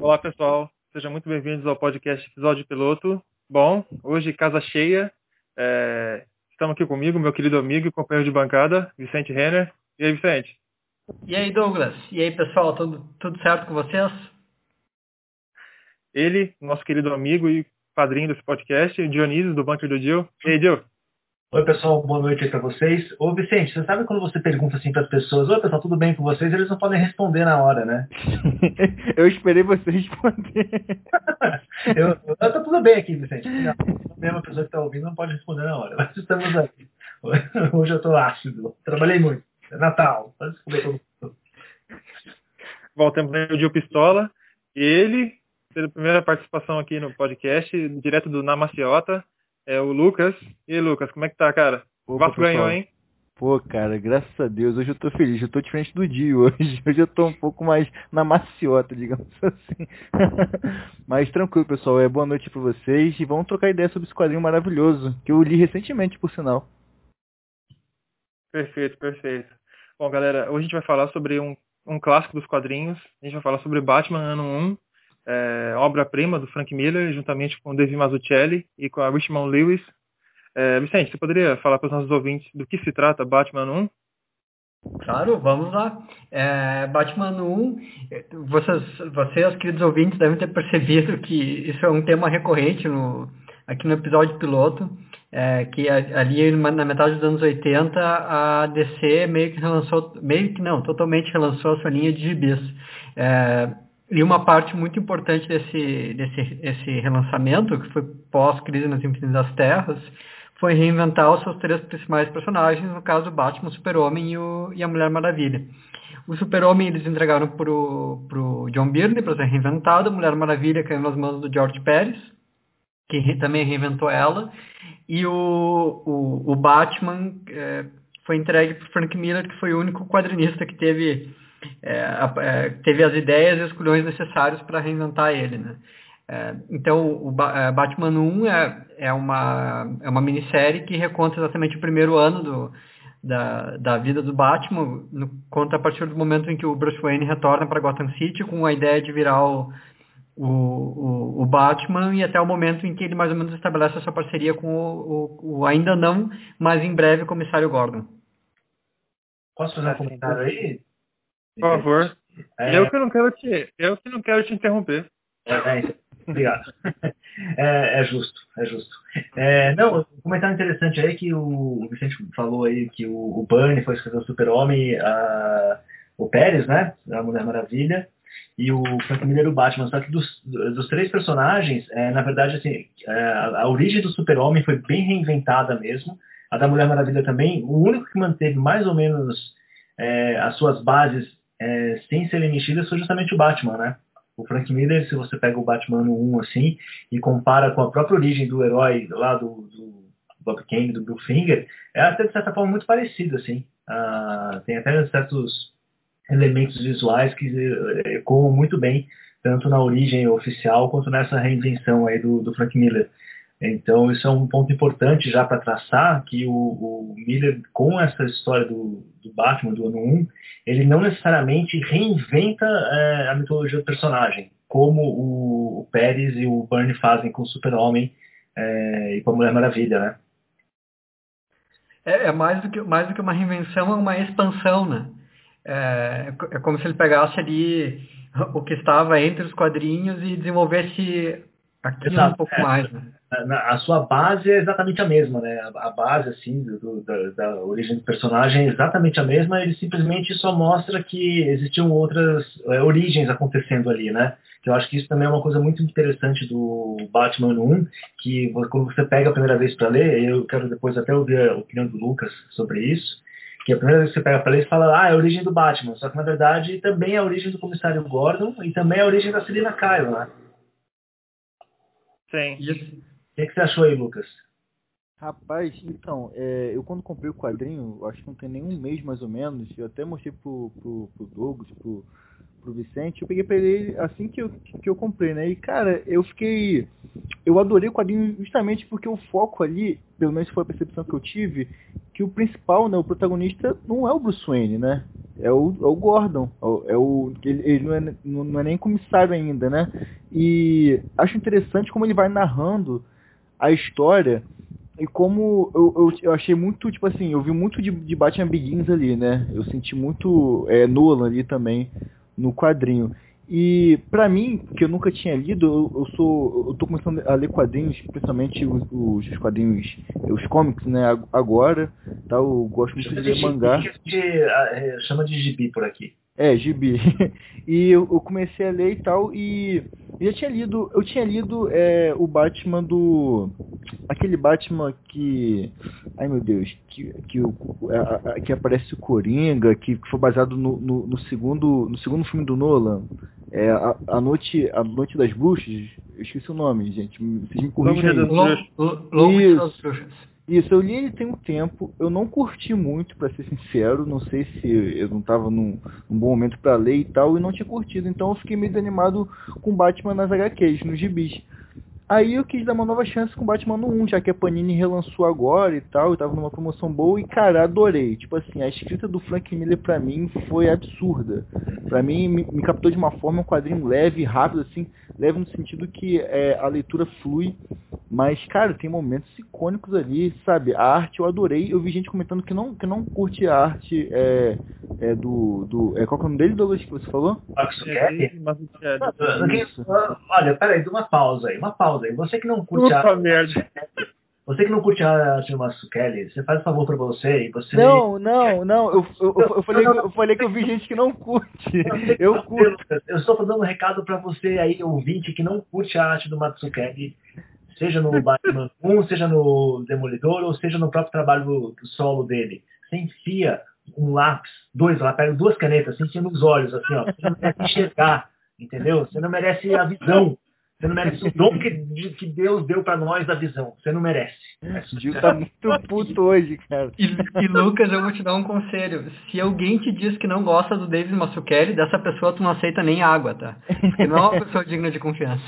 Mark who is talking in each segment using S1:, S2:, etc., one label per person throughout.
S1: Olá, pessoal. Sejam muito bem-vindos ao podcast Episódio Piloto. Bom, hoje casa cheia. É... Estamos aqui comigo, meu querido amigo e companheiro de bancada, Vicente Renner. E aí, Vicente?
S2: E aí, Douglas? E aí, pessoal? Tudo, tudo certo com vocês?
S1: Ele, nosso querido amigo e padrinho desse podcast, Dionísio, do Bunker do Dio. E aí, Dio?
S3: Oi, pessoal, boa noite aí pra vocês. Ô, Vicente, você sabe quando você pergunta assim pras pessoas, oi, pessoal, tudo bem com vocês? Eles não podem responder na hora, né?
S4: eu esperei você responder.
S3: eu, eu, tá tudo bem aqui, Vicente. Não, a mesma pessoa que tá ouvindo não pode responder na hora. Mas estamos aqui. Hoje eu tô ácido. Trabalhei muito. É Natal. Pode descobrir todo mundo.
S1: Voltamos o Dio Pistola. Ele, pela primeira participação aqui no podcast, direto do Namaciota é o Lucas. E aí, Lucas, como é que tá, cara? O Vasco ganhou, hein?
S4: Pô, cara, graças a Deus, hoje eu tô feliz, eu tô diferente do dia hoje. Hoje eu tô um pouco mais na maciota, digamos assim. Mas tranquilo, pessoal, é boa noite pra vocês e vamos trocar ideia sobre esse quadrinho maravilhoso, que eu li recentemente, por sinal.
S1: Perfeito, perfeito. Bom, galera, hoje a gente vai falar sobre um, um clássico dos quadrinhos. A gente vai falar sobre Batman ano 1, é, obra-prima do Frank Miller, juntamente com o David Mazzucchelli e com a Richmond Lewis. É, Vicente, você poderia falar para os nossos ouvintes do que se trata Batman 1?
S2: Claro, vamos lá. É, Batman 1, vocês, vocês, queridos ouvintes, devem ter percebido que isso é um tema recorrente no, aqui no episódio piloto, é, que ali na metade dos anos 80 a DC meio que relançou, meio que não, totalmente relançou a sua linha de gibis. É, e uma parte muito importante desse, desse esse relançamento, que foi pós-crise nas Infinitas Terras, foi reinventar os seus três principais personagens, no caso Batman, o Super-Homem e, e, a Mulher Maravilha. O Super-Homem eles entregaram para o John Byrne para ser reinventado, a Mulher Maravilha caiu nas mãos do George Pérez, que também reinventou ela, e o, o, o Batman é, foi entregue para Frank Miller, que foi o único quadrinista que teve é, é, teve as ideias e os culhões necessários para reinventar ele, né? É, então, o é, Batman 1 é, é, uma, é uma minissérie que reconta exatamente o primeiro ano do, da, da vida do Batman, no, conta a partir do momento em que o Bruce Wayne retorna para Gotham City com a ideia de virar o, o, o, o, Batman e até o momento em que ele mais ou menos estabelece a sua parceria com o, o, o ainda não, mas em breve, comissário Gordon.
S3: Posso fazer um comentário aí?
S1: Por favor. É... Eu que não quero te, eu que não quero te interromper.
S3: É, é, obrigado. É, é, justo, é justo. É, não, um comentário interessante aí que o, Vicente falou aí que o, o foi escrever o Super-Homem, o Pérez, né? A Mulher Maravilha, e o Frank Miller o Batman. Só que dos, dos três personagens, é, na verdade, assim, a, a origem do Super-Homem foi bem reinventada mesmo. A da Mulher Maravilha também. O único que manteve mais ou menos as suas bases é, sem serem mexidas foi justamente o Batman, né? O Frank Miller, se você pega o Batman 1 assim e compara com a própria origem do herói lá do, do Bob Kane, do Bill Finger, é até de certa forma muito parecido, assim. Ah, tem até certos elementos visuais que é, ecoam muito bem, tanto na origem oficial quanto nessa reinvenção aí do, do Frank Miller. Então, isso é um ponto importante já para traçar que o, o, Miller, com essa história do, do, Batman, do ano 1, ele não necessariamente reinventa é, a mitologia do personagem, como o, o Pérez e o Byrne fazem com o Super-Homem é, e com a Mulher Maravilha, né?
S2: É, é, mais, do que, mais do que uma reinvenção, é uma expansão, né? É, é como se ele pegasse ali o que estava entre os quadrinhos e desenvolvesse aquilo Exato, um pouco
S3: é.
S2: mais, né?
S3: a sua base é exatamente a mesma, né? A, base, assim, do, da, da, origem do personagem é exatamente a mesma, ele simplesmente só mostra que existiam outras é, origens acontecendo ali, né? Eu acho que isso também é uma coisa muito interessante do Batman 1, que quando você pega a primeira vez para ler, eu quero depois até ouvir a opinião do Lucas sobre isso, que a primeira vez que você pega para ler, você fala, ah, é a origem do Batman, só que na verdade também é a origem do comissário Gordon e também é a origem da Selina Kyle, né?
S1: Sim.
S3: Isso que, que você achou aí, Lucas?
S4: Rapaz, então, é, eu quando comprei o quadrinho, acho que não tem nenhum mês mais ou menos, eu até mostrei pro, pro, pro Douglas, pro, pro Vicente, eu peguei pra ele assim que eu, que eu comprei, né? E cara, eu fiquei. Eu adorei o quadrinho justamente porque o foco ali, pelo menos foi a percepção que eu tive, que o principal, né, o protagonista, não é o Bruce Wayne, né? É o, é o Gordon. É o, é ele, ele não, é, não é nem comissário ainda, né? E acho interessante como ele vai narrando a história e como eu, eu, eu, achei muito, tipo assim, eu vi muito de, de Batman Begins ali, né? Eu senti muito é, Nolan ali também no quadrinho. E para mim, que eu nunca tinha lido, eu, eu, sou, eu tô começando a ler quadrinhos, principalmente os, os quadrinhos, os comics, né, agora, tá? Eu gosto muito de ler mangá. A
S3: gente é, chama de gibi por aqui.
S4: É, gibi. e eu, eu, comecei a ler e tal, e eu já tinha lido, eu tinha lido é, o Batman do. Aquele Batman que. Ai meu Deus, que, que, que aparece o Coringa, que, que foi baseado no, no, no, segundo, no segundo filme do Nolan. É, a, a, noite, a Noite das Bruxas, eu esqueci o nome, gente. Vocês me corrigem. Isso, isso, eu li ele tem um tempo, eu não curti muito, para ser sincero, não sei se eu não tava num, num bom momento para ler e tal, e não tinha curtido, então eu fiquei meio desanimado com Batman nas HQs, nos gibis. Aí eu quis dar uma nova chance com Batman no 1, já que a Panini relançou agora e tal, e tava numa promoção boa, e cara, adorei. Tipo assim, a escrita do Frank Miller pra mim foi absurda. Pra mim, me, me captou de uma forma, um quadrinho leve, rápido, assim, leve no sentido que é, a leitura flui. Mas, cara, tem momentos icônicos ali, sabe? A arte eu adorei. Eu vi gente comentando que não, que não curte a arte é, é do, do. É, qual é o nome dele, Douglas, que você falou?
S3: Max é, Olha, peraí, uma pausa aí, uma pausa aí. Você que não curte
S1: Ufa, a merda.
S3: Você que não curte a Silma Kelly, você faz um favor pra você e você.
S4: Não, não, não. Eu, eu, eu, eu falei, que, eu falei que eu vi gente que não curte. Eu curto.
S3: Eu estou dando um recado pra você aí, ouvinte, que não curte a arte do Matsukeli seja no Batman 1, seja no Demolidor, ou seja no próprio trabalho solo dele. Você enfia um lápis, dois lá, pega duas canetas, assim, enfia nos olhos, assim, ó. Você não merece enxergar, entendeu? Você não merece a visão. Você não merece o dom que, que Deus deu para nós da visão. Você não merece.
S4: O Gil tá muito puto hoje, cara.
S2: E, e, Lucas, eu vou te dar um conselho. Se alguém te diz que não gosta do David Mazzucchelli, dessa pessoa tu não aceita nem água, tá? Porque não é uma pessoa digna de confiança.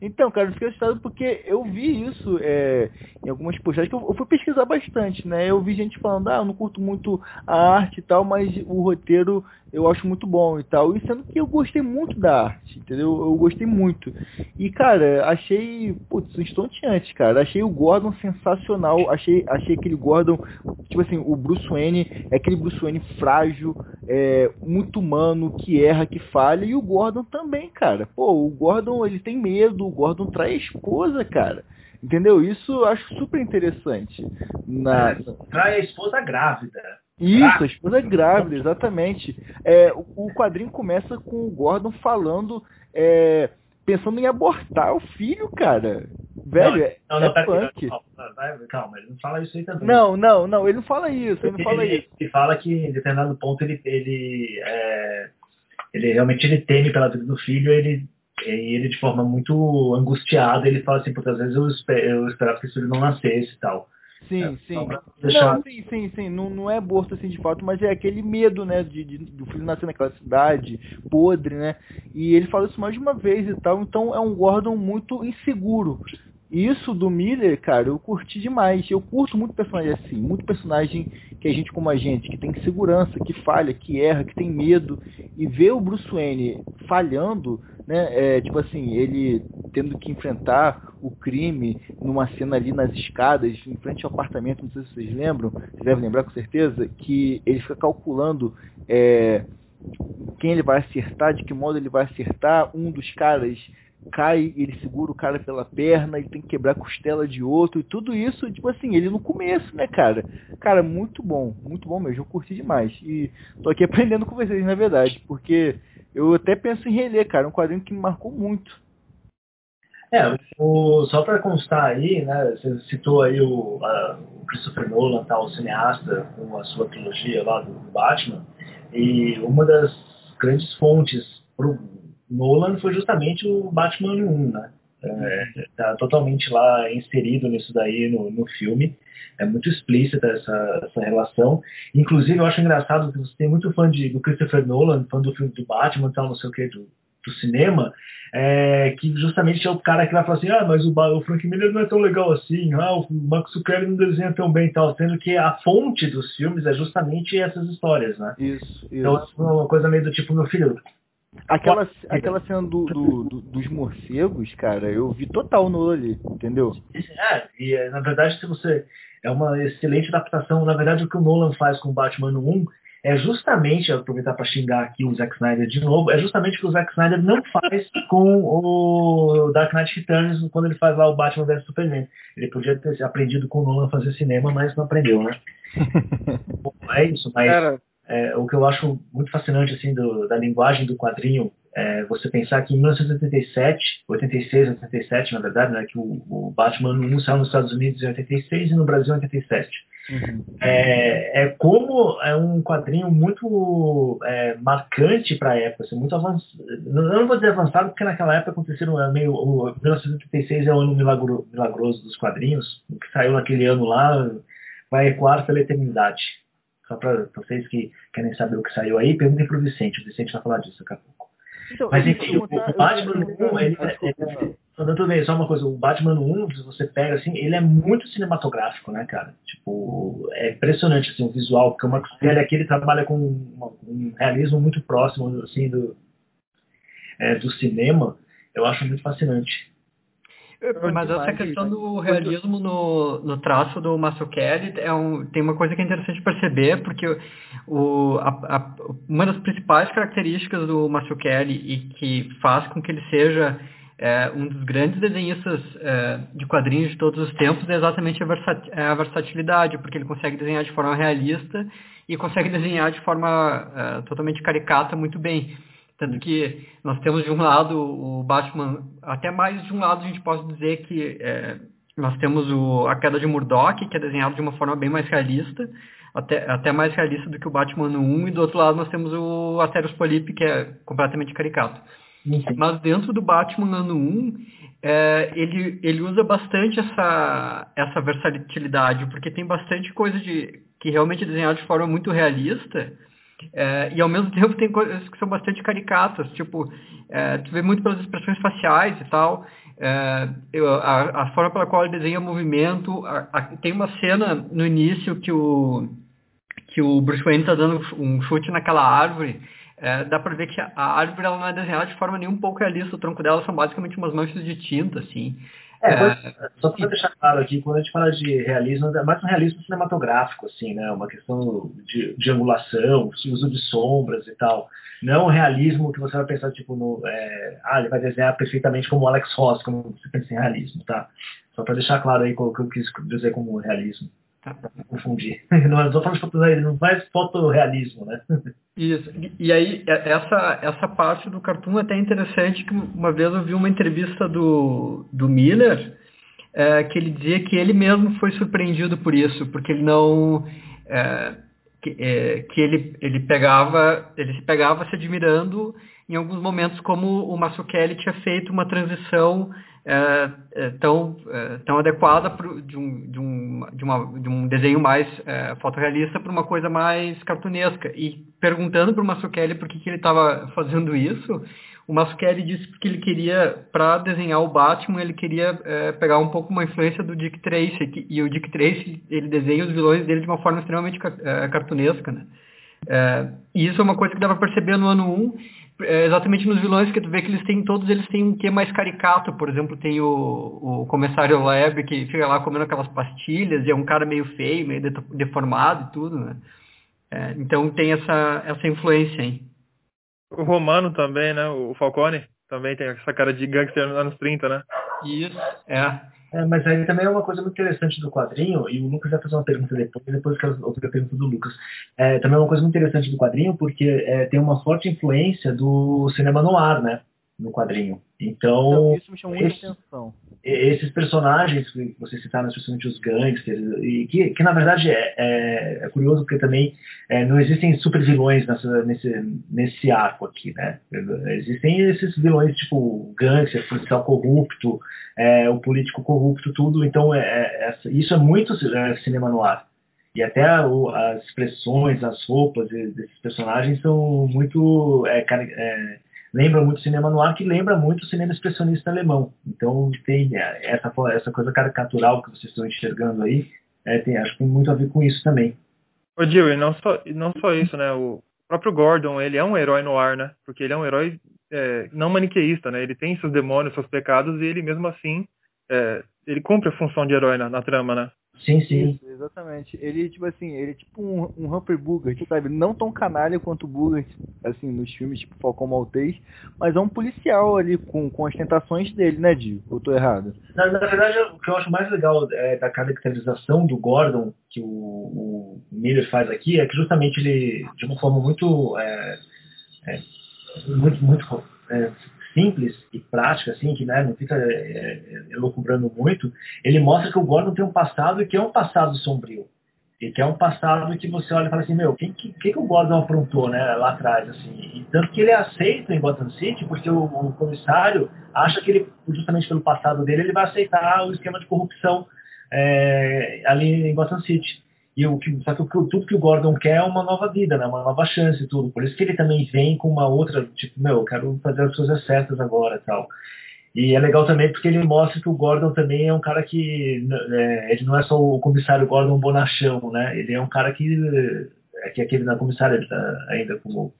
S4: Então, cara, eu fiquei assustado porque eu vi isso é, em algumas postagens que eu, eu, fui pesquisar bastante, né? Eu vi gente falando, ah, eu não curto muito a arte e tal, mas o roteiro eu acho muito bom e tal. E sendo que eu gostei muito da arte, entendeu? Eu gostei muito. E, cara, achei, putz, estonteante, cara. Achei o Gordon sensacional. Achei, achei aquele Gordon, tipo assim, o Bruce Wayne é aquele Bruce Wayne frágil, é, muito humano, que erra, que falha. E o Gordon também, cara. Pô, o Gordon, ele tem medo. O Gordon trai a esposa, cara. Entendeu? Isso eu acho super interessante. Na... É,
S3: trai a esposa grávida.
S4: Isso, a esposa é grávida, exatamente. É, o, o quadrinho começa com o Gordon falando, é, pensando em abortar o filho, cara. Velho, é, não, não, é punk.
S3: calma, ele não fala isso aí também.
S4: Não, não, não, ele não fala isso, ele não fala
S3: ele,
S4: isso.
S3: Ele fala que em determinado ponto ele, ele, é, ele realmente ele teme pela vida do filho, ele e ele de forma muito angustiada, ele fala assim, porque às vezes eu, esper, eu esperava que esse filho não nascesse e tal.
S4: Sim, é, sim. Deixar... Não, sim, sim, sim. Não, não é aborto assim de fato, mas é aquele medo, né, de, de, do filho nascer naquela cidade podre, né? E ele fala isso mais de uma vez e tal, então é um Gordon muito inseguro. Isso do Miller, cara, eu curti demais. Eu curto muito personagem assim, muito personagem que a gente como a gente, que tem segurança, que falha, que erra, que tem medo. E ver o Bruce Wayne falhando, né? É, tipo assim, ele tendo que enfrentar o crime numa cena ali nas escadas, em frente ao apartamento, não sei se vocês lembram, vocês devem lembrar com certeza, que ele fica calculando é, quem ele vai acertar, de que modo ele vai acertar. Um dos caras cai, ele segura o cara pela perna, ele tem que quebrar a costela de outro, e tudo isso, tipo assim, ele no começo, né, cara? Cara, muito bom, muito bom mesmo, eu curti demais. E tô aqui aprendendo com vocês, na verdade, porque eu até penso em reler, cara, um quadrinho que me marcou muito.
S3: É, o, só para constar aí, né, você citou aí o, a, o Christopher Nolan, tá, o cineasta, com a sua trilogia lá do Batman, e uma das grandes fontes pro Nolan foi justamente o Batman 1, né? É, tá totalmente lá inserido nisso daí no, no filme. É muito explícita essa, essa relação. Inclusive, eu acho engraçado que você tem muito fã de, do Christopher Nolan, fã do filme do Batman, tal, não sei o que, do pro cinema, é, que justamente é o cara que vai falar assim, ah, mas o, o Frank Miller não é tão legal assim, ah, o Max Zucchelli não desenha tão bem e tal, sendo que a fonte dos filmes é justamente essas histórias, né?
S4: Isso,
S3: Então,
S4: isso.
S3: uma coisa meio do tipo, meu filho,
S4: Aquela, aquela cena do, do- do- dos morcegos, cara, eu vi total no olho, entendeu?
S3: É, e é, na verdade, se você. É uma excelente adaptação. Na verdade, o que o Nolan faz com o Batman 1 é justamente, aproveitar para xingar aqui o Zack Snyder de novo, é justamente o que o Zack Snyder não faz com o Dark Knight Returns quando ele faz lá o Batman vs Superman. Ele podia ter aprendido com o Nolan a fazer cinema, mas não aprendeu, né? É isso, mas
S1: Cara,
S3: é, o que eu acho muito fascinante assim do- da linguagem do quadrinho é você pensar que em 1987, 86, 87 na verdade, né, que o, o Batman 1 saiu nos Estados Unidos em 86 e no Brasil em 87.
S4: Uhum.
S3: É, é como é um quadrinho muito é, marcante para a época, assim, muito avançado. Eu não vou dizer avançado porque naquela época aconteceram é, meio o 1986 é o ano milagro, milagroso dos quadrinhos, o que saiu naquele ano lá vai ecoar pela eternidade. Só para vocês que querem saber o que saiu aí, perguntem para o Vicente. O Vicente vai falar disso daqui a pouco.
S4: Então,
S3: Mas enfim, o, o Batman
S4: vou
S3: no
S4: perguntar-
S3: 1, ele,
S4: Ah, desculpa,
S3: é,
S4: fala.
S3: só bem, uma coisa, o Batman no 1, se você pega assim, ele é muito cinematográfico, né, cara? Tipo, é impressionante assim, o visual, porque o Marcos Kelly aqui ele trabalha com uma- um realismo muito próximo assim, do, é, do cinema, eu acho muito fascinante.
S2: Mas essa questão do realismo no, no traço do Mazzucchelli é um, tem uma coisa que é interessante perceber, porque o, a- a- uma das principais características do Mazzucchelli e que faz com que ele seja é, um dos grandes desenhistas é, de quadrinhos de todos os tempos é exatamente a, versa- é a versatilidade, porque ele consegue desenhar de forma realista e consegue desenhar de forma é, totalmente caricata muito bem. Tanto que nós temos de um lado o Batman, até mais de um lado a gente pode dizer que é, nós temos o, a queda de Murdoch, que é desenhado de uma forma bem mais realista, até, até mais realista do que o Batman no 1, e do outro lado nós temos o Asterios Polyp, que é completamente caricato. Mas dentro do Batman ano 1, é, ele, ele usa bastante essa, essa versatilidade, porque tem bastante coisa de, que realmente é desenhado de forma muito realista, é, e ao mesmo tempo tem coisas que são bastante caricatas, tipo, é, tu vê muito pelas expressões faciais e tal, é, eu- a, a forma pela qual ele desenha movimento, a- a- tem uma cena no início que o, que o Bruce Wayne está dando um chute naquela árvore, é, dá pra ver que a árvore ela não é desenhada de forma nem um pouco realista, o tronco dela são basicamente umas manchas de tinta, assim.
S3: É,
S2: É.
S3: só para deixar claro aqui, quando a gente fala de realismo, é mais um realismo cinematográfico, assim, né? Uma questão de, de angulação, uso de sombras e tal. Não um realismo que você vai pensar, tipo, no. é, ah, ele vai desenhar perfeitamente como o Alex Ross, quando você pensa em realismo, tá? Só para deixar claro aí o que eu quis dizer como realismo.
S2: Tá.
S3: Não confundir. Não só falando de fotorrealismo, não faz fotorrealismo, né?
S2: Isso. E- aí, é- essa, essa parte do cartoon é até interessante, que uma vez eu vi uma entrevista do, do Miller, é, que ele dizia que ele mesmo foi surpreendido por isso, porque ele não... é, que, é, que ele, ele pegava, ele se pegava se admirando em alguns momentos como o Mazzucchelli tinha feito uma transição tão, é, tão adequada pro, de, um, de, um, de, uma, de um desenho mais é, fotorrealista para uma coisa mais cartunesca. E perguntando para o Mazzucchelli por que, que ele estava fazendo isso, o Mazzucchelli disse que ele queria, para desenhar o Batman, ele queria é, pegar um pouco uma influência do Dick Tracy, que, e o Dick Tracy, ele desenha os vilões dele de uma forma extremamente é, cartunesca, né? É, e isso é uma coisa que dá para perceber no ano 1, é, exatamente nos vilões que tu vê que eles têm, todos eles têm um quê mais caricato, por exemplo, tem o, o comissário Leb que fica lá comendo aquelas pastilhas e é um cara meio feio, meio de- deformado e tudo, né? É, então tem essa, essa influência aí.
S1: O Romano também, né? O Falcone também tem essa cara de gangster nos anos 30, né?
S2: Isso, é.
S3: É, mas aí também é uma coisa muito interessante do quadrinho, e o Lucas vai fazer uma pergunta depois, depois eu quero pergunta do Lucas. É, também é uma coisa muito interessante do quadrinho, porque é, tem uma forte influência do cinema noir, né? No quadrinho.
S4: Então,
S3: Então,
S4: isso me chamou muita
S3: esse-
S4: atenção.
S3: esses personagens que vocês citaram, especialmente os gangsters, e que, que na verdade é, é- é curioso porque também é, não existem super vilões nessa, nesse, nesse arco aqui, né? Existem esses vilões tipo gangster, policial corrupto, é, o político corrupto, tudo. Então é, é- isso é muito cinema no ar. E até as expressões, as roupas de- desses personagens são muito é, lembra muito cinema no ar, que lembra muito o cinema expressionista alemão. Então tem é, essa, essa coisa caricatural que vocês estão enxergando aí, é, tem, acho que tem muito a ver com isso também.
S1: Ô Jill, e não só, não só isso, né? O próprio Gordon, ele é um herói no ar, né? Porque ele é um herói é, não maniqueísta, né? Ele tem seus demônios, seus pecados, e ele mesmo assim, é, ele cumpre a função de herói na, na trama, né?
S3: Sim, sim.
S4: Isso, exatamente. Ele, tipo assim, ele é tipo um, um Humphrey Bogart, sabe? Não tão canalha quanto o Bogart, assim, nos filmes tipo Falcão Maltês, mas é um policial ali com, com as tentações dele, né, Dio? Eu tô errado?
S3: Na, na, verdade, o que eu acho mais legal é, da caracterização do Gordon, que o, o, Miller faz aqui, é que justamente ele, de uma forma muito... É, é, muito, muito é, simples e prática, assim, que né, não fica é, elucubrando muito, ele mostra que o Gordon tem um passado que é um passado sombrio. E que é um passado que você olha e fala assim, meu, o que, que, que, o Gordon aprontou né, lá atrás? Assim? E tanto que ele é aceito em Gotham City, porque o, o, comissário acha que ele, justamente pelo passado dele, ele vai aceitar o esquema de corrupção é, ali em Gotham City. E o que, só que tudo que o Gordon quer é uma nova vida, né? uma nova chance e tudo. Por isso que ele também vem com uma outra, tipo, meu, eu quero fazer as coisas certas agora tal. E é legal também porque ele mostra que o Gordon também é um cara que é, ele não é só o comissário Gordon bonachão, né? Ele é um cara que é que aquele na comissária ele tá ainda como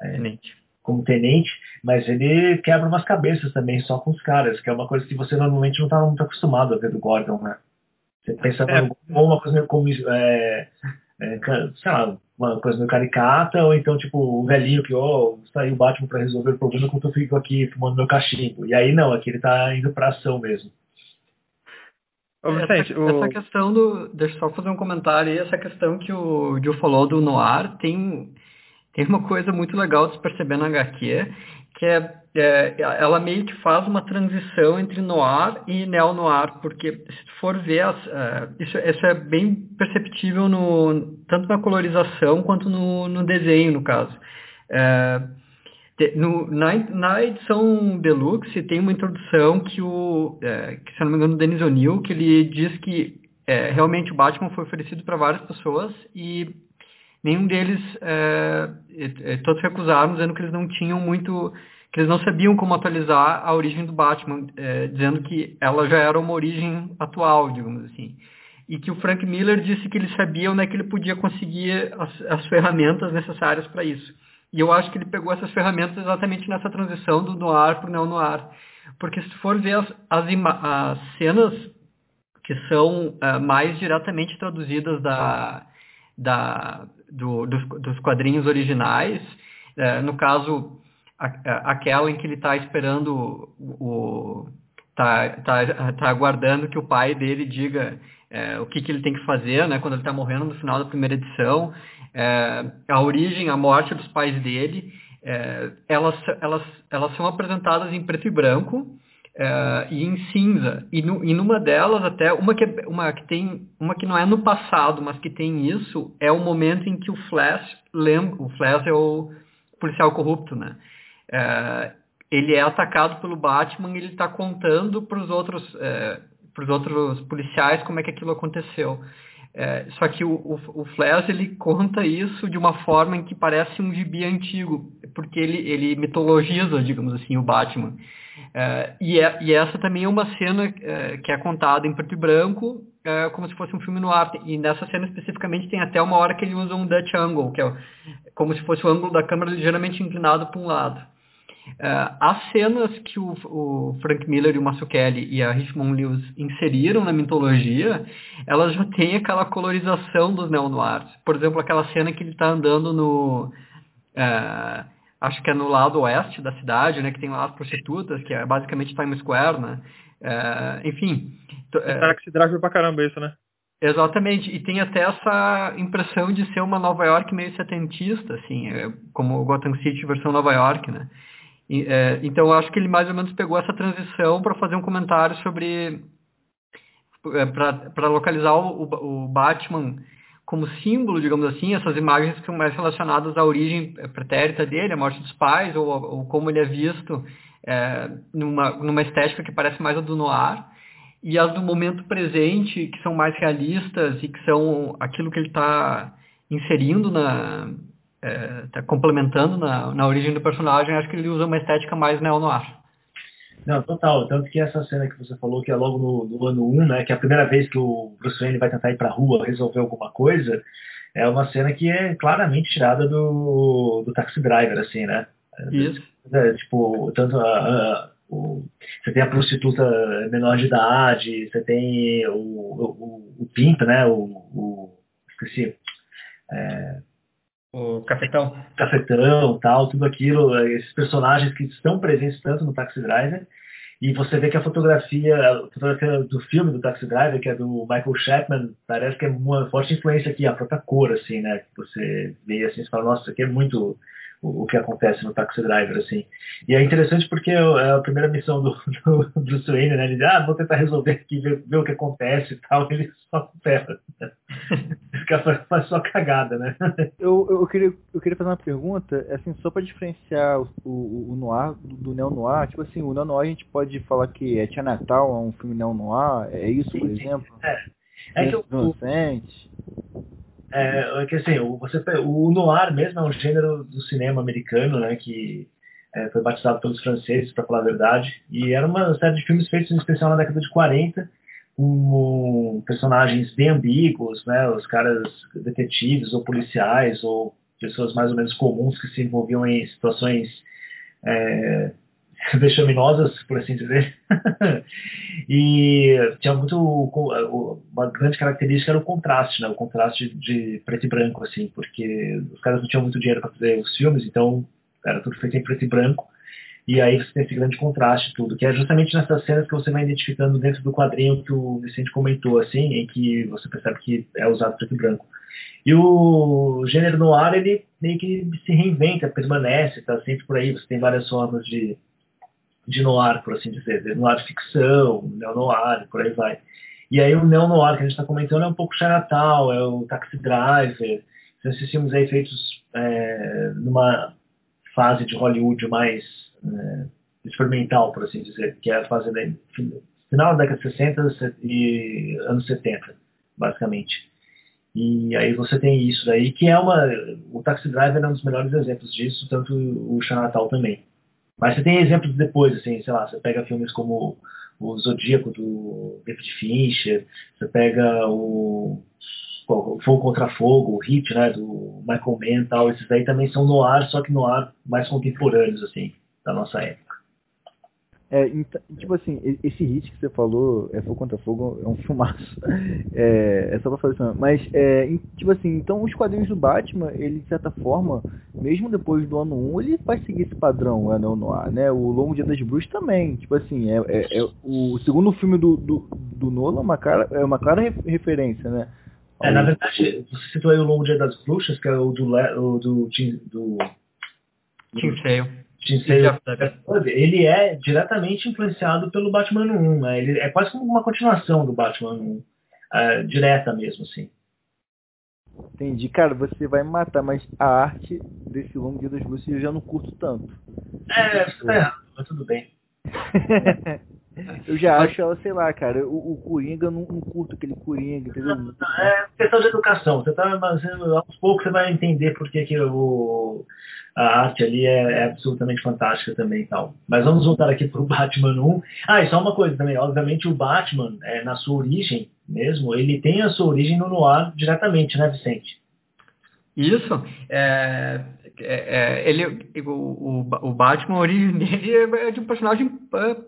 S3: é, tenente. como tenente, mas ele quebra umas cabeças também só com os caras, que é uma coisa que você normalmente não está muito acostumado a ver do Gordon, né? Você pensa é. uma coisa meio como, é, é, sei lá, uma coisa meio caricata, ou então, tipo, o velhinho que, ó, oh, saiu o Batman para resolver o problema enquanto eu fico aqui fumando meu cachimbo. E aí não, aqui ele tá indo pra ação mesmo.
S2: Ô, Vicente, essa, o... essa, questão do. Deixa eu só fazer um comentário aí, essa questão que o Gil falou do Noir tem, tem uma coisa muito legal de se perceber na HQ, que é, é, ela meio que faz uma transição entre noir e neo-noir, porque se for ver, as, uh, isso, isso, é bem perceptível no, tanto na colorização quanto no, no desenho, no caso. É, no, na, na, edição Deluxe tem uma introdução que o, é, que, se não me engano, o Denis O'Neill, que ele diz que é, realmente o Batman foi oferecido para várias pessoas e nenhum deles, é, é, todos recusaram, dizendo que eles não tinham muito, que eles não sabiam como atualizar a origem do Batman, é, dizendo que ela já era uma origem atual, digamos assim. E que o Frank Miller disse que ele sabia onde é que ele podia conseguir as, as ferramentas necessárias para isso. E eu acho que ele pegou essas ferramentas exatamente nessa transição do noir para o neo-noir. Porque se for ver as, as, as cenas que são uh, mais diretamente traduzidas da, da, do, dos, dos, quadrinhos originais. É, no caso, a, a, aquela em que ele está esperando o. Está tá, tá aguardando que o pai dele diga é, o que, que ele tem que fazer, né, quando ele está morrendo no final da primeira edição. É, a origem, a morte dos pais dele, é, elas, elas, elas são apresentadas em preto e branco uh, e em cinza. E, no, e numa delas, até, uma que, é, uma que tem, uma que não é no passado, mas que tem isso, é o momento em que o Flash lembra, o Flash é o policial corrupto, né? Uh, ele é atacado pelo Batman e ele está contando para os outros, uh, pros outros policiais como é que aquilo aconteceu. É, só que o, o, o, Flash ele conta isso de uma forma em que parece um gibi antigo, porque ele, ele mitologiza, digamos assim, o Batman. É, e, é, e, essa também é uma cena é, que é contada em preto e branco, é, como se fosse um filme no ar. E nessa cena especificamente tem até uma hora que ele usa um Dutch angle, que é como se fosse o ângulo da câmera ligeiramente inclinado para um lado. As cenas que o, o, Frank Miller e o Mazzucchelli e a Richmond Lewis inseriram na mitologia, elas já têm aquela colorização dos neo-noirs. Por exemplo, aquela cena que ele está andando no... Uh, acho que é no lado oeste da cidade, né, que tem lá as prostitutas, que é basicamente Times Square, né? É, enfim.
S1: É, Taxi driver pra caramba isso, né?
S2: Exatamente, e tem até essa impressão de ser uma Nova York meio setentista, assim, é, como Gotham City versão Nova York, né? E, é, então eu acho que ele mais ou menos pegou essa transição para fazer um comentário sobre é, para localizar o, o, Batman como símbolo, digamos assim, essas imagens que são mais relacionadas à origem pretérita dele, a morte dos pais, ou, ou como ele é visto é, numa, numa estética que parece mais a do noir, e as do momento presente, que são mais realistas e que são aquilo que ele está inserindo na, é, tá complementando na, na origem do personagem, acho que ele usa uma estética mais neo-noir.
S3: Não, total. Tanto que essa cena que você falou, que é logo no, no ano 1, né, que é a primeira vez que o Bruce Wayne vai tentar ir pra rua resolver alguma coisa, é uma cena que é claramente tirada do, do Taxi Driver, assim, né?
S2: Isso.
S3: É, tipo, tanto a, a, o, você tem a prostituta menor de idade, você tem o, o, o Pimp, né? O, o esqueci. É,
S2: o cafetão.
S3: Cafetão, tal, tudo aquilo, esses personagens que estão presentes tanto no Taxi Driver, e você vê que a fotografia, a fotografia do filme do Taxi Driver, que é do Michael Chapman, parece que é uma forte influência aqui, a própria cor, assim, né? Você vê assim, você fala, nossa, isso aqui é muito o, que acontece no Taxi Driver, assim. E é interessante porque é a primeira missão do, do Bruce Wayne, né? Ele diz, ah, vou tentar resolver aqui, ver, ver o que acontece e tal, ele só ferra. Fica, faz só cagada, né?
S4: Eu, eu, queria, eu queria fazer uma pergunta, assim, só para diferenciar o, o, o noir do, do neo-noir, tipo assim, o neo-noir a gente pode falar que é Tia Natal, é um filme neo-noir, é isso, por exemplo?
S3: É. É que o, é, é que assim, o, você, o noir mesmo é um gênero do cinema americano, né, que é, foi batizado pelos franceses, para falar a verdade, e era uma série de filmes feitos em especial na década de 40, com personagens bem ambíguos, né, os caras detetives ou policiais ou pessoas mais ou menos comuns que se envolviam em situações é, vexaminosas, por assim dizer. e tinha muito uma grande característica era o contraste, né? O contraste de preto e branco, assim, porque os caras não tinham muito dinheiro para fazer os filmes, então era tudo feito em preto e branco. E aí você tem esse grande contraste tudo, que é justamente nessas cenas que você vai identificando dentro do quadrinho que o Vicente comentou, assim, em que você percebe que é usado preto e branco. E o gênero no ar, ele meio que se reinventa, permanece, está sempre por aí. Você tem várias formas de, de noir, por assim dizer, noir ficção, neo-noir, por aí vai. E aí o neo-noir que a gente está comentando é um pouco Chinatown, é o Taxi Driver, são esses filmes aí feitos é, numa fase de Hollywood mais é, experimental, por assim dizer, que é a fase de, final da década de 60 e anos 70, basicamente. E aí você tem isso daí, que é uma... O Taxi Driver é um dos melhores exemplos disso, tanto o Chinatown também. Mas você tem exemplos depois, assim, sei lá, você pega filmes como o Zodíaco do David Fincher, você pega o, Fogo contra Fogo, o Hit, né, do Michael Mann e tal, esses aí também são no ar, só que no ar mais contemporâneos, assim, da nossa época.
S4: É, então, tipo assim, esse hit que você falou, é Fogo contra Fogo, é um filmaço. É, é só pra falar isso. Mas, é, tipo assim, então os quadrinhos do Batman, ele de certa forma, mesmo depois do ano 1, ele vai seguir esse padrão, é, no ar, né? O Longo Dia das Bruxas também. Tipo assim, é, é, é o segundo filme do, do, do Nolan é uma clara, é uma clara referência, né?
S3: É, na verdade, você citou aí o Longo Dia das Bruxas, que é o do, o do, do, do
S2: Tim Sale
S3: ele é diretamente influenciado pelo Batman 1, né? Ele é quase como uma continuação do Batman 1, uh, é, direta mesmo, assim.
S4: Entendi. Cara, você vai me matar, mas a arte desse longo dia das bruxas eu já não curto tanto.
S3: É, você tá errado, mas tudo bem.
S4: Eu já acho ela, sei lá, cara, o, o Coringa, não, não curto aquele Coringa, entendeu? Não,
S3: é questão de educação. Você tá fazendo, aos poucos você vai entender por que, que o, a arte ali é, é, absolutamente fantástica também e tal. Mas vamos voltar aqui pro Batman 1. Ah, e só uma coisa também, obviamente o Batman, é, na sua origem mesmo, ele tem a sua origem no noir diretamente, né, Vicente?
S2: Isso. É, é, é, ele, o, o, Batman, a origem dele é de um personagem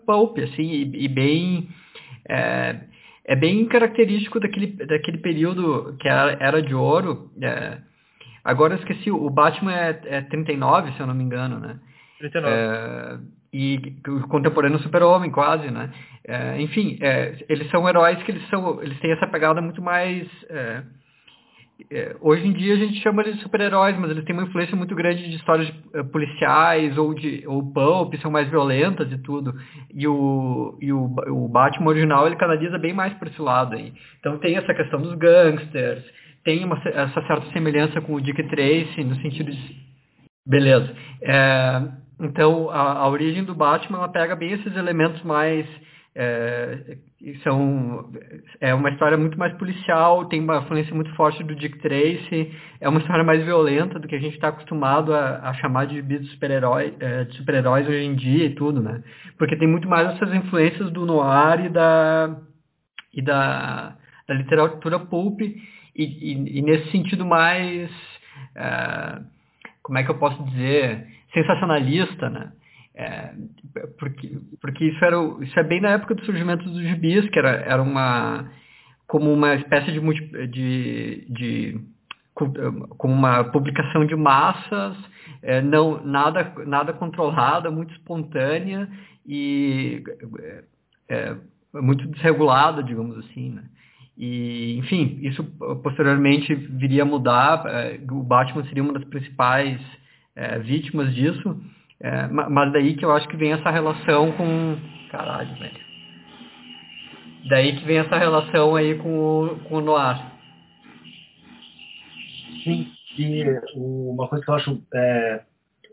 S2: pulp, assim, e, e bem... É, é, bem característico daquele, daquele período que era, era de ouro. É, agora eu esqueci, o Batman é, é 39, se eu não me engano, né?
S1: 39.
S2: É, e o contemporâneo super-homem, quase, né? É, enfim, é, eles são heróis que eles, são, eles têm essa pegada muito mais é, é, hoje em dia a gente chama eles de super-heróis, mas eles têm uma influência muito grande de histórias uh, policiais ou de ou pulp, são mais violentas e tudo. E o, e o, o Batman original ele canaliza bem mais por esse lado aí. Então tem essa questão dos gangsters, tem uma, essa certa semelhança com o Dick Tracy no sentido de beleza. É, então a, a, origem do Batman ela pega bem esses elementos mais é, são, é uma história muito mais policial, tem uma influência muito forte do Dick Tracy, é uma história mais violenta do que a gente está acostumado a, a, chamar de gibi de super-heróis é, super hoje em dia e tudo, né? Porque tem muito mais essas influências do noir e da, e da, da literatura pulp, e, e, e nesse sentido mais, é, como é que eu posso dizer, sensacionalista, né? É, porque, porque isso, era, isso é bem na época do surgimento dos gibis, que era, era uma como uma espécie de, de, de como uma publicação de massas, é, não nada nada controlada, muito espontânea e é, é muito desregulada, digamos assim, né? E, enfim, isso posteriormente viria a mudar. É, o Batman seria uma das principais é, vítimas disso. É, mas daí que eu acho que vem essa relação com. Caralho, velho. Daí que vem essa relação aí com o, com o Noir.
S3: Sim, e uma coisa que eu acho é,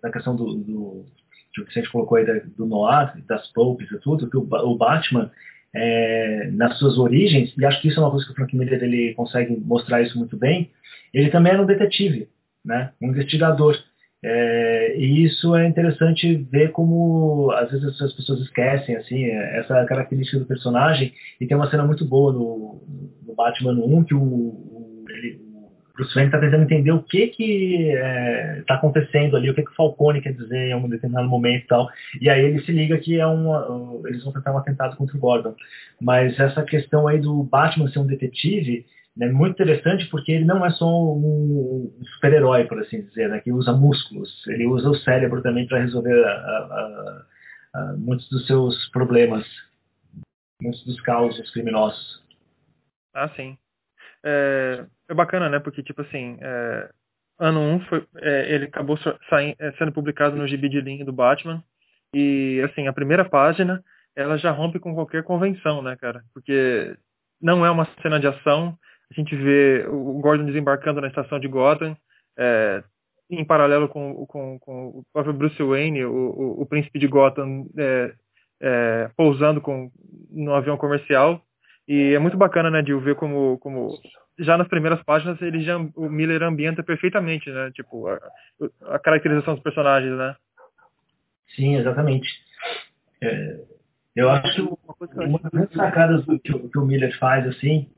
S3: na questão do, do que o Vicente colocou aí do Noir, das pulps e tudo, que o, o Batman, é, nas suas origens, e acho que isso é uma coisa que o Frank Miller ele consegue mostrar isso muito bem, ele também era um detetive, né? um investigador. É, e isso é interessante ver como às vezes as pessoas esquecem assim essa característica do personagem e tem uma cena muito boa no, no Batman 1 que o, o, ele, o Bruce Wayne está tentando entender o que que está é, tá acontecendo ali, o que que o Falcone quer dizer em um determinado momento e tal. E aí ele se liga que é um, eles vão tentar um atentado contra o Gordon. Mas essa questão aí do Batman ser um detetive é muito interessante porque ele não é só um, super-herói, por assim dizer, né, que usa músculos. Ele usa o cérebro também para resolver a, a, a, muitos dos seus problemas, muitos dos causos criminosos.
S1: Ah, sim. É, é bacana, né? Porque, tipo assim, é, ano 1 foi, é, ele acabou saindo, é, sendo publicado no gibi de linha do Batman. E, assim, a primeira página, ela já rompe com qualquer convenção, né, cara? Porque não é uma cena de ação, a gente vê o Gordon desembarcando na estação de Gotham, é, em paralelo com, com, com, o próprio Bruce Wayne, o, o, o príncipe de Gotham, é, é, pousando com, no avião comercial. E é muito bacana, né, de ver como, como já nas primeiras páginas ele já, o Miller ambienta perfeitamente, né, tipo, a, a caracterização dos personagens, né.
S3: Sim, exatamente. É, eu acho que uma das sacadas que, que o Miller faz, assim,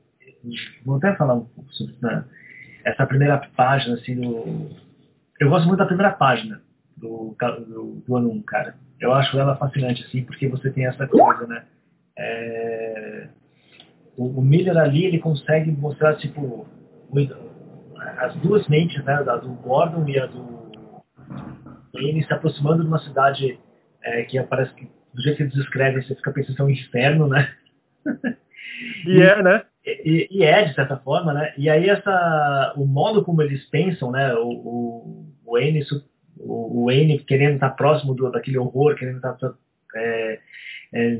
S3: vou até falar um pouco sobre né, essa primeira página, assim, do... Eu gosto muito da primeira página do, do, do 1, cara. Eu acho ela fascinante, assim, porque você tem essa coisa, né? É... O, o, Miller ali, ele consegue mostrar, tipo, as duas mentes, né? A do Gordon e a do ele se aproximando de uma cidade é, que parece que, do jeito que eles descrevem, você fica pensando que é um inferno, né?
S1: E, e é, né?
S3: E, e, é, de certa forma, né? E aí essa, o modo como eles pensam, né? O, o, o Wayne, o, o Wayne querendo estar próximo do, daquele horror, querendo estar é, é,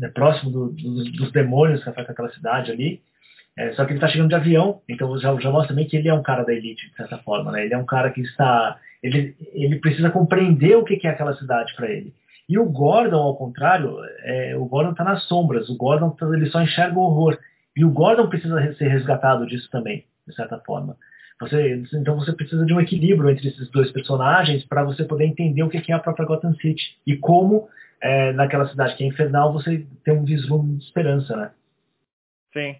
S3: é, próximo do, do, dos demônios que afetam aquela cidade ali. É, só que ele está chegando de avião, então já, já mostra também que ele é um cara da elite, de certa forma, né? Ele é um cara que está... Ele, ele precisa compreender o que, é aquela cidade para ele. E o Gordon, ao contrário, é, o Gordon está nas sombras, o Gordon ele só enxerga o horror. E o Gordon precisa ser resgatado disso também, de certa forma. Você, então você precisa de um equilíbrio entre esses dois personagens para você poder entender o que é a própria Gotham City e como é, naquela cidade que é infernal você tem um vislumbre de esperança, né?
S1: Sim.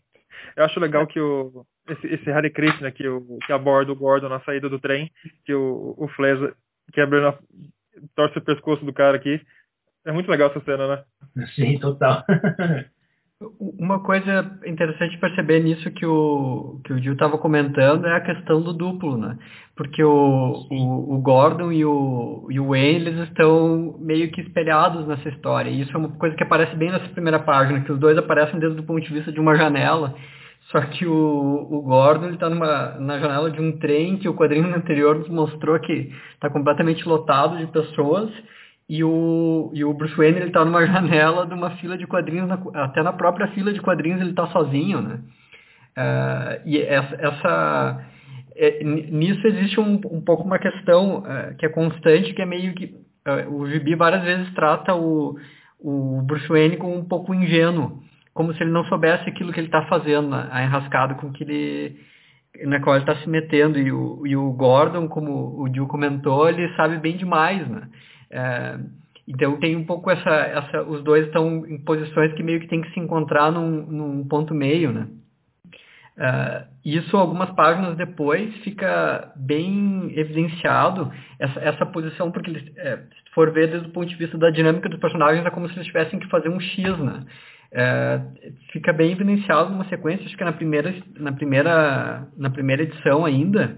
S1: Eu acho legal que o, esse, esse Hare Krishna que, o, que aborda o Gordon na saída do trem, que o, o Fleza quebra, torce o pescoço do cara aqui. É muito legal essa cena,
S3: né? Sim, total.
S2: Uma coisa interessante perceber nisso que o, que o Gil estava comentando é a questão do duplo, né? Porque o, o, o, Gordon e o, e o Wayne, eles estão meio que espelhados nessa história. E isso é uma coisa que aparece bem nessa primeira página, que os dois aparecem desde o ponto de vista de uma janela. Só que o, o Gordon está na janela de um trem que o quadrinho anterior nos mostrou que está completamente lotado de pessoas e o, e o Bruce Wayne ele tá numa janela de uma fila de quadrinhos, na, até na própria fila de quadrinhos ele está sozinho, né? Uh, e essa, essa é, nisso existe um, um pouco uma questão uh, que é constante, que é meio que uh, o Gibi várias vezes trata o, o Bruce Wayne como um pouco ingênuo, como se ele não soubesse aquilo que ele está fazendo, né? a enrascada com que ele na qual ele está se metendo e o, e o Gordon, como o Gil comentou, ele sabe bem demais, né? É, então tem um pouco essa, essa, os dois estão em posições que meio que tem que se encontrar num, num ponto meio, né? Uh, isso algumas páginas depois fica bem evidenciado essa, essa posição porque eles, é, se for ver desde o ponto de vista da dinâmica dos personagens é como se eles tivessem que fazer um X, né? É, fica bem evidenciado numa sequência, acho que na primeira, na primeira, na primeira edição ainda,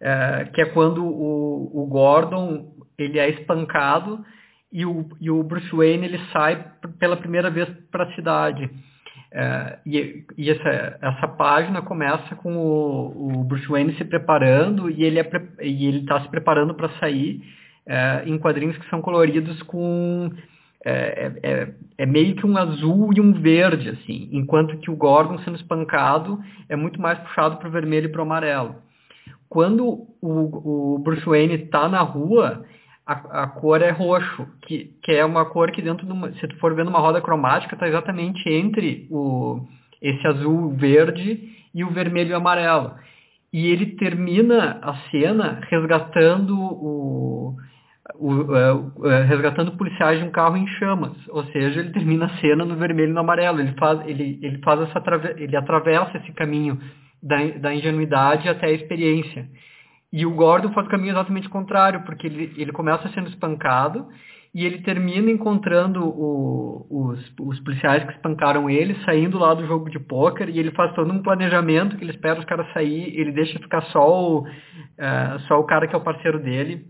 S2: é, que é quando o, o Gordon ele é espancado e o, e o Bruce Wayne ele sai pela primeira vez para a cidade. É, e, e essa, essa página começa com o, o, Bruce Wayne se preparando e ele é, está se preparando para sair é, em quadrinhos que são coloridos com é, é, é, é, meio que um azul e um verde, assim, enquanto que o Gordon sendo espancado é muito mais puxado para o vermelho e para o amarelo. Quando o, o Bruce Wayne está na rua, a, a, cor é roxo, que, que é uma cor que dentro de uma, se tu for vendo uma roda cromática, está exatamente entre o, esse azul verde e o vermelho e amarelo. E ele termina a cena resgatando o, o, uh, resgatando policiais de um carro em chamas, ou seja, ele termina a cena no vermelho e no amarelo. Ele faz, ele, ele faz essa ele atravessa esse caminho da, da ingenuidade até a experiência. E o Gordon faz o caminho exatamente contrário, porque ele, ele começa sendo espancado e ele termina encontrando o, os, os policiais que espancaram ele, saindo lá do jogo de pôquer, e ele faz todo um planejamento que ele espera os caras sair, ele deixa ficar só o, uh, só o cara que é o parceiro dele,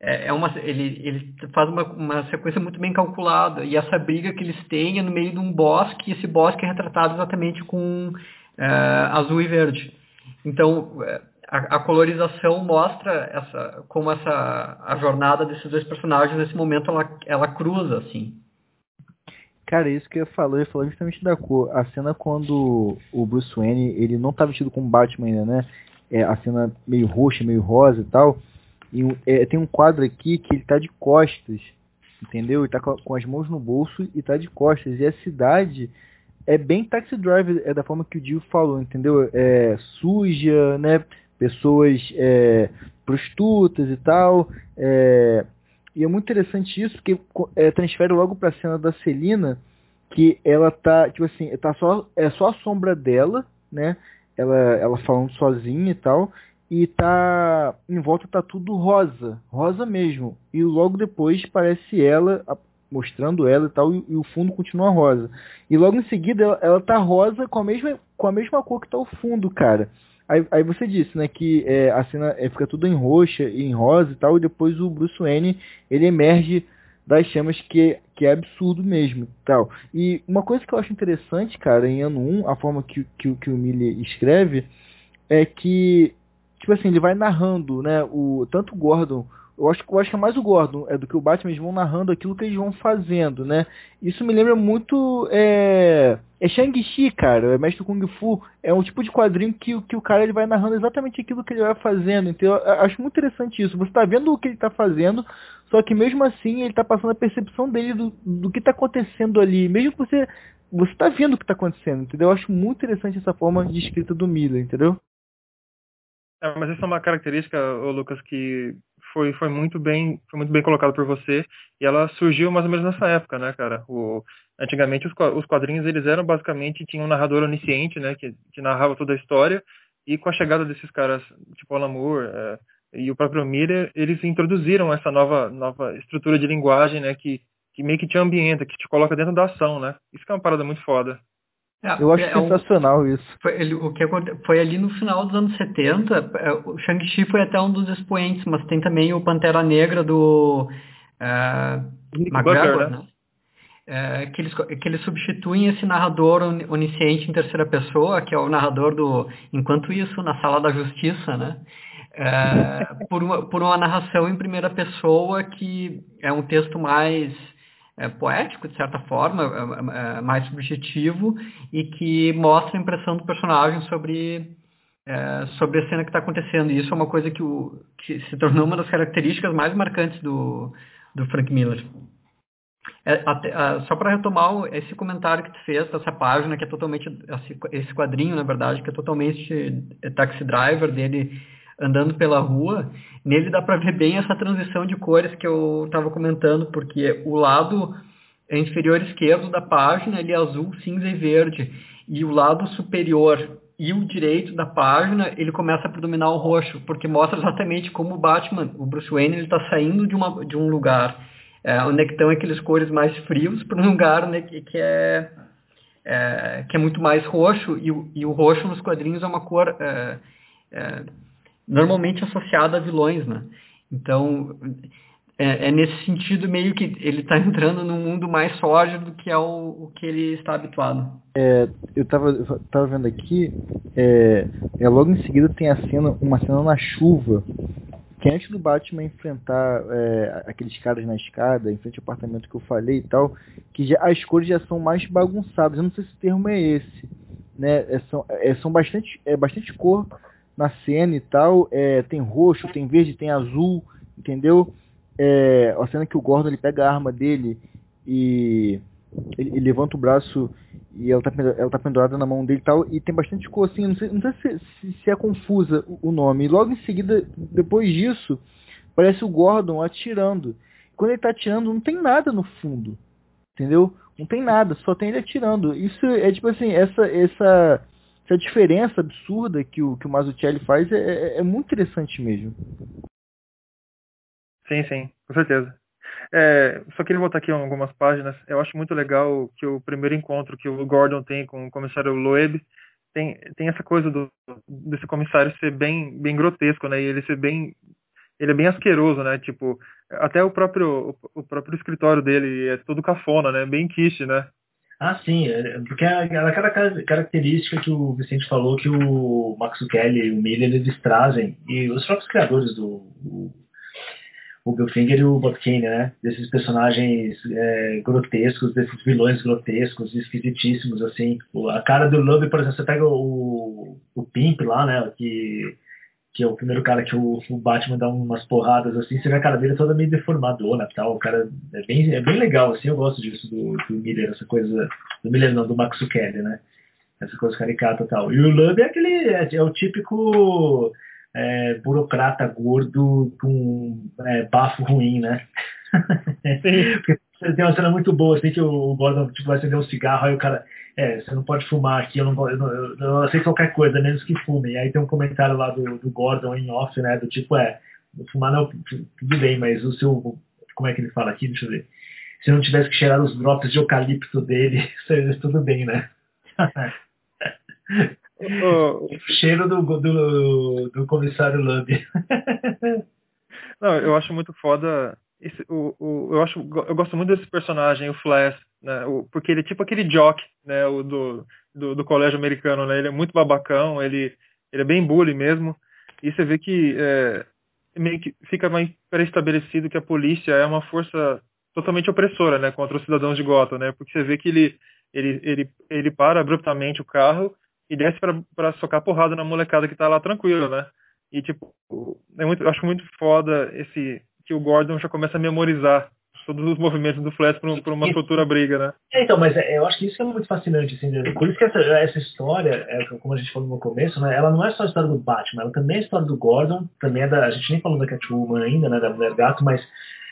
S2: é, é uma, ele, ele faz uma, uma sequência muito bem calculada. E essa briga que eles têm é no meio de um bosque, e esse bosque é retratado exatamente com é, azul e verde. Então, é, a, colorização mostra essa, como essa, a jornada desses dois personagens, nesse momento, ela, ela cruza, assim.
S4: Cara, isso que eu falou, eu falou justamente da cor. A cena quando o Bruce Wayne, ele não tá vestido como Batman ainda, né? É, a cena meio roxa, meio rosa e tal e é, tem um quadro aqui que ele tá de costas, entendeu? Ele tá com, com, as mãos no bolso e tá de costas. E a cidade é bem taxi driver, é da forma que o Dio falou, entendeu? É suja, né? Pessoas é, prostitutas e tal. É, e é muito interessante isso, porque é, transfere logo pra cena da Celina, que ela tá, tipo assim, tá só, é só a sombra dela, né? Ela, ela falando sozinha e tal e tá em volta tá tudo rosa, rosa mesmo. E logo depois parece ela mostrando ela e tal e, e o fundo continua rosa. E logo em seguida ela, ela tá rosa com a mesma com a mesma cor que tá o fundo, cara. Aí, aí você disse, né, que é, a cena é, fica tudo em roxa e em rosa e tal, e depois o Bruce Wayne, ele emerge das chamas que, que é absurdo mesmo tal. E uma coisa que eu acho interessante, cara, em ano 1, a forma que, que, que o Miller escreve, é que tipo assim, ele vai narrando, né, o, tanto o Gordon, eu acho, eu acho que é mais o Gordon é do que o Batman, eles vão narrando aquilo que eles vão fazendo, né, isso me lembra muito, é, é Shang-Chi, cara, é Mestre Kung Fu, é um tipo de quadrinho que, que o cara ele vai narrando exatamente aquilo que ele vai fazendo, então eu acho muito interessante isso, você tá vendo o que ele tá fazendo, só que mesmo assim ele tá passando a percepção dele do, do que tá acontecendo ali, mesmo que você você tá vendo o que tá acontecendo, entendeu? Eu acho muito interessante essa forma de escrita do Miller, entendeu?
S1: É, mas essa é uma característica, Lucas, que foi, foi muito bem foi muito bem colocado por você e ela surgiu mais ou menos nessa época, né, cara? O, antigamente os, os quadrinhos eles eram basicamente tinha um narrador onisciente, né, que, que narrava toda a história e com a chegada desses caras tipo Alan Moore é, e o próprio Miller, eles introduziram essa nova nova estrutura de linguagem, né, que que meio que te ambienta, que te coloca dentro da ação, né? Isso que é uma parada muito foda.
S4: É, eu acho é, sensacional isso.
S2: Foi, ele, o que foi ali no final dos anos 70, é, o Shang-Chi foi até um dos expoentes, mas tem também o Pantera Negra do uh, McGregor, Butler, né? né? É, que, eles, que eles substituem esse narrador onisciente em terceira pessoa, que é o narrador do Enquanto Isso, na Sala da Justiça, né? É, por, uma, por uma narração em primeira pessoa que é um texto mais é, poético, de certa forma, é, é, mais subjetivo, e que mostra a impressão do personagem sobre, é, sobre a cena que está acontecendo. E isso é uma coisa que, o, que, se tornou uma das características mais marcantes do, do Frank Miller. É, até, uh, só para retomar esse comentário que tu fez, essa página que é totalmente, esse quadrinho, na verdade, que é totalmente é, taxi driver dele andando pela rua, nele dá para ver bem essa transição de cores que eu estava comentando, porque o lado inferior esquerdo da página ele é azul, cinza e verde, e o lado superior e o direito da página ele começa a predominar o roxo, porque mostra exatamente como o Batman, o Bruce Wayne, ele está saindo de, uma, de um lugar. É, onde é estão aqueles cores mais frios para um lugar né, que, que é, é, que é muito mais roxo e o, e o roxo nos quadrinhos é uma cor é, é normalmente associada a vilões, né? Então é, é, nesse sentido meio que ele está entrando num mundo mais sólido do que é o, o que ele está habituado.
S4: É, eu estava tava vendo aqui, é, é, logo em seguida tem a cena, uma cena na chuva, que antes do Batman enfrentar é, aqueles caras na escada, em frente ao apartamento que eu falei e tal, que já, as cores já são mais bagunçadas. Eu não sei se o termo é esse. Né? É, são, é, são bastante, é bastante cor na cena e tal. É, tem roxo, tem verde, tem azul, entendeu? É, a cena que o Gordon ele pega a arma dele e ele, ele levanta o braço e ela tá, ela tá pendurada na mão dele e tal, e tem bastante cor assim, não sei, não sei se, se, é confusa o, o, nome. E logo em seguida, depois disso, parece o Gordon atirando. Quando ele tá atirando, não tem nada no fundo, entendeu? Não tem nada, só tem ele atirando. Isso é tipo assim, essa essa essa diferença absurda que o que o Mazzucchelli faz é, é, é muito interessante mesmo.
S1: Sim, sim, com certeza. É, só queria voltar aqui em algumas páginas. Eu acho muito legal que o primeiro encontro que o Gordon tem com o comissário Loeb tem, tem essa coisa do, desse comissário ser bem, bem grotesco, né? E ele ser bem ele é bem asqueroso, né? Tipo, até o próprio o próprio escritório dele é todo cafona, né? Bem quiche, né?
S3: Ah, sim, é, porque é aquela característica que o Vicente falou que o Max Kelly e o Miller eles trazem, e os próprios criadores do o Billfinger e o Botkin, né? Desses personagens é, grotescos, desses vilões grotescos, esquisitíssimos, assim. A cara do Love, por exemplo, você pega o, o Pimp lá, né? Que, que é o primeiro cara que o, o Batman dá umas porradas, assim, você vê a cara dele toda meio deformadona tal. O cara é bem, é bem legal, assim, eu gosto disso do, do Miller, essa coisa. Do Miller não, do Max Kelly, né? Essa coisa caricata e tal. E o Love é aquele. é, é o típico é, burocrata gordo com é, bafo ruim, né? Porque tem uma cena muito boa, assim, que o Gordon tipo, vai acender um cigarro, aí o cara, é, você não pode fumar aqui, eu não, eu eu não aceito qualquer coisa, menos que fume. E aí tem um comentário lá do, do Gordon em off, né, do tipo, é, fumar não, tudo bem, mas o seu, como é que ele fala aqui, deixa eu ver. Se não tivesse que cheirar os drops de eucalipto dele, tudo bem, né? o cheiro do, do, do comissário Lub.
S1: Não, eu acho muito foda. Esse, o, o, eu, acho, eu gosto muito desse personagem, o Flash, né? O, porque ele é tipo aquele jock, né? O do, do, do, colégio americano, né? Ele é muito babacão, ele, ele é bem bully mesmo. E você vê que é, meio que fica mais pré-estabelecido que a polícia é uma força totalmente opressora, né? Contra os cidadãos de Gotham, né? Porque você vê que ele, ele, ele, ele para abruptamente o carro e desce para socar porrada na molecada que tá lá tranquilo, né? E tipo, é muito, eu acho muito foda esse que o Gordon já começa a memorizar todos os movimentos do Flash para uma futura briga, né?
S3: É, então, mas é, eu acho que isso é muito fascinante, assim, né? por isso que essa, essa história, é, como a gente falou no começo, né, ela não é só a história do Batman, ela também é a história do Gordon, também é da, a gente nem falou da Catwoman ainda, né, da Mulher Gato, mas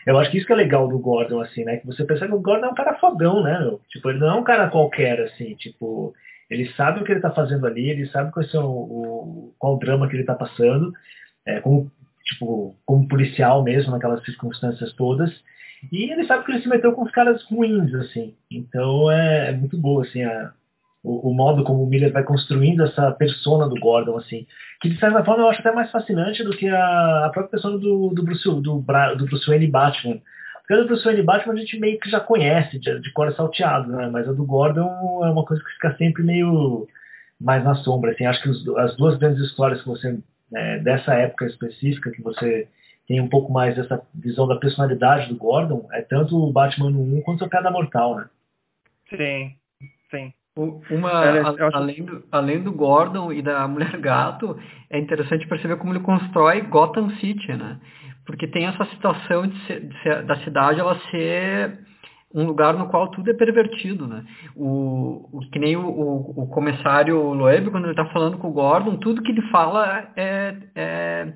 S3: eu acho que isso que é legal do Gordon, assim, né, que você percebe que o Gordon é um cara fodão, né, meu? tipo, ele não é um cara qualquer, assim, tipo, ele sabe o que ele está fazendo ali, ele sabe qual, é o, o, qual o drama que ele está passando, é, como, tipo, como policial mesmo, naquelas circunstâncias todas. E ele sabe que ele se meteu com os caras ruins, assim. Então é, é muito boa, assim, a, o, o, modo como o Miller vai construindo essa persona do Gordon, assim. Que de certa forma eu acho até mais fascinante do que a, a própria persona do, do, Bruce, do, do Bruce Wayne Batman porque a do Bruce Wayne Batman a gente meio que já conhece, de, de cor salteado, né? Mas a do Gordon é uma coisa que fica sempre meio mais na sombra. Assim, acho que os, as duas grandes histórias que você, né, dessa época específica, que você tem um pouco mais essa visão da personalidade do Gordon, é tanto o Batman no 1 quanto a Piada Mortal, né?
S1: Sim, sim.
S2: Uma, a, além, do, além do Gordon e da Mulher Gato, é interessante perceber como ele constrói Gotham City, né? porque tem essa situação de ser, de ser, da cidade ela ser um lugar no qual tudo é pervertido, né? O, o que nem o, o, o comissário Loeb, quando ele está falando com o Gordon, tudo que ele fala é, é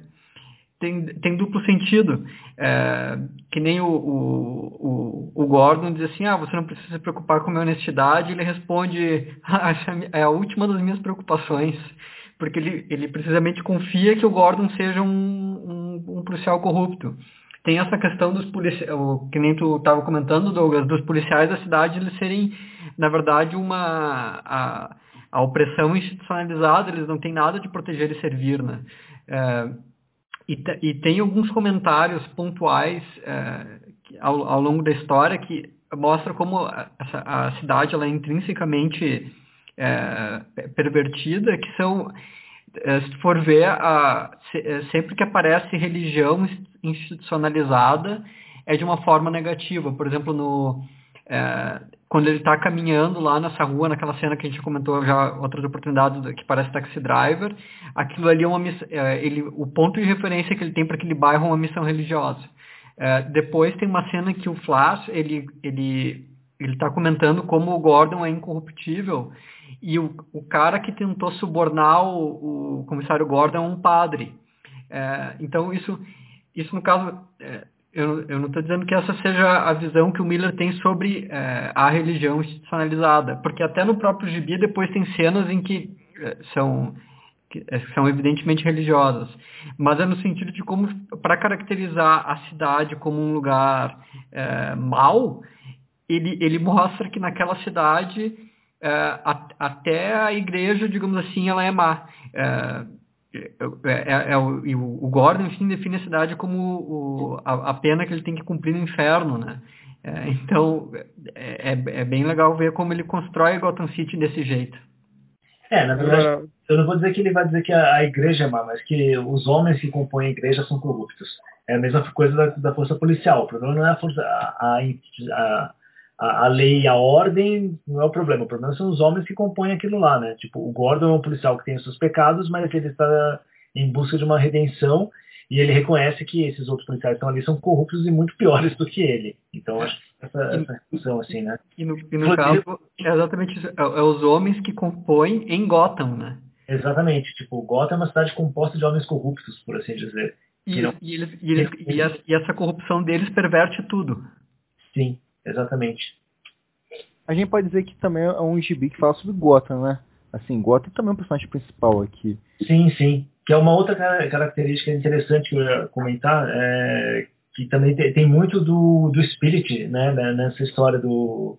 S2: tem, tem duplo sentido. É, que nem o, o, o, Gordon diz assim, ah, você não precisa se preocupar com a minha honestidade, ele responde, ah, é a última das minhas preocupações, porque ele, ele precisamente confia que o Gordon seja um, um, um policial corrupto tem essa questão dos policiais, que nem tu estava comentando, Douglas, dos policiais da cidade eles serem, na verdade, uma a, a opressão institucionalizada, eles não têm nada de proteger e servir, né? É, e, e, tem alguns comentários pontuais é, ao, ao, longo da história que mostra como essa, a cidade ela é intrinsecamente é, pervertida, que são é, se for ver, a, é, sempre que aparece religião institucionalizada, é de uma forma negativa. Por exemplo, no, é, quando ele está caminhando lá nessa rua, naquela cena que a gente comentou já outras oportunidades, que parece Taxi Driver, aquilo ali é uma é, ele, o ponto de referência que ele tem para aquele bairro é uma missão religiosa. É, depois tem uma cena que o Flash, ele ele ele está comentando como o Gordon é incorruptível e o, o cara que tentou subornar o, o comissário Gordon é um padre. É, então, isso, isso no caso, é, eu, eu não estou dizendo que essa seja a visão que o Miller tem sobre é, a religião institucionalizada, porque até no próprio gibi depois tem cenas em que é, são é, são evidentemente religiosas, mas é no sentido de como, para caracterizar a cidade como um lugar é, mau, ele, ele mostra que naquela cidade é, até a igreja, digamos assim, ela é má. É, é, é, é o, o, Gordon, enfim, define a cidade como o, a, a, pena que ele tem que cumprir no inferno, né? É, então, é, é, bem legal ver como ele constrói Gotham City desse jeito.
S3: É, na verdade, eu não vou dizer que ele vai dizer que a, a igreja é má, mas que os homens que compõem a igreja são corruptos. É a mesma coisa da, da força policial. O problema não é a força, a, a a, a, lei e a ordem não é o problema. O problema são os homens que compõem aquilo lá, né? Tipo, o Gordon é um policial que tem os seus pecados, mas ele está em busca de uma redenção e ele reconhece que esses outros policiais que estão ali são corruptos e muito piores do que ele. Então, acho que essa, essa discussão, assim, né?
S2: E no, e no caso, é exatamente isso. É, é, os homens que compõem em Gotham, né?
S3: Exatamente. Tipo, Gotham é uma cidade composta de homens corruptos, por assim dizer.
S2: E, e, eles, e, eles, e, a, e essa corrupção deles perverte tudo.
S3: Sim, Exatamente.
S4: A gente pode dizer que também é um gibi que fala sobre Gotham, né? Assim, Gotham também é um personagem principal aqui.
S3: Sim, sim. Que é uma outra característica interessante que eu ia comentar, é, que também tem, muito do, do Spirit, né? né? Nessa história do,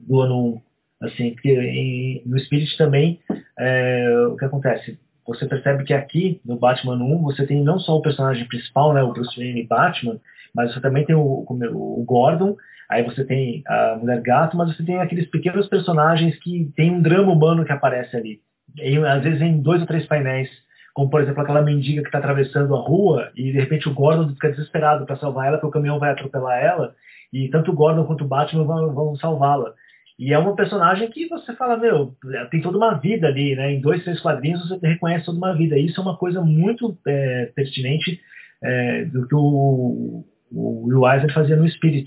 S3: do ano 1. Assim, porque em, no Spirit também, é, o que acontece? Você percebe que aqui, no Batman 1, você tem não só o personagem principal, né? O Bruce Wayne Batman, mas você também tem o, o Gordon, Aí você tem a Mulher Gato, mas você tem aqueles pequenos personagens que tem um drama humano que aparece ali. E, às vezes em dois ou três painéis, como por exemplo aquela mendiga que está atravessando a rua e de repente o Gordon fica desesperado para salvar ela, porque o caminhão vai atropelar ela, e tanto o Gordon quanto o Batman vão, vão salvá-la. E é uma personagem que você fala, meu, tem toda uma vida ali, né? Em dois, três quadrinhos você reconhece toda uma vida. Isso é uma coisa muito é, pertinente é, do que o, o Will Eisner fazia no Spirit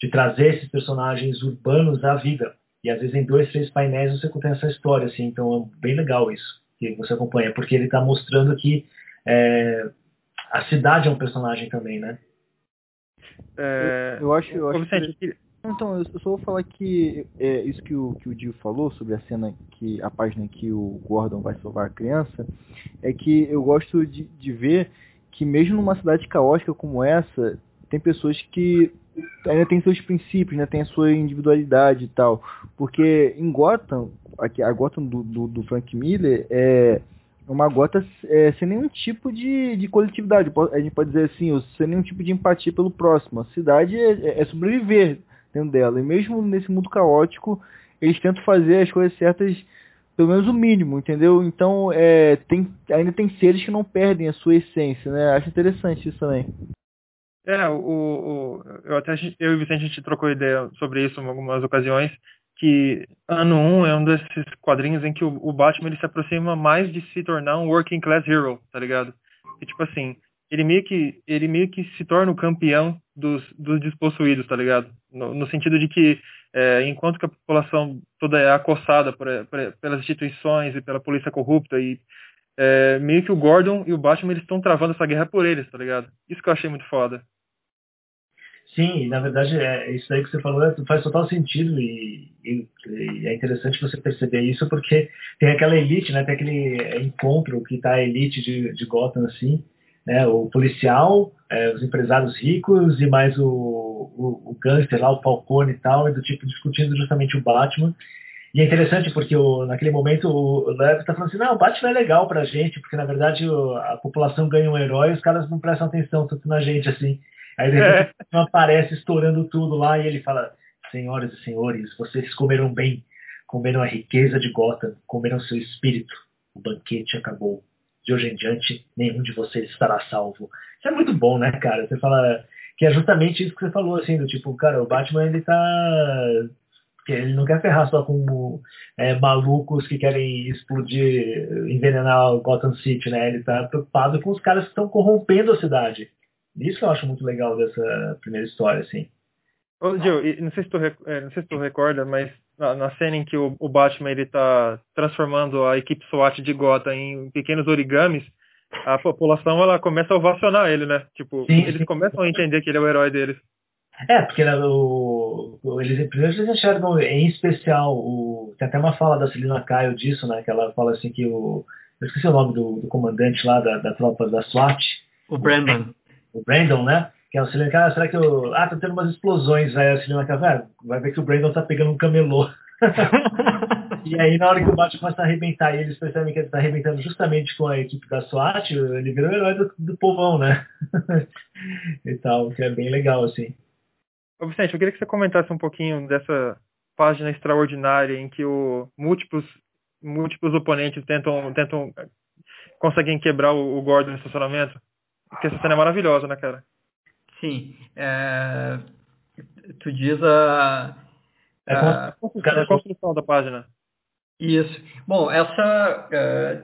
S3: de trazer esses personagens urbanos à vida. E às vezes em dois, três painéis você contém essa história, assim, então é bem legal isso que você acompanha, porque ele está mostrando que é, a cidade é um personagem também, né?
S4: É, eu, eu, acho, eu acho que... Então, eu só vou falar que é, isso que o, que o Dio falou sobre a cena que a página que o Gordon vai salvar a criança, é que eu gosto de, de ver que mesmo numa cidade caótica como essa, tem pessoas que ainda tem seus princípios, né? Tem a sua individualidade e tal. Porque em Gotham, aqui, a Gotham do, do, do Frank Miller é uma Gotham é, sem nenhum tipo de, de coletividade. A gente pode dizer assim, sem nenhum tipo de empatia pelo próximo. A cidade é, é sobreviver dentro dela. E mesmo nesse mundo caótico, eles tentam fazer as coisas certas pelo menos o mínimo, entendeu? Então, é, tem, ainda tem seres que não perdem a sua essência, né? Acho interessante isso também.
S1: É, o, o, eu até eu e o Vicente a gente trocou ideia sobre isso em algumas ocasiões, que ano 1 um é um desses quadrinhos em que o, o, Batman ele se aproxima mais de se tornar um working class hero, tá ligado? E tipo assim, ele meio que ele meio que se torna o campeão dos, dos despossuídos, tá ligado? No, no sentido de que é, enquanto que a população toda é acossada por, por, pelas instituições e pela polícia corrupta e é, meio que o Gordon e o Batman eles estão travando essa guerra por eles, tá ligado? Isso que eu achei muito foda.
S3: Sim, na verdade é isso aí que você falou é, faz total sentido e, e, e, é interessante você perceber isso porque tem aquela elite, né? Tem aquele encontro que tá a elite de, de Gotham assim, né? O policial, é, os empresários ricos e mais o, o, o gangster lá, o Falcone e tal, e do tipo discutindo justamente o Batman. E é interessante porque o, naquele momento o Lev está falando assim, não, o Batman é legal pra gente, porque na verdade o, a população ganha um herói e os caras não prestam atenção tanto na gente assim. Aí ele é. aparece estourando tudo lá e ele fala: Senhoras e senhores, vocês comeram bem, comeram a riqueza de Gotham, comeram seu espírito. O banquete acabou. De hoje em diante, nenhum de vocês estará salvo. Isso é muito bom, né, cara? Você fala que é justamente isso que você falou, assim, do tipo, cara, o Batman ele tá ele não quer ferrar só com é, malucos que querem explodir, envenenar o Gotham City, né? Ele tá preocupado com os caras que estão corrompendo a cidade. Isso que eu acho muito legal dessa primeira história, assim.
S1: Ô, Gil, não sei se tu, é, não sei se tu recorda, mas na, na cena em que o, o, Batman ele tá transformando a equipe SWAT de Gotham em pequenos origamis, a população ela começa a ovacionar ele, né? Tipo, sim, eles sim. começam a entender que ele é o herói deles.
S3: É, porque né, o, o, eles, primeiro eles enxergam, em especial, o, tem até uma fala da Celina Caio disso, né? Que ela fala assim que o. Eu esqueci o nome do, do comandante lá da, da tropa da SWAT.
S2: O Brandon
S3: o Brandon, né? Que é o Cillian cara, será que eu. Ah, tá tendo umas explosões. Aí a Cillian cara, vai ver que o Brandon tá pegando um camelô. e aí, na hora que o Batman começa a arrebentar e eles percebem que ele tá arrebentando justamente com a equipe da SWAT, ele virou o herói do, do povão, né? e tal, que é bem legal, assim.
S1: Ô Vicente, eu queria que você comentasse um pouquinho dessa página extraordinária em que o múltiplos múltiplos oponentes tentam tentam conseguem quebrar o, o Gordon no estacionamento. Porque essa cena é maravilhosa, né, cara?
S2: Sim. É... Tu diz a.
S1: É a... a construção da página.
S2: Isso. Bom, essa. É...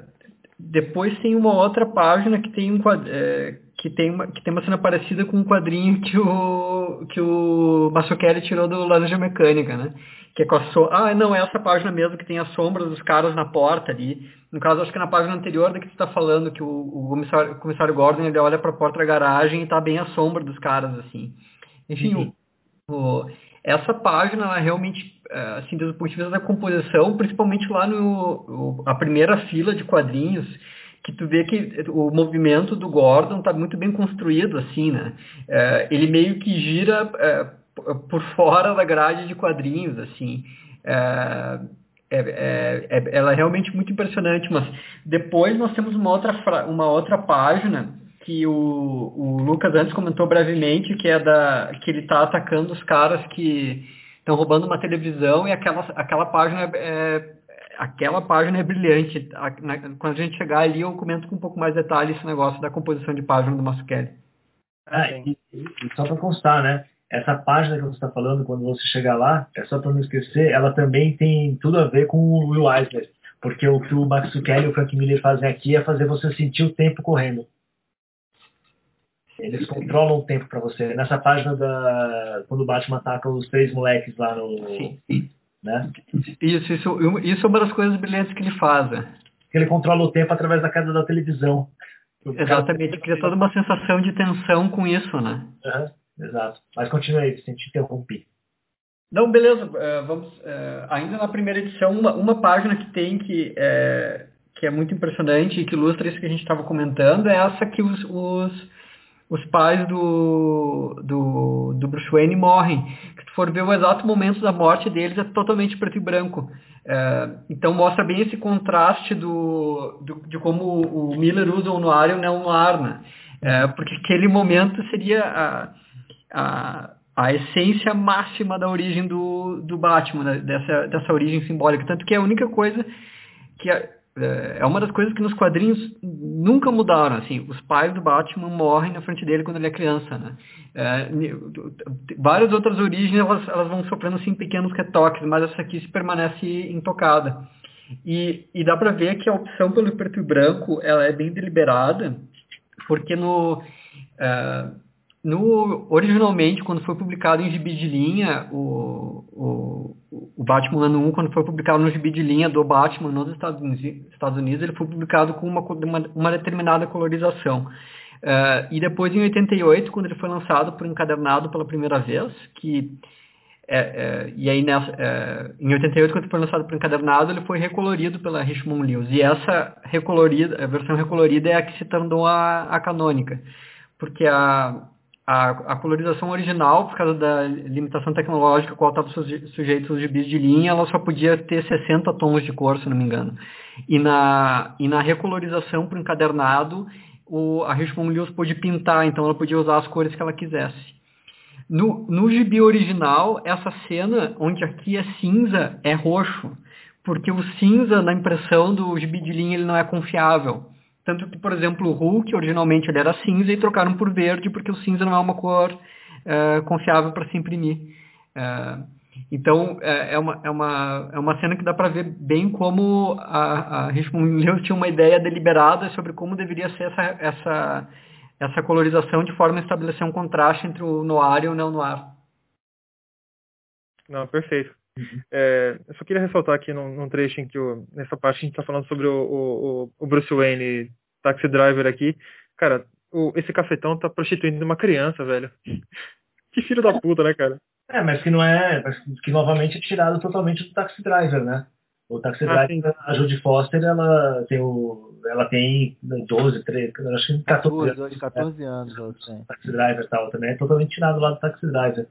S2: Depois tem uma outra página que tem um quad... é... que tem uma que tem uma cena parecida com um quadrinho que o que o Massokelli tirou do Laranja Mecânica, né? Que é com a so... Ah, não, é essa página mesmo que tem as sombras dos caras na porta ali. No caso, acho que na página anterior da que você está falando, que o, o, comissário, o, comissário, Gordon ele olha para a porta da garagem e está bem à sombra dos caras, assim. Enfim, uhum. o, essa página, ela realmente, é, assim, desde o ponto de vista da composição, principalmente lá no a primeira fila de quadrinhos, que tu vê que o movimento do Gordon está muito bem construído, assim, né? É, ele meio que gira é, por fora da grade de quadrinhos, assim. É, é, é, é, ela é realmente muito impressionante, mas depois nós temos uma outra, uma outra página que o, o Lucas antes comentou brevemente, que é da que ele está atacando os caras que estão roubando uma televisão e aquela, aquela página é, é aquela página é brilhante. A, na, quando a gente chegar ali, eu comento com um pouco mais detalhe esse negócio da composição de página do Massuchelli.
S3: Ah, e, e só para constar, né? essa página que você está falando, quando você chegar lá, é só para não esquecer, ela também tem tudo a ver com o Will Eisner. Porque o que o Max Kelly e o Frank Miller fazem aqui é fazer você sentir o tempo correndo. Eles controlam o tempo para você. Nessa página da quando o Batman ataca os três moleques lá no, Sim. Né?
S2: Isso, isso, isso é uma das coisas brilhantes que ele faz. Né?
S3: Ele controla o tempo através da queda da televisão.
S2: Exatamente, cria toda uma sensação de tensão com isso, né?
S3: Uhum. Exato. Mas continue aí, se te interrompi.
S2: Não, beleza. Uh, vamos, uh, ainda na primeira edição, uma, uma página que tem que é, que é muito impressionante e que ilustra isso que a gente estava comentando é essa que os, os, os pais do, do, do Bruce Wayne morrem. For ver o exato momento da morte deles, é totalmente preto e branco. É, então mostra bem esse contraste do, do, de como o Miller usa o noir e o neo-noir, né? É, porque aquele momento seria... A, a, a essência máxima da origem do, do Batman, né? dessa, dessa origem simbólica. Tanto que é a única coisa que é, é uma das coisas que nos quadrinhos nunca mudaram. Assim, os pais do Batman morrem na frente dele quando ele é criança. Né? É, várias outras origens elas, elas vão sofrendo assim, pequenos retoques, mas essa aqui se permanece intocada. E, e dá para ver que a opção pelo preto e branco ela é bem deliberada porque no, uh, no originalmente, quando foi publicado em gibi de linha, o, o, o Batman ano 1, quando foi publicado no gibi de linha do Batman nos Estados Unidos, Estados Unidos ele foi publicado com uma, uma, uma determinada colorização. Uh, e depois, em 88, quando ele foi lançado por encadernado pela primeira vez, que é, é, e aí, nessa, é, em 88, quando foi lançado por encadernado, ele foi recolorido pela Richmond Lewis. E essa recolorida, a versão recolorida é a que se tornou a, a canônica. Porque a, a, a, colorização original, por causa da limitação tecnológica qual estava sujeito os gibis de linha, ela só podia ter 60 tons de cor, se não me engano. E na, e na recolorização para o encadernado, o, a Richmond Lewis pôde pintar, então ela podia usar as cores que ela quisesse. No, no gibi original, essa cena, onde aqui é cinza, é roxo. Porque o cinza, na impressão do gibi de linha, ele não é confiável. Tanto que, por exemplo, o Hulk, originalmente ele era cinza e trocaram por verde, porque o cinza não é uma cor uh, confiável para se imprimir. Uh, então, é, é, uma, é, uma, é uma cena que dá para ver bem como a, a Richmond Lewis tinha uma ideia deliberada sobre como deveria ser essa, essa, essa colorização de forma a estabelecer um contraste entre o noir e o neo-noir.
S1: Não, perfeito. Uhum. É, eu só queria ressaltar aqui num, num trecho em que o, nessa parte a gente está falando sobre o, o, o, Bruce Wayne, taxi driver aqui. Cara, o, esse cafetão tá prostituindo uma criança, velho. Que filho da puta, né, cara?
S3: É, mas que não é. Mas que novamente é tirado totalmente do taxi driver, né? O Taxi ah, Driver, a Judy Foster, ela tem o. Ela tem 12, 13, acho que 14,
S4: 14, 14 anos. Ela tem.
S3: Taxi Driver e tal, também é totalmente tirado lá do Taxi Driver.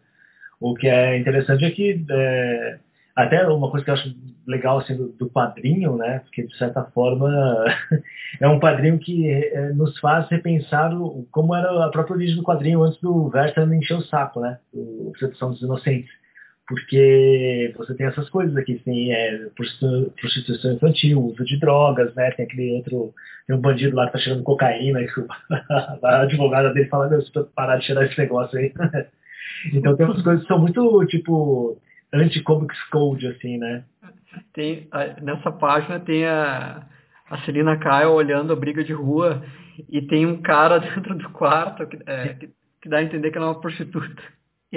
S3: O que é interessante é que é, até uma coisa que eu acho legal assim, do, do quadrinho, né? Porque de certa forma é um quadrinho que é, nos faz repensar o, como era a própria origem do quadrinho antes do Versa encher o saco, né? O Sedução dos Inocentes porque você tem essas coisas aqui, tem é, prostituição infantil, uso de drogas, né? Tem aquele outro, tem um bandido lá que tá cheirando cocaína, e a advogada dele fala, meu, você parar de cheirar esse negócio aí. então tem umas coisas que são muito, tipo, anti-comics code, assim, né?
S2: Tem, nessa página tem a, a Celina Kyle olhando a briga de rua e tem um cara dentro do quarto que, é, que, que dá a entender que ela é uma prostituta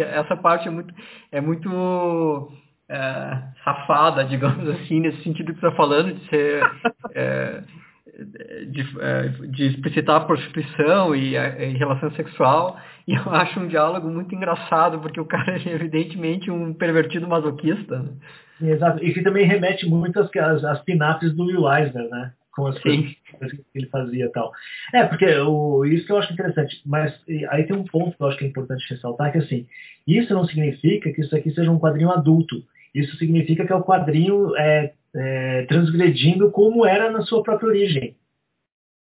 S2: essa parte é muito, é muito é, safada, digamos assim, nesse sentido que você está falando, de ser. É, de, é, de, explicitar a prostituição e, a, e relação sexual, e eu acho um diálogo muito engraçado, porque o cara é evidentemente um pervertido masoquista. Né?
S3: Exato, e que também remete muito às, às, às pinapes do Will Eisner, né? com as Sim. coisas que ele fazia e tal. É, porque o, isso que eu acho interessante, mas aí tem um ponto que eu acho que é importante ressaltar, que assim, isso não significa que isso aqui seja um quadrinho adulto. Isso significa que é o um quadrinho é, é, transgredindo como era na sua própria origem.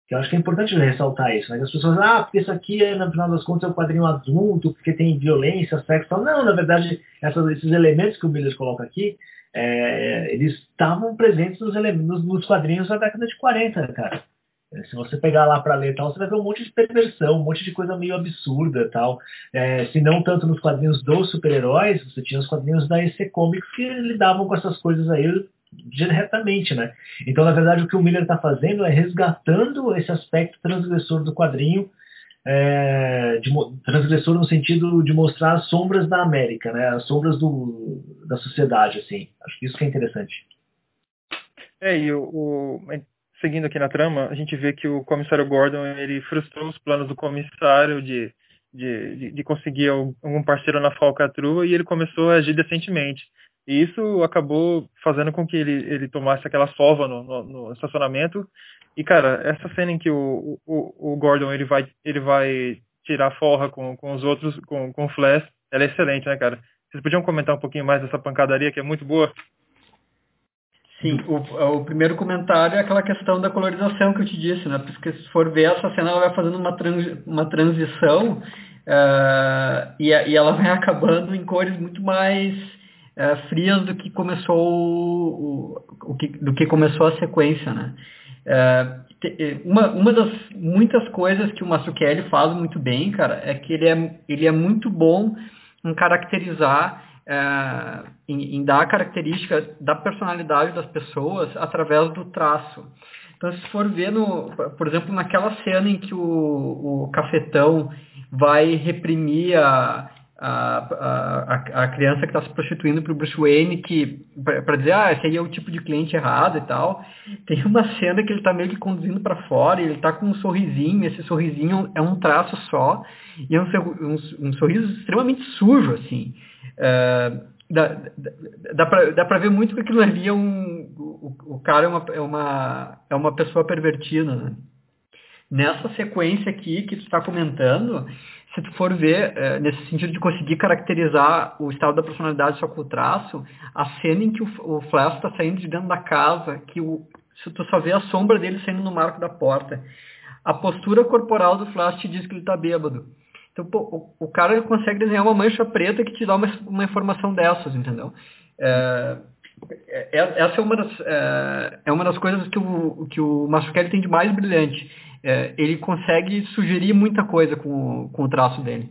S3: Que eu acho que é importante ressaltar isso, né? as pessoas, ah, porque isso aqui, é, no final das contas, é um quadrinho adulto, porque tem violência, sexo tal. Não, na verdade, essas, esses elementos que o Miller coloca aqui é, eles estavam presentes nos, nos, nos, quadrinhos da década de 40, cara. É, se você pegar lá para ler tal, você vai ver um monte de perversão, um monte de coisa meio absurda tal. É, se não tanto nos quadrinhos dos super-heróis, você tinha os quadrinhos da EC Comics que lidavam com essas coisas aí diretamente, né? Então, na verdade, o que o Miller está fazendo é resgatando esse aspecto transgressor do quadrinho é, de, transgressor no sentido de mostrar as sombras da América, né? As sombras do, da sociedade, assim. Acho que isso que é interessante.
S1: É, e o, o, seguindo aqui na trama, a gente vê que o comissário Gordon ele frustrou os planos do comissário de, de, de, de conseguir algum parceiro na falcatrua e ele começou a agir decentemente. E isso acabou fazendo com que ele, ele tomasse aquela sova no, no, no estacionamento e, cara, essa cena em que o, o, o Gordon ele vai, ele vai tirar forra com, com os outros, com, com o Flash, ela é excelente, né, cara? Vocês podiam comentar um pouquinho mais dessa pancadaria que é muito boa?
S2: Sim, o, o, primeiro comentário é aquela questão da colorização que eu te disse, né? Porque se for ver, essa cena ela vai fazendo uma, trans, uma transição uh, e, e, ela vai acabando em cores muito mais uh, frias do que começou o, o, que, do que começou a sequência, né? É, é, uma, uma das muitas coisas que o Mazzucchelli faz muito bem, cara, é que ele é, ele é muito bom em caracterizar é, em, em, dar a característica da personalidade das pessoas através do traço. Então, se for ver, no, por exemplo, naquela cena em que o, o cafetão vai reprimir a, a, a, a criança que está se prostituindo para o Bruce Wayne, que para dizer, ah, esse aí é o tipo de cliente errado e tal. Tem uma cena que ele está meio que conduzindo para fora, e ele está com um sorrisinho, esse sorrisinho é um traço só, e é um, um, um sorriso extremamente sujo, assim. Uh, dá, dá, dá para ver muito que aquilo ali é um. O, o cara é uma, é, uma, é uma pessoa pervertida, né? Nessa sequência aqui que tu está comentando, se tu for ver, é, nesse sentido de conseguir caracterizar o estado da personalidade só com o traço, a cena em que o, o Flash está saindo de dentro da casa, que o, se tu só vê a sombra dele saindo no marco da porta, a postura corporal do Flash te diz que ele está bêbado. Então, pô, o, o, cara consegue desenhar uma mancha preta que te dá uma, uma informação dessas, entendeu? É, essa é uma das, é, é, uma das coisas que o, que o Mazzucchelli tem de mais brilhante é, ele consegue sugerir muita coisa com, com o traço dele.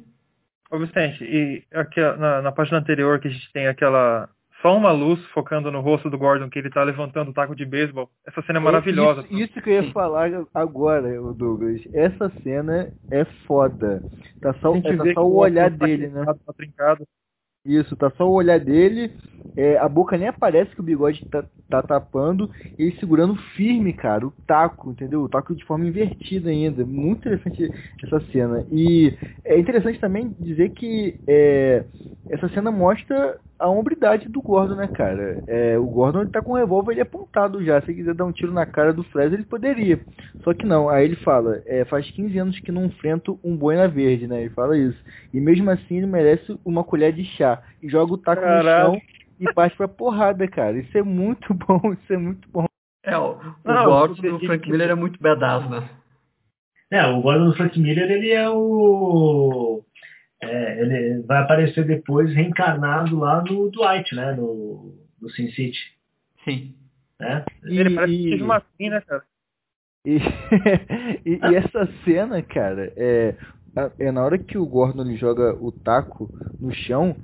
S1: Ô Vicente, e aqui na, na, página anterior que a gente tem aquela só uma luz focando no rosto do Gordon que ele tá levantando o taco de beisebol. Essa cena é, é maravilhosa.
S4: Isso, isso, que eu ia falar agora, Douglas. Essa cena é foda. Tá só, é, tá só o olhar tá dele, né? Tá trincado. Isso, tá só o olhar dele, é, a boca nem aparece que o bigode tá, tá, tapando, ele segurando firme, cara, o taco, entendeu? O taco de forma invertida ainda. Muito interessante essa cena. E é interessante também dizer que é, essa cena mostra a hombridade do Gordon, né, cara? É, o Gordon ele tá com o revólver ele é apontado já. Se ele quiser dar um tiro na cara do Flash, ele poderia. Só que não. Aí ele fala: é, faz 15 anos que não enfrento um boi na verde, né? Ele fala isso. E mesmo assim ele merece uma colher de chá. E joga o taco Caraca. no chão e parte pra porrada, cara. Isso é muito bom, isso é muito bom.
S2: É, o, o não, Gordon do Frank Miller é muito badass, né?
S3: É, o Gordon do Frank Miller, ele é o é, ele vai aparecer depois reencarnado lá no Dwight, né? No, no Sin City.
S2: Sim.
S1: É? Ele parece que teve uma fim, né, cara?
S4: E, e, e, essa cena, cara, é, é na hora que o Gordon ele joga o taco no chão,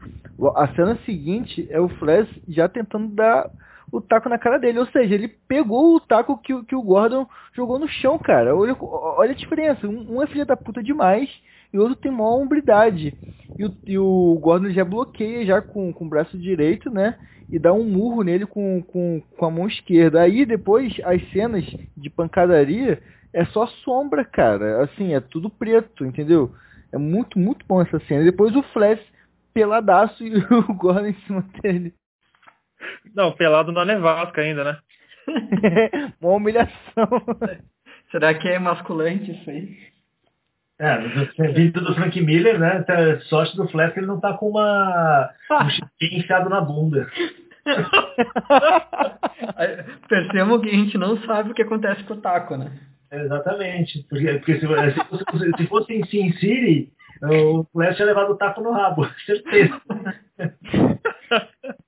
S4: a cena seguinte é o Flash já tentando dar o taco na cara dele. Ou seja, ele pegou o taco que, que o Gordon jogou no chão, cara. Olha, olha a diferença. Um, é filho da puta demais e o outro tem maior hombridade. E o, e o Gordon já bloqueia já com, com o braço direito, né? E dá um murro nele com, com, com a mão esquerda. Aí depois as cenas de pancadaria é só sombra, cara. Assim, é tudo preto, entendeu? É muito, muito bom essa cena. Depois o Flash peladaço e o Gordon em cima dele.
S1: Não, pelado na nevasca ainda, né?
S4: Uma humilhação.
S2: Será que é masculante isso aí?
S3: É, vindo do Frank Miller, né? Sorte do Flash que ele não tá com uma um chipinho enfiado na bunda.
S2: Percebam que a gente não sabe o que acontece com o taco, né?
S3: Exatamente. Porque, porque se, se, fosse, se fosse em Sin City, o Flash tinha levado o taco no rabo, certeza.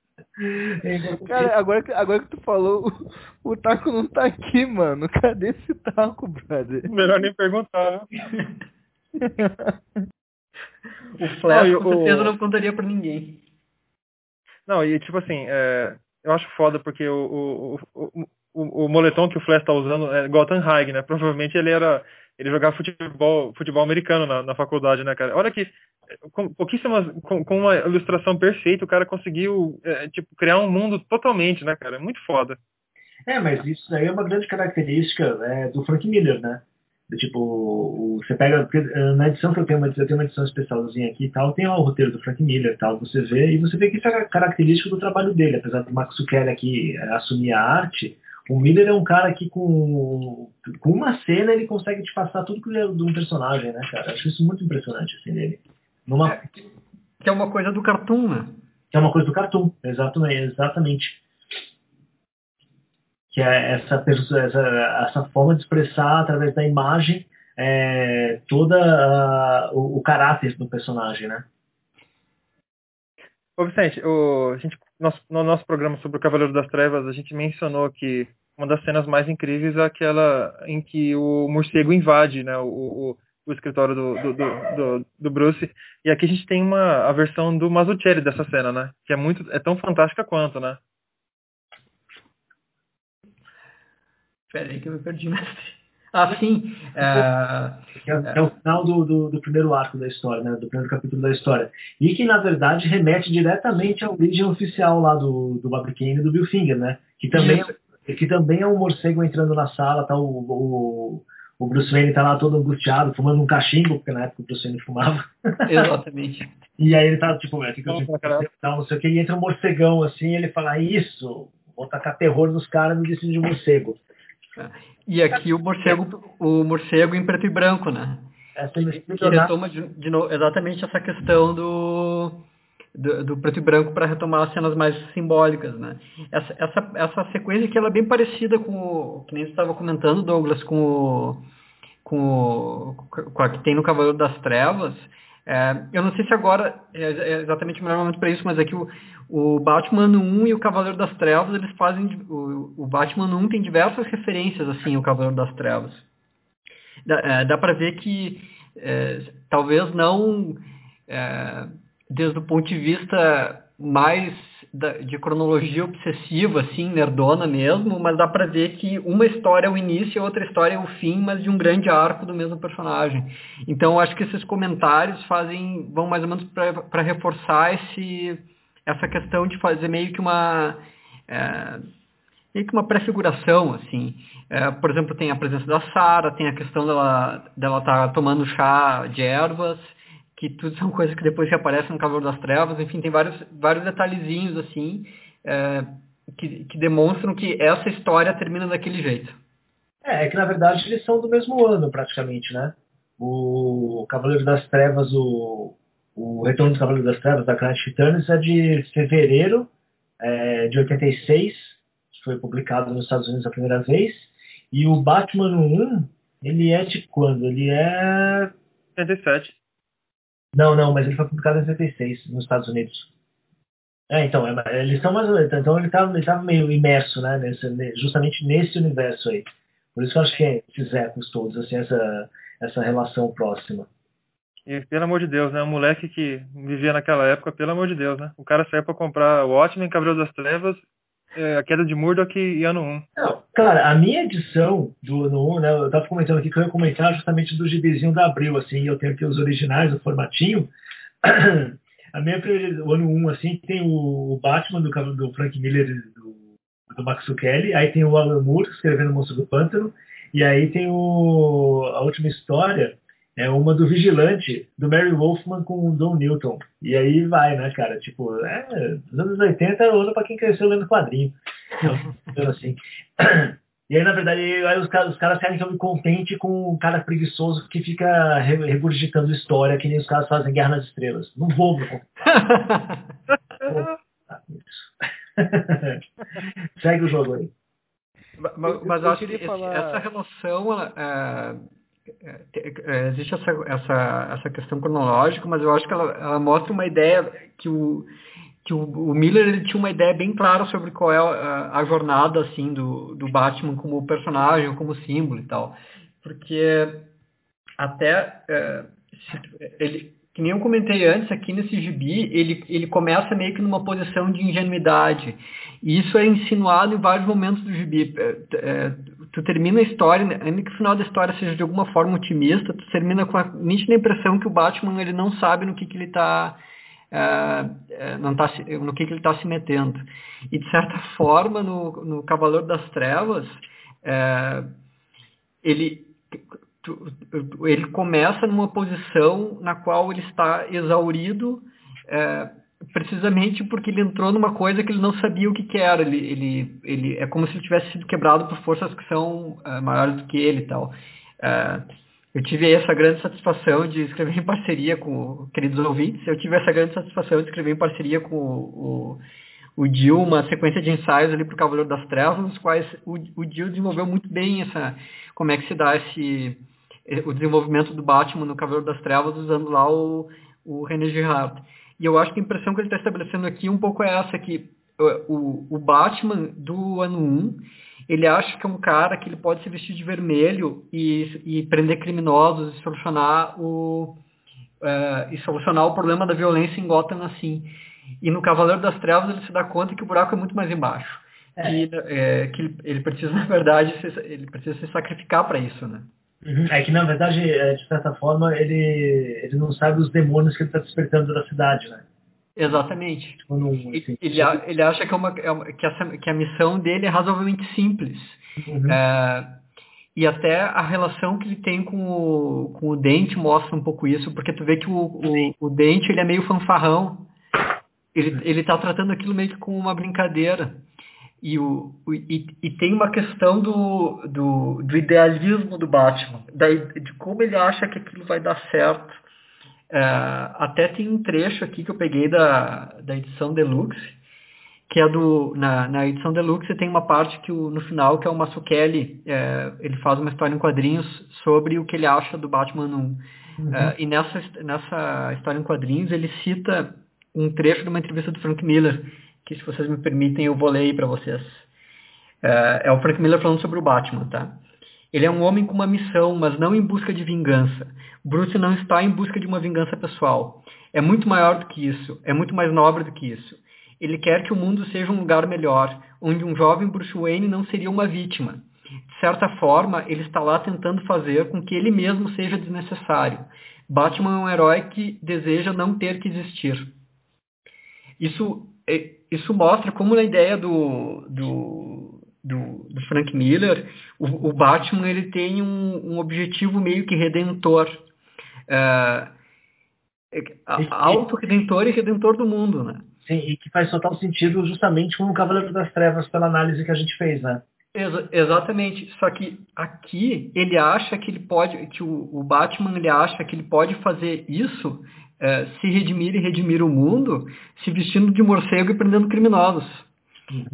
S4: Cara, agora, agora que tu falou, o, o, taco não tá aqui, mano. Cadê esse taco, brother?
S1: Melhor nem perguntar,
S2: né? o Flash não, com certeza o... não contaria pra ninguém.
S1: Não, e tipo assim, é, eu acho foda porque o, o, o, o, moletom que o Flash tá usando é Gotham High, né? Provavelmente ele era. Ele jogava futebol, futebol americano na, na faculdade, né, cara? Olha que com pouquíssimas. Com, com, uma ilustração perfeita, o cara conseguiu é, tipo, criar um mundo totalmente, né, cara? É muito foda.
S3: É, mas isso aí é uma grande característica é, do Frank Miller, né? Tipo, você pega. Eh, na edição que eu tenho, uma, eu tenho uma edição especialzinha aqui e tal, tem lá o roteiro do Frank Miller e tal, você vê, e você vê que isso é característico do trabalho dele, apesar do Max Zucchelli aqui eh, assumir a arte, o Miller é um cara que com, com uma cena ele consegue te passar tudo que é de um personagem, né, cara? Acho isso muito impressionante, assim, dele.
S2: Numa... É, que é uma coisa do cartoon, né?
S3: Que é uma coisa do cartoon, exatamente. exatamente que é essa, essa, essa forma de expressar através da imagem é, toda a, o, o, caráter do personagem, né?
S1: Ô Vicente, o, a gente, nosso, no nosso programa sobre o Cavaleiro das Trevas, a gente mencionou que uma das cenas mais incríveis é aquela em que o morcego invade, né? O, o o escritório do, do, do, do, Bruce. E aqui a gente tem uma a versão do Mazzucchelli dessa cena, né? Que é muito é tão fantástica quanto, né?
S2: Peraí que eu me perdi, mestre. Ah, sim. É,
S3: é, é o final do, do, do, primeiro arco da história, né? Do primeiro capítulo da história. E que, na verdade, remete diretamente à origem oficial lá do, do Babriquine e do Bill Finger, né? Que também, que também é um morcego entrando na sala, tá o, o, o Bruce Wayne tá lá todo angustiado, fumando um cachimbo, porque na época o Bruce Wayne fumava.
S2: Exatamente.
S3: e aí ele tá, tipo, é, não sei o que, e entra um morcegão assim, e ele fala, isso, vou tacar terror nos caras no destino de morcego.
S2: E aqui o morcego, o morcego em preto e branco, né?
S3: Essa
S2: que retoma de, de novo, exatamente essa questão do, do, do, preto e branco para retomar as cenas mais simbólicas, né? Essa, essa, essa sequência que ela é bem parecida com o que nem você estava comentando, Douglas, com o, com, o, com a que tem no Cavaleiro das Trevas, é, eu não sei se agora é, é exatamente o melhor momento para isso, mas é que o, o Batman 1 e o Cavaleiro das Trevas, eles fazem. O, o Batman 1 tem diversas referências, assim, ao Cavaleiro das Trevas. Dá, é, dá para ver que é, talvez não é, desde o ponto de vista mais da, de cronologia obsessiva, assim, nerdona mesmo, mas dá para ver que uma história é o início e outra história é o fim, mas de um grande arco do mesmo personagem. Então, acho que esses comentários fazem, vão mais ou menos para reforçar esse, essa questão de fazer meio que uma é, meio que uma prefiguração, assim. É, por exemplo, tem a presença da Sara, tem a questão dela dela estar tá tomando chá de ervas, que tudo são coisas que depois reaparecem no Cavaleiro das Trevas, enfim, tem vários, vários detalhezinhos, assim, é, que, que demonstram que essa história termina daquele jeito.
S3: É, é que na verdade eles são do mesmo ano, praticamente, né? O Cavaleiro das Trevas, o, o Retorno do Cavaleiro das Trevas, da Grant Titanes, é de fevereiro é, de 86, foi publicado nos Estados Unidos a primeira vez, e o Batman 1, ele é de quando? Ele é...
S1: 87.
S3: Não, não, mas ele foi publicado em 76 nos Estados Unidos. É, então, é, eles são mais ou menos, então ele estava meio imerso, né, nesse, justamente nesse universo aí. Por isso que eu acho que é esses ecos todos, assim, essa, essa relação próxima.
S1: E pelo amor de Deus, né? Um moleque que vivia naquela época, pelo amor de Deus, né? O cara saiu para comprar o Watchmen, Cavaleiro das Trevas é, a queda de Murdoch e ano 1.
S3: Não, cara, a minha edição do ano 1, né, eu tava comentando aqui que eu ia comentar justamente do gibizinho da Abril, assim, eu tenho aqui os originais, o formatinho. a minha o ano 1, assim, tem o Batman do, do Frank Miller do, do Max Kelly, aí tem o Alan Moore escrevendo o Monstro do Pântano, e aí tem o, a última história, é uma do Vigilante, do Mary Wolfman com o Don Newton. E aí vai, né, cara? Tipo, é, os anos 80 era ano pra quem cresceu lendo quadrinho. Então, assim. E aí, na verdade, aí os, caras, os caras querem que eu me contente com um cara preguiçoso que fica regurgitando história, que nem os caras fazem Guerra nas Estrelas. Não vou me Segue o jogo aí.
S2: Mas, mas eu, eu acho que falar... essa relação, ela, é, é, existe essa, essa, essa questão cronológica, mas eu acho que ela, ela mostra uma ideia que o que o, o, Miller ele tinha uma ideia bem clara sobre qual é a, a, jornada assim do, do Batman como personagem, como símbolo e tal, porque até é, ele que nem eu comentei antes, aqui nesse gibi, ele, ele começa meio que numa posição de ingenuidade. E isso é insinuado em vários momentos do gibi. É, é, tu termina a história, ainda que o final da história seja de alguma forma otimista, tu termina com a nítida impressão que o Batman ele não sabe no que, que ele está é, é, não tá, no que, que ele está se metendo. E de certa forma, no, no Cavaleiro das Trevas, é, ele ele começa numa posição na qual ele está exaurido, é, precisamente porque ele entrou numa coisa que ele não sabia o que, que era. Ele, ele, ele é como se ele tivesse sido quebrado por forças que são é, maiores do que ele e tal. É, eu tive essa grande satisfação de escrever em parceria com queridos ouvintes. Eu tive essa grande satisfação de escrever em parceria com o, o, o Gil uma sequência de ensaios ali para o Cavaleiro das Trevas, nos quais o, o Gil desenvolveu muito bem essa como é que se dá esse o desenvolvimento do Batman no Cavaleiro das Trevas usando lá o, o René Girard. E eu acho que a impressão que ele está estabelecendo aqui um pouco é essa, que o, o Batman do ano 1, ele acha que é um cara que ele pode se vestir de vermelho e, e prender criminosos e solucionar o uh, e solucionar o problema da violência em Gotham assim. E no Cavaleiro das Trevas ele se dá conta que o buraco é muito mais embaixo. É. Que, é, que ele, ele, precisa, na verdade, se, ele precisa se sacrificar para isso, né?
S3: Uhum. É que, na verdade, é, de certa forma, ele, ele não sabe os demônios que ele está despertando da cidade, né?
S2: Exatamente. Tipo, não, assim, ele, ele acha que, é uma, é que, essa, que a missão dele é razoavelmente simples. Uhum. É, e até a relação que ele tem com o, com o Dente mostra um pouco isso, porque tu vê que o, o, o Dente ele é meio fanfarrão. Ele, uhum. ele tá tratando aquilo meio que com uma brincadeira. E, o, e, e, tem uma questão do, do, do idealismo do Batman, da, de como ele acha que aquilo vai dar certo. É, até tem um trecho aqui que eu peguei da, da edição Deluxe, que é do na, na edição Deluxe tem uma parte que o, no final que é o Mazzucchelli, é, ele faz uma história em quadrinhos sobre o que ele acha do Batman 1. Uhum. É, e nessa, nessa história em quadrinhos ele cita um trecho de uma entrevista do Frank Miller, que se vocês me permitem eu vou ler aí para vocês. É, é o Frank Miller falando sobre o Batman, tá? Ele é um homem com uma missão, mas não em busca de vingança. Bruce não está em busca de uma vingança pessoal. É muito maior do que isso, é muito mais nobre do que isso. Ele quer que o mundo seja um lugar melhor, onde um jovem Bruce Wayne não seria uma vítima. De certa forma, ele está lá tentando fazer com que ele mesmo seja desnecessário. Batman é um herói que deseja não ter que existir. Isso isso mostra como na ideia do, do, do, do Frank Miller, o, o, Batman ele tem um, um objetivo meio que redentor. É, é auto-redentor e redentor do mundo, né?
S3: Sim, e que faz total sentido justamente com o Cavaleiro das Trevas pela análise que a gente fez, né?
S2: Ex exatamente. Só que aqui ele acha que ele pode, que o, o Batman ele acha que ele pode fazer isso é, se redimir e redimir o mundo se vestindo de morcego e prendendo criminosos.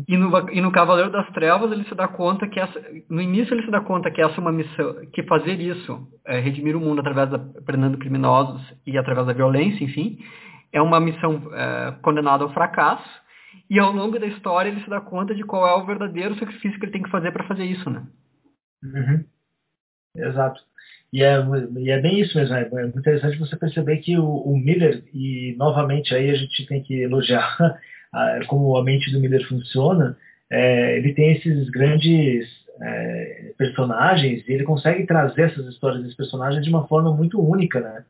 S2: E, no, e no Cavaleiro das Trevas ele se dá conta que essa, no início ele se dá conta que essa é uma missão, que fazer isso, é, redimir o mundo através da prendendo criminosos e através da violência, enfim, é uma missão é, condenada ao fracasso. E ao longo da história ele se dá conta de qual é o verdadeiro sacrifício que ele tem que fazer para fazer isso, né?
S3: Uhum. Exato. E é, e é bem isso mesmo, é, é muito interessante você perceber que o, o, Miller, e novamente aí a gente tem que elogiar a, como a mente do Miller funciona, é, ele tem esses grandes é, personagens e ele consegue trazer essas histórias desses personagens de uma forma muito única, né?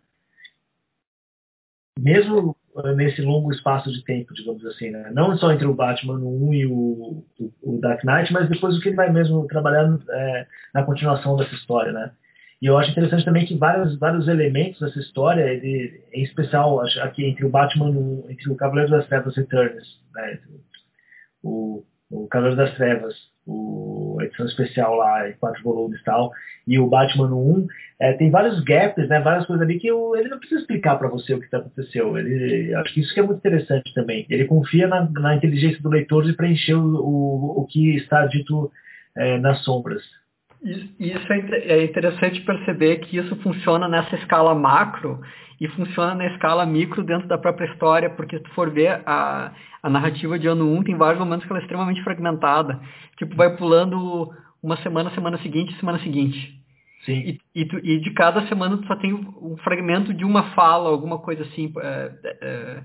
S3: Mesmo nesse longo espaço de tempo, digamos assim, né? Não só entre o Batman 1 e o, o, o Dark Knight, mas depois o que ele vai mesmo trabalhando é, na continuação dessa história, né? E eu acho interessante também que vários, vários elementos dessa história, ele, em especial aqui entre o Batman, entre o Cavaleiro das Trevas Returns, né, o, o Cavaleiro das Trevas, o, a edição especial lá, em quatro volumes e tal, e o Batman 1, é, tem vários gaps, né, várias coisas ali que eu, ele não precisa explicar para você o que tá aconteceu. Ele, acho que isso que é muito interessante também. Ele confia na, na inteligência do leitor de preencher o, o, o que está dito é, nas sombras.
S2: Isso é, é interessante perceber que isso funciona nessa escala macro e funciona na escala micro dentro da própria história, porque se tu for ver a, a narrativa de ano 1, tem vários momentos que ela é extremamente fragmentada. Tipo, vai pulando uma semana, semana seguinte, semana seguinte.
S3: Sim.
S2: E, e, tu, e de cada semana tu só tem um fragmento de uma fala, alguma coisa assim. É, é,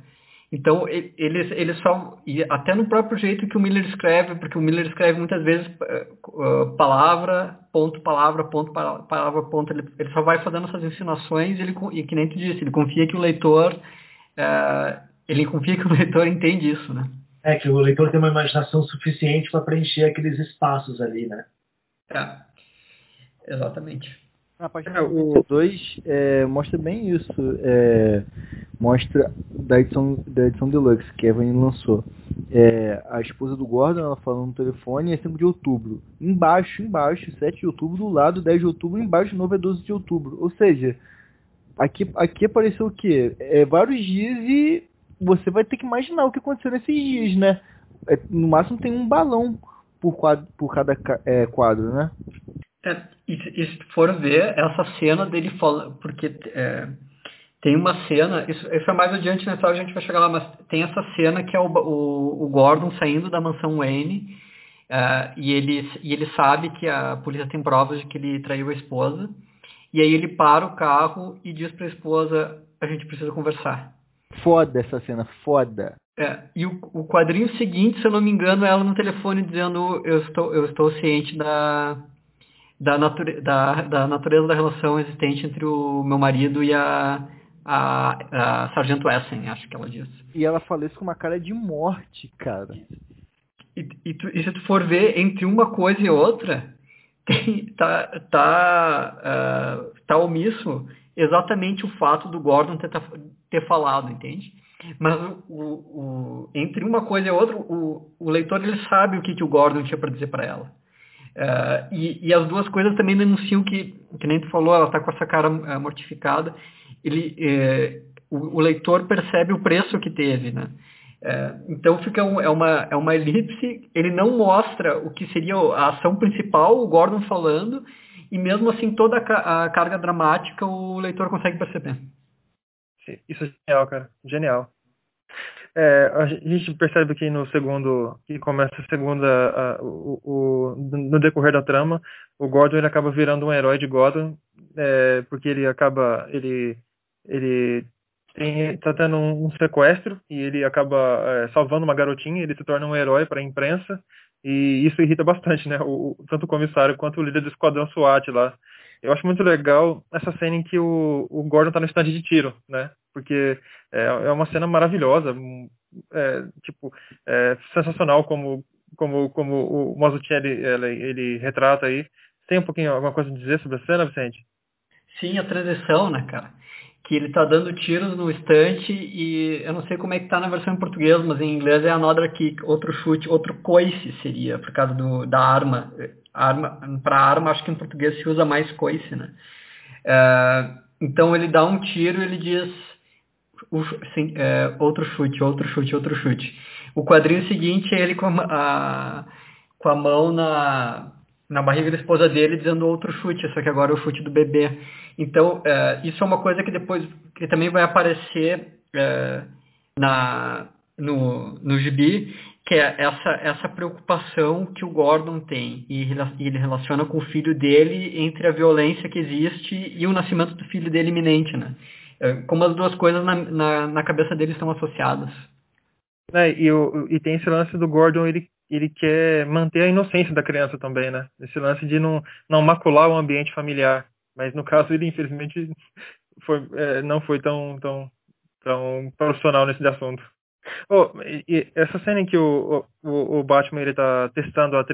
S2: então, eles, eles só. E até no próprio jeito que o Miller escreve, porque o Miller escreve muitas vezes uh, palavra, ponto, palavra, ponto, palavra, ponto. Ele, ele só vai fazendo essas insinuações e, ele, e que nem tu disse, ele confia que o leitor. Uh, ele confia que o leitor entende isso, né?
S3: É, que o leitor tem uma imaginação suficiente para preencher aqueles espaços ali, né?
S2: É, exatamente.
S4: Na página é, 2 é, mostra bem isso. É, mostra da edição, da edição Deluxe que a Evan lançou. É, a esposa do Gordon, ela falando no telefone, é 5 de outubro. Embaixo, embaixo, 7 de outubro, do lado 10 de outubro, embaixo de novo é 12 de outubro. Ou seja, aqui, aqui apareceu o quê? É, vários dias e você vai ter que imaginar o que aconteceu nesses dias, né? É, no máximo tem um balão por, quadro, por cada é, quadro, né?
S2: É, e, se for ver essa cena dele falando, porque é, tem uma cena, isso, isso é mais adiante na história, a gente vai chegar lá, mas tem essa cena que é o, o, o Gordon saindo da mansão Wayne, Uh, e, ele, e ele sabe que a polícia tem provas de que ele traiu a esposa. E aí ele para o carro e diz para a esposa: a gente precisa conversar.
S4: Foda essa cena, foda.
S2: É, e o, o, quadrinho seguinte, se eu não me engano, é ela no telefone dizendo eu estou, eu estou ciente da, da, nature, da, da natureza da relação existente entre o meu marido e a, a, a Sargento Essen, acho que ela diz.
S4: E ela fala isso com uma cara de morte, cara.
S2: E, e, tu, e se tu for ver entre uma coisa e outra, tem, tá, tá, uh, tá omisso exatamente o fato do Gordon ter, ter falado, entende? Mas o, o, entre uma coisa e outra, o, o leitor ele sabe o que, que o Gordon tinha para dizer para ela. Uh, e, e, as duas coisas também denunciam que, que nem tu falou, ela está com essa cara uh, mortificada. Ele, uh, o, o, leitor percebe o preço que teve, né? então fica um, é, uma, é uma elipse. Ele não mostra o que seria a ação principal, o Gordon falando, e mesmo assim toda a, a carga dramática o leitor consegue perceber.
S1: Isso é genial, cara. Genial. É, a gente percebe que no segundo, que começa a segunda, a, o, o, no decorrer da trama, o Gordon ele acaba virando um herói de Gotham, é, porque ele acaba, ele, ele tem, tá tendo um, um sequestro e ele acaba é, salvando uma garotinha, ele se torna um herói para a imprensa e isso irrita bastante, né? O, tanto o comissário quanto o líder do esquadrão SWAT lá. Eu acho muito legal essa cena em que o, o Gordon tá no estande de tiro, né? Porque é, é uma cena maravilhosa, é, tipo, é, sensacional como, como, como o Mazzucchelli ele, ele retrata aí. Tem um pouquinho alguma coisa a dizer sobre a cena, Vicente?
S2: Sim, a transição, né, cara? Que ele tá dando tiros no estante e eu não sei como é que tá na versão em português, mas em inglês é another kick, outro chute, outro coice seria, por causa do, da arma arma para arma, acho que em português se usa mais coice, né? É, então ele dá um tiro, ele diz assim, é, outro chute, outro chute, outro chute. O quadrinho seguinte é ele com a, a, com a mão na, na barriga da esposa dele dizendo outro chute, só que agora é o chute do bebê. Então é, isso é uma coisa que depois que também vai aparecer é, na no, no gibi que é essa, essa preocupação que o Gordon tem e ele relaciona com o filho dele entre a violência que existe e o nascimento do filho dele iminente, né? É, como as duas coisas na, na, na cabeça dele estão associadas.
S1: É, e, o, e tem esse lance do Gordon, ele, ele quer manter a inocência da criança também, né? Esse lance de não, não macular o ambiente familiar. Mas no caso ele infelizmente foi, é, não foi tão, tão, tão profissional nesse assunto. Oh, e, e essa cena em que o, o, o, Batman ele tá testando a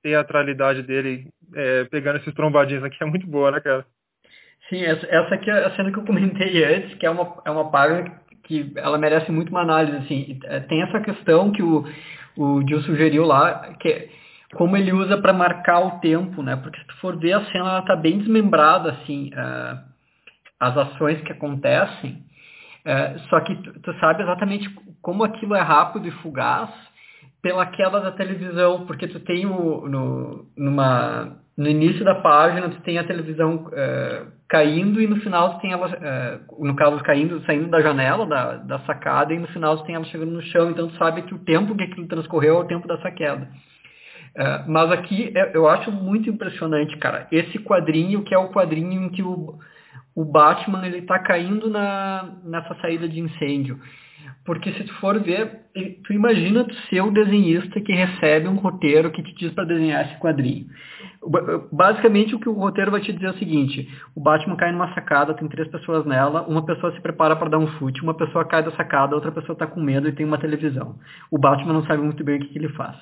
S1: teatralidade dele, é, pegando esses trombadinhos aqui, é muito boa, né, cara?
S2: Sim, essa, essa aqui é a cena que eu comentei antes, que é uma, é uma página que ela merece muito uma análise, assim. É, tem essa questão que o, o Gil sugeriu lá, que é como ele usa para marcar o tempo, né? Porque se tu for ver a cena, ela tá bem desmembrada, assim, uh, as ações que acontecem, é, só que tu, tu, sabe exatamente como aquilo é rápido e fugaz pela queda da televisão, porque tu tem o, no, numa, no início da página tu tem a televisão é, caindo e no final tu tem ela, é, no caso caindo, saindo da janela da, da sacada e no final tu tem ela chegando no chão, então tu sabe que o tempo que aquilo transcorreu é o tempo dessa queda. É, mas aqui eu acho muito impressionante, cara, esse quadrinho que é o quadrinho em que o o Batman ele está caindo na, nessa saída de incêndio. Porque se tu for ver, tu imagina tu ser o desenhista que recebe um roteiro que te diz para desenhar esse quadrinho. Basicamente o que o roteiro vai te dizer é o seguinte, o Batman cai numa sacada, tem três pessoas nela, uma pessoa se prepara para dar um chute, uma pessoa cai da sacada, outra pessoa está com medo e tem uma televisão. O Batman não sabe muito bem o que, que ele faz.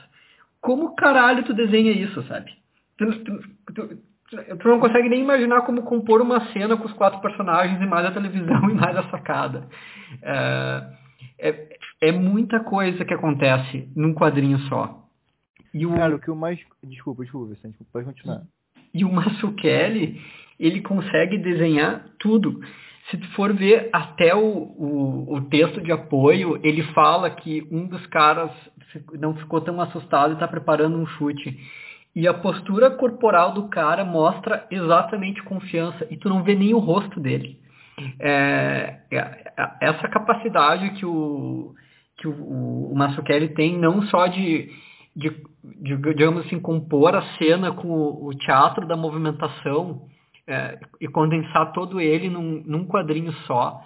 S2: Como caralho tu desenha isso, sabe? Tu, tu, tu, tu não consegue nem imaginar como compor uma cena com os quatro personagens e mais a televisão e mais a sacada. É, é, é muita coisa que acontece num quadrinho só.
S4: E o... Cara, o que o mais... Desculpa, desculpa, Vicente, pode continuar.
S2: E o Kelly ele consegue desenhar tudo. Se tu for ver até o, o, o, texto de apoio, ele fala que um dos caras não ficou tão assustado e está preparando um chute. E a postura corporal do cara mostra exatamente confiança e tu não vê nem o rosto dele. É, é, é essa capacidade que o, que o, o tem, não só de, de digamos assim, compor a cena com o, teatro da movimentação é, e condensar todo ele num, num, quadrinho só.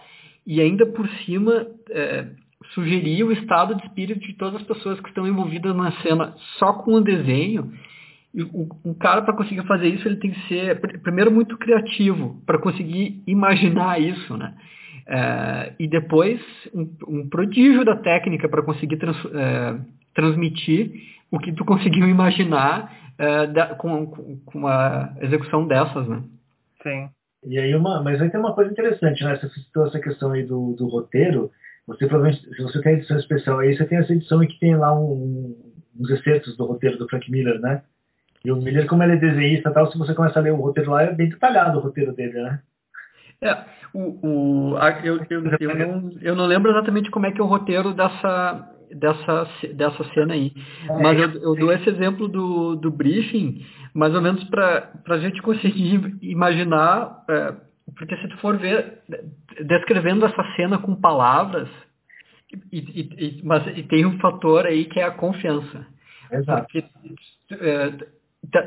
S2: E ainda por cima, é, sugerir o estado de espírito de todas as pessoas que estão envolvidas na cena só com o desenho. E o, um cara, para conseguir fazer isso, ele tem que ser, primeiro, muito criativo, para conseguir imaginar isso, né? É, e depois, um, um, prodígio da técnica para conseguir trans, é, transmitir o que tu conseguiu imaginar é, da, com, com uma execução dessas, né?
S1: Sim.
S3: E aí uma, mas aí tem uma coisa interessante, né? Você citou essa questão aí do, do roteiro. Você provavelmente, se você tem a edição especial aí, você tem essa edição que tem lá um, uns excertos do roteiro do Frank Miller, né? E o Miller, como ele é desenhista e tal, se você começa a ler o roteiro lá, é bem detalhado o roteiro dele, né?
S2: É, o, o, a, eu, eu, eu, não, eu não lembro exatamente como é que é o roteiro dessa, dessa, dessa cena aí. Mas eu, eu dou esse exemplo do, do briefing, mais ou menos para a gente conseguir imaginar, é, porque se tu for ver, descrevendo essa cena com palavras, e, e, e, mas e tem um fator aí que é a confiança.
S3: Exato. Porque,
S2: é,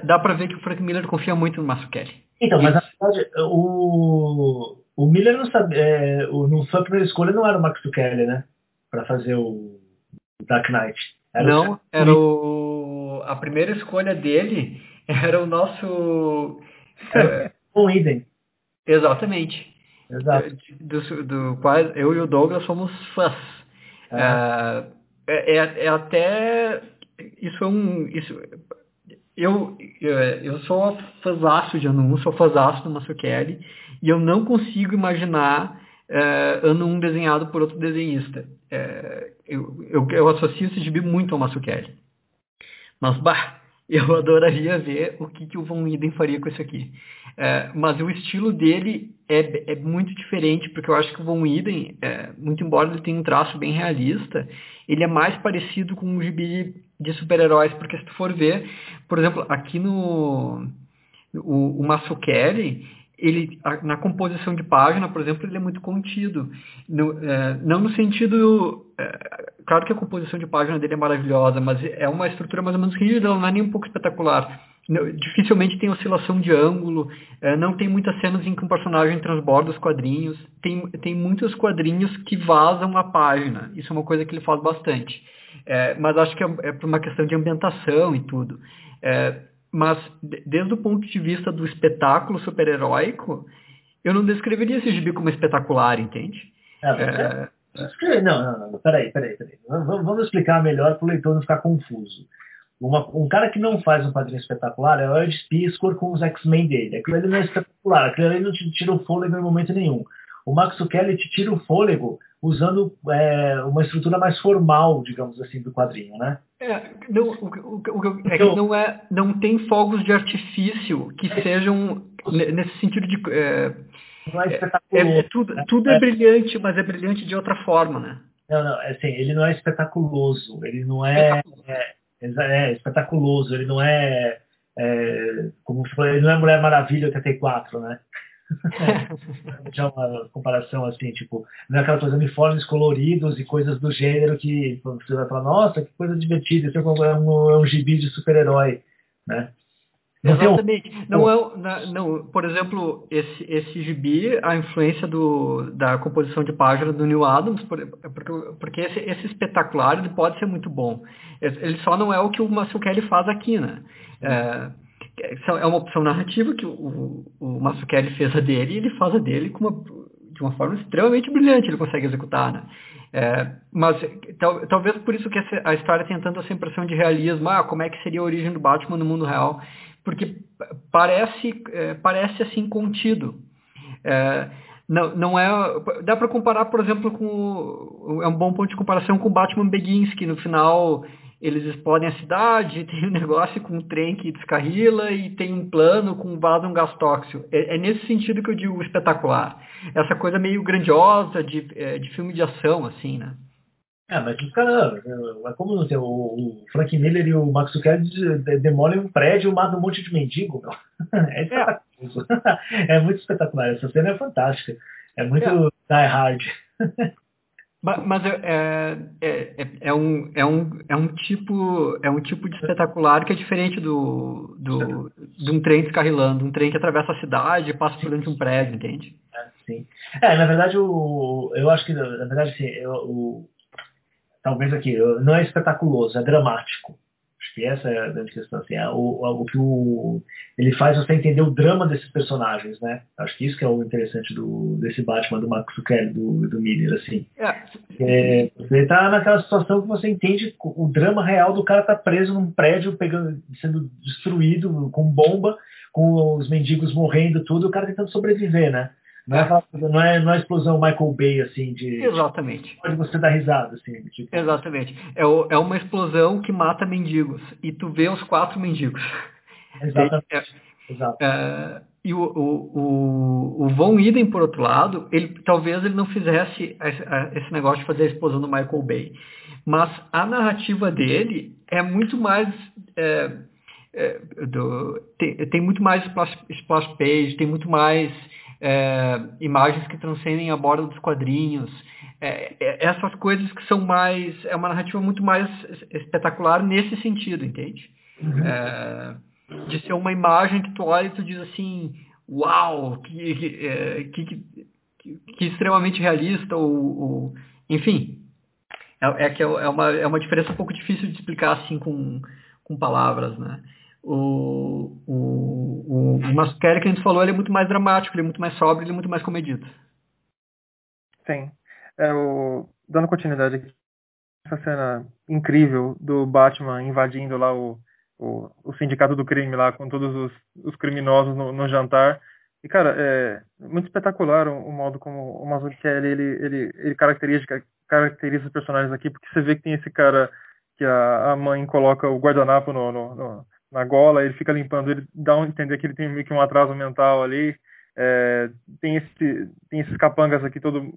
S2: dá para ver que o Frank Miller confia muito no Kelly.
S3: Então, mas na verdade, o, o Miller não sabe, é, o, no sua primeira escolha não era o Max Kelly, né? Para fazer o Dark Knight.
S2: Era não, o... era o a primeira escolha dele era o nosso
S3: é, Tom Eden.
S2: Exatamente.
S3: Exato.
S2: Do, do qual eu e o Douglas somos fãs. É. É, é, é até isso é um isso eu, eu, sou fãzaço de ano 1, sou fãzaço do Masukeli, e eu não consigo imaginar é, ano 1 desenhado por outro desenhista. É, eu, eu, eu, associo esse gibi muito ao Masukeli. Mas, bah, eu adoraria ver o que, que o Von Iden faria com isso aqui. É, mas o estilo dele é, é, muito diferente, porque eu acho que o Von Iden, é, muito embora ele tenha um traço bem realista, ele é mais parecido com um gibi de super-heróis, porque se tu for ver, por exemplo, aqui no o, o Masukeli, ele na composição de página, por exemplo, ele é muito contido. No, é, não no sentido. É, claro que a composição de página dele é maravilhosa, mas é uma estrutura mais ou menos rígida, não é nem um pouco espetacular. Dificilmente tem oscilação de ângulo, é, não tem muitas cenas em que um personagem transborda os quadrinhos. Tem, tem muitos quadrinhos que vazam a página. Isso é uma coisa que ele faz bastante. É, mas acho que é, é por uma questão de ambientação e tudo. É, mas, desde o ponto de vista do espetáculo super-heróico, eu não descreveria esse gibi como espetacular, entende?
S3: É... Não, não, não, peraí, peraí, peraí. Vamos, explicar melhor para o leitor não ficar confuso. Uma, um cara que não faz um quadrinho espetacular é o Ed Piscor com os X-Men dele. Aquilo ali não é espetacular, aquilo ali não te tira o fôlego em momento nenhum. O Max Kelly te tira o fôlego usando é, uma estrutura mais formal, digamos assim, do quadrinho, né?
S2: É, não, o, o, o, é que então- não, é, não tem fogos de artifício que sejam nesse sentido de... É,
S3: não é espetaculoso.
S2: É, é tudo, né? tudo é, brilhante, mas é brilhante de outra forma, né?
S3: Não, não, é assim, ele não é espetaculoso, ele não é, é, é espetaculoso, ele não é, como você falou, ele não é Mulher Maravilha 84, né? Já uma comparação assim, tipo, não é aquela coisa uniformes coloridos e coisas do gênero que você vai falar, nossa, que coisa divertida, isso é um, é um gibi de super-herói, né?
S2: Exatamente. Um... Não é, não, por exemplo, esse, esse gibi, a influência do, da composição de página do Neil Adams, porque, porque esse, esse espetacular ele pode ser muito bom. Ele só não é o que o Marcel Kelly faz aqui, né? É, é uma opção narrativa que o, o Masukeli fez a dele e ele faz a dele com uma, de uma forma extremamente brilhante, ele consegue executar, né? É, mas tal, talvez por isso que a história tem tanto essa impressão de realismo, ah, como é que seria a origem do Batman no mundo real, porque parece, é, parece assim contido. É, não, não é. Dá para comparar, por exemplo, com. É um bom ponto de comparação com Batman Begins, que no final eles explodem a cidade, tem um negócio com um trem que descarrila e tem um plano com vaza um gás tóxico. É, é, nesse sentido que eu digo espetacular. Essa coisa meio grandiosa de, é, de filme de ação, assim, né?
S3: É, mas os caras, é como não o, Frank Miller e o Max Zucchelli demolem um prédio e matam um monte de mendigo, meu. É. É. é muito espetacular. Essa cena é fantástica. É muito é. die hard.
S2: Mas é, é, é, é, um, é, um, é, um tipo, é um tipo de espetacular que é diferente do, do, de um trem descarrilando, um trem que atravessa a cidade e passa por dentro de um prédio, entende?
S3: É, sim. É, na verdade, o, eu acho que, na verdade, assim, eu, o, talvez aqui, não é espetaculoso, é dramático. Acho que essa é a grande questão. Assim, é o, o que o, ele faz você entender o drama desses personagens, né? Acho que isso que é o interessante do, desse Batman do Max Kelly, do, do Miller, assim. É. É, você tá naquela situação que você entende o drama real do cara tá preso num prédio, pegando, sendo destruído com bomba, com os mendigos morrendo, tudo, o cara tentando sobreviver, né? Não é, não é, não é explosão Michael Bay, assim, de.
S2: Exatamente.
S3: Pode você dar risada, assim. Tipo...
S2: Exatamente. É, o, é uma explosão que mata mendigos. E tu vê os quatro mendigos.
S3: Exatamente. É, Exato.
S2: É, e o, o, o, o Von Iden, por outro lado, ele talvez ele não fizesse esse negócio de fazer a explosão do Michael Bay. Mas a narrativa dele é muito mais. É, é, do, tem, tem, muito mais splash, splash page, tem muito mais é, imagens que transcendem a borda dos quadrinhos, é, é, essas coisas que são mais, é uma narrativa muito mais espetacular nesse sentido, entende? Uhum. É, de ser uma imagem que tu olha e tu diz assim, uau, que, que, é, que, que, extremamente realista, ou, ou enfim, é, é, que é, uma, é uma diferença um pouco difícil de explicar assim com, com palavras, né? O, o, o, o que a gente falou, ele é muito mais dramático, ele é muito mais sóbrio, ele é muito mais comedido.
S1: Sim. É, o, dando continuidade aqui, essa cena incrível do Batman invadindo lá o, o, o sindicato do crime lá com todos os, os criminosos no, no, jantar. E, cara, é muito espetacular o, o modo como o Mazzucchelli, ele, ele, ele caracteriza, caracteriza os personagens aqui, porque você vê que tem esse cara que a, a mãe coloca o guardanapo no, no, no na gola, ele fica limpando, ele dá a entender que ele tem meio que um atraso mental ali. É, tem esse tem esses capangas aqui todo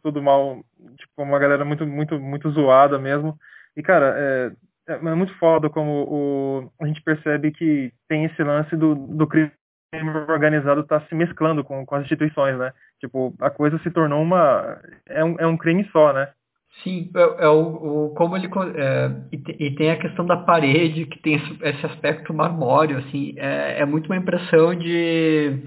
S1: todo mal tipo uma galera muito muito muito zoada mesmo e cara é, é, é muito foda como o, a gente percebe que tem esse lance do, do crime organizado tá se mesclando com, com as instituições né tipo a coisa se tornou uma é um, é um crime só né
S2: Sim, é, é o, o, como ele é, e, tem a questão da parede que tem esse, esse aspecto marmório, assim, é, é, muito uma impressão de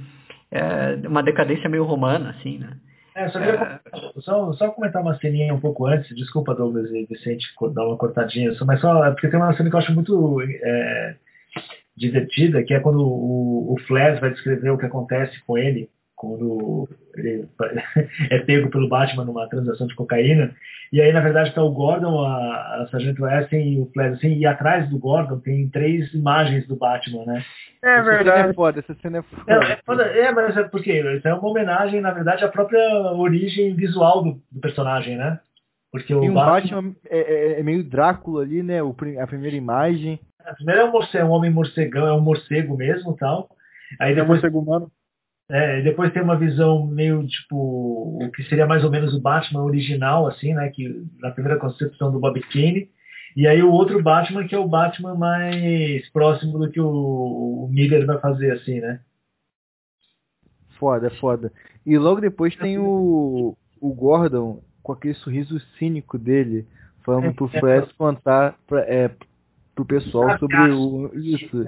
S2: é, uma decadência meio romana, assim, né?
S3: É, só, queria, é. só, só, comentar uma ceninha um pouco antes, desculpa Douglas e Vicente dar uma cortadinha, mas só porque tem uma cena que eu acho muito é, divertida, que é quando o, o Flash vai descrever o que acontece com ele quando ele é pego pelo Batman numa transação de cocaína. E aí, na verdade, está o Gordon, a, a Sargento Essen e o Flash, assim, e atrás do Gordon tem três imagens do Batman, né?
S4: É essa verdade. Cena é foda, essa cena é foda. É,
S3: é, foda, é mas é porque isso é uma homenagem, na verdade, à própria origem visual do, do personagem, né?
S4: Porque o, Batman, Batman é, é, é, meio Drácula ali, né? O, a primeira imagem.
S3: A primeira é um, morcego, é um homem morcegão, é um morcego mesmo tal. Aí depois, é um morcego humano. É, depois tem uma visão meio tipo o que seria mais ou menos o Batman original, assim, né? Que na primeira concepção do Bob Kane. E aí o outro Batman que é o Batman mais próximo do que o, o Miller vai fazer, assim, né?
S4: Foda, foda. E logo depois tem o, o Gordon com aquele sorriso cínico dele, falando pro Flash contar pra, é, pro pessoal sobre o, isso.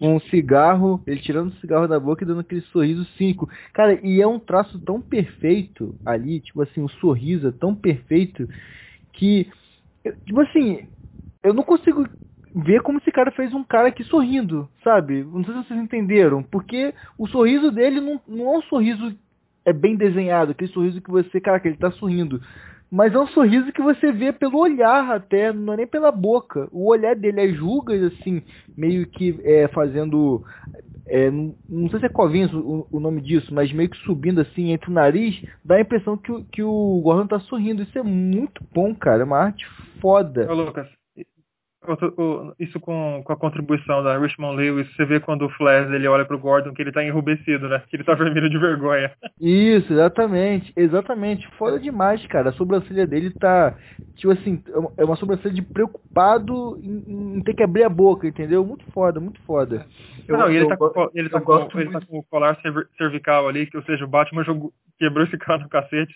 S4: Um, um, cigarro, ele tirando o cigarro da boca e dando aquele sorriso cínico. Cara, e é um traço tão perfeito ali, tipo assim, o um sorriso é tão perfeito que, tipo assim, eu não consigo ver como esse cara fez um cara aqui sorrindo, sabe? Não sei se vocês entenderam, porque o sorriso dele não, não é um sorriso é bem desenhado, aquele sorriso que você, cara, que ele tá sorrindo mas é um sorriso que você vê pelo olhar até, não é nem pela boca. O olhar dele é julgas, assim, meio que é, fazendo. É, não sei se é covinhos o, o, nome disso, mas meio que subindo assim entre o nariz, dá a impressão que, que o Gordon tá sorrindo. Isso é muito bom, cara. É uma arte foda.
S1: Ô, Lucas, isso com, com a contribuição da Richmond Lewis, você vê quando o Flash ele olha pro Gordon que ele tá enrubescido, né? Que ele tá vermelho de vergonha.
S4: Isso, exatamente, exatamente. Foda demais, cara. A sobrancelha dele tá, tipo assim, é uma sobrancelha de preocupado em, em ter que abrir a boca, entendeu? Muito foda, muito foda.
S1: Eu, Não, e ele, eu, tá, com, ele, tá com, ele tá com o colar cervical ali, que ou seja, o Batman jogou, quebrou esse cara no cacete.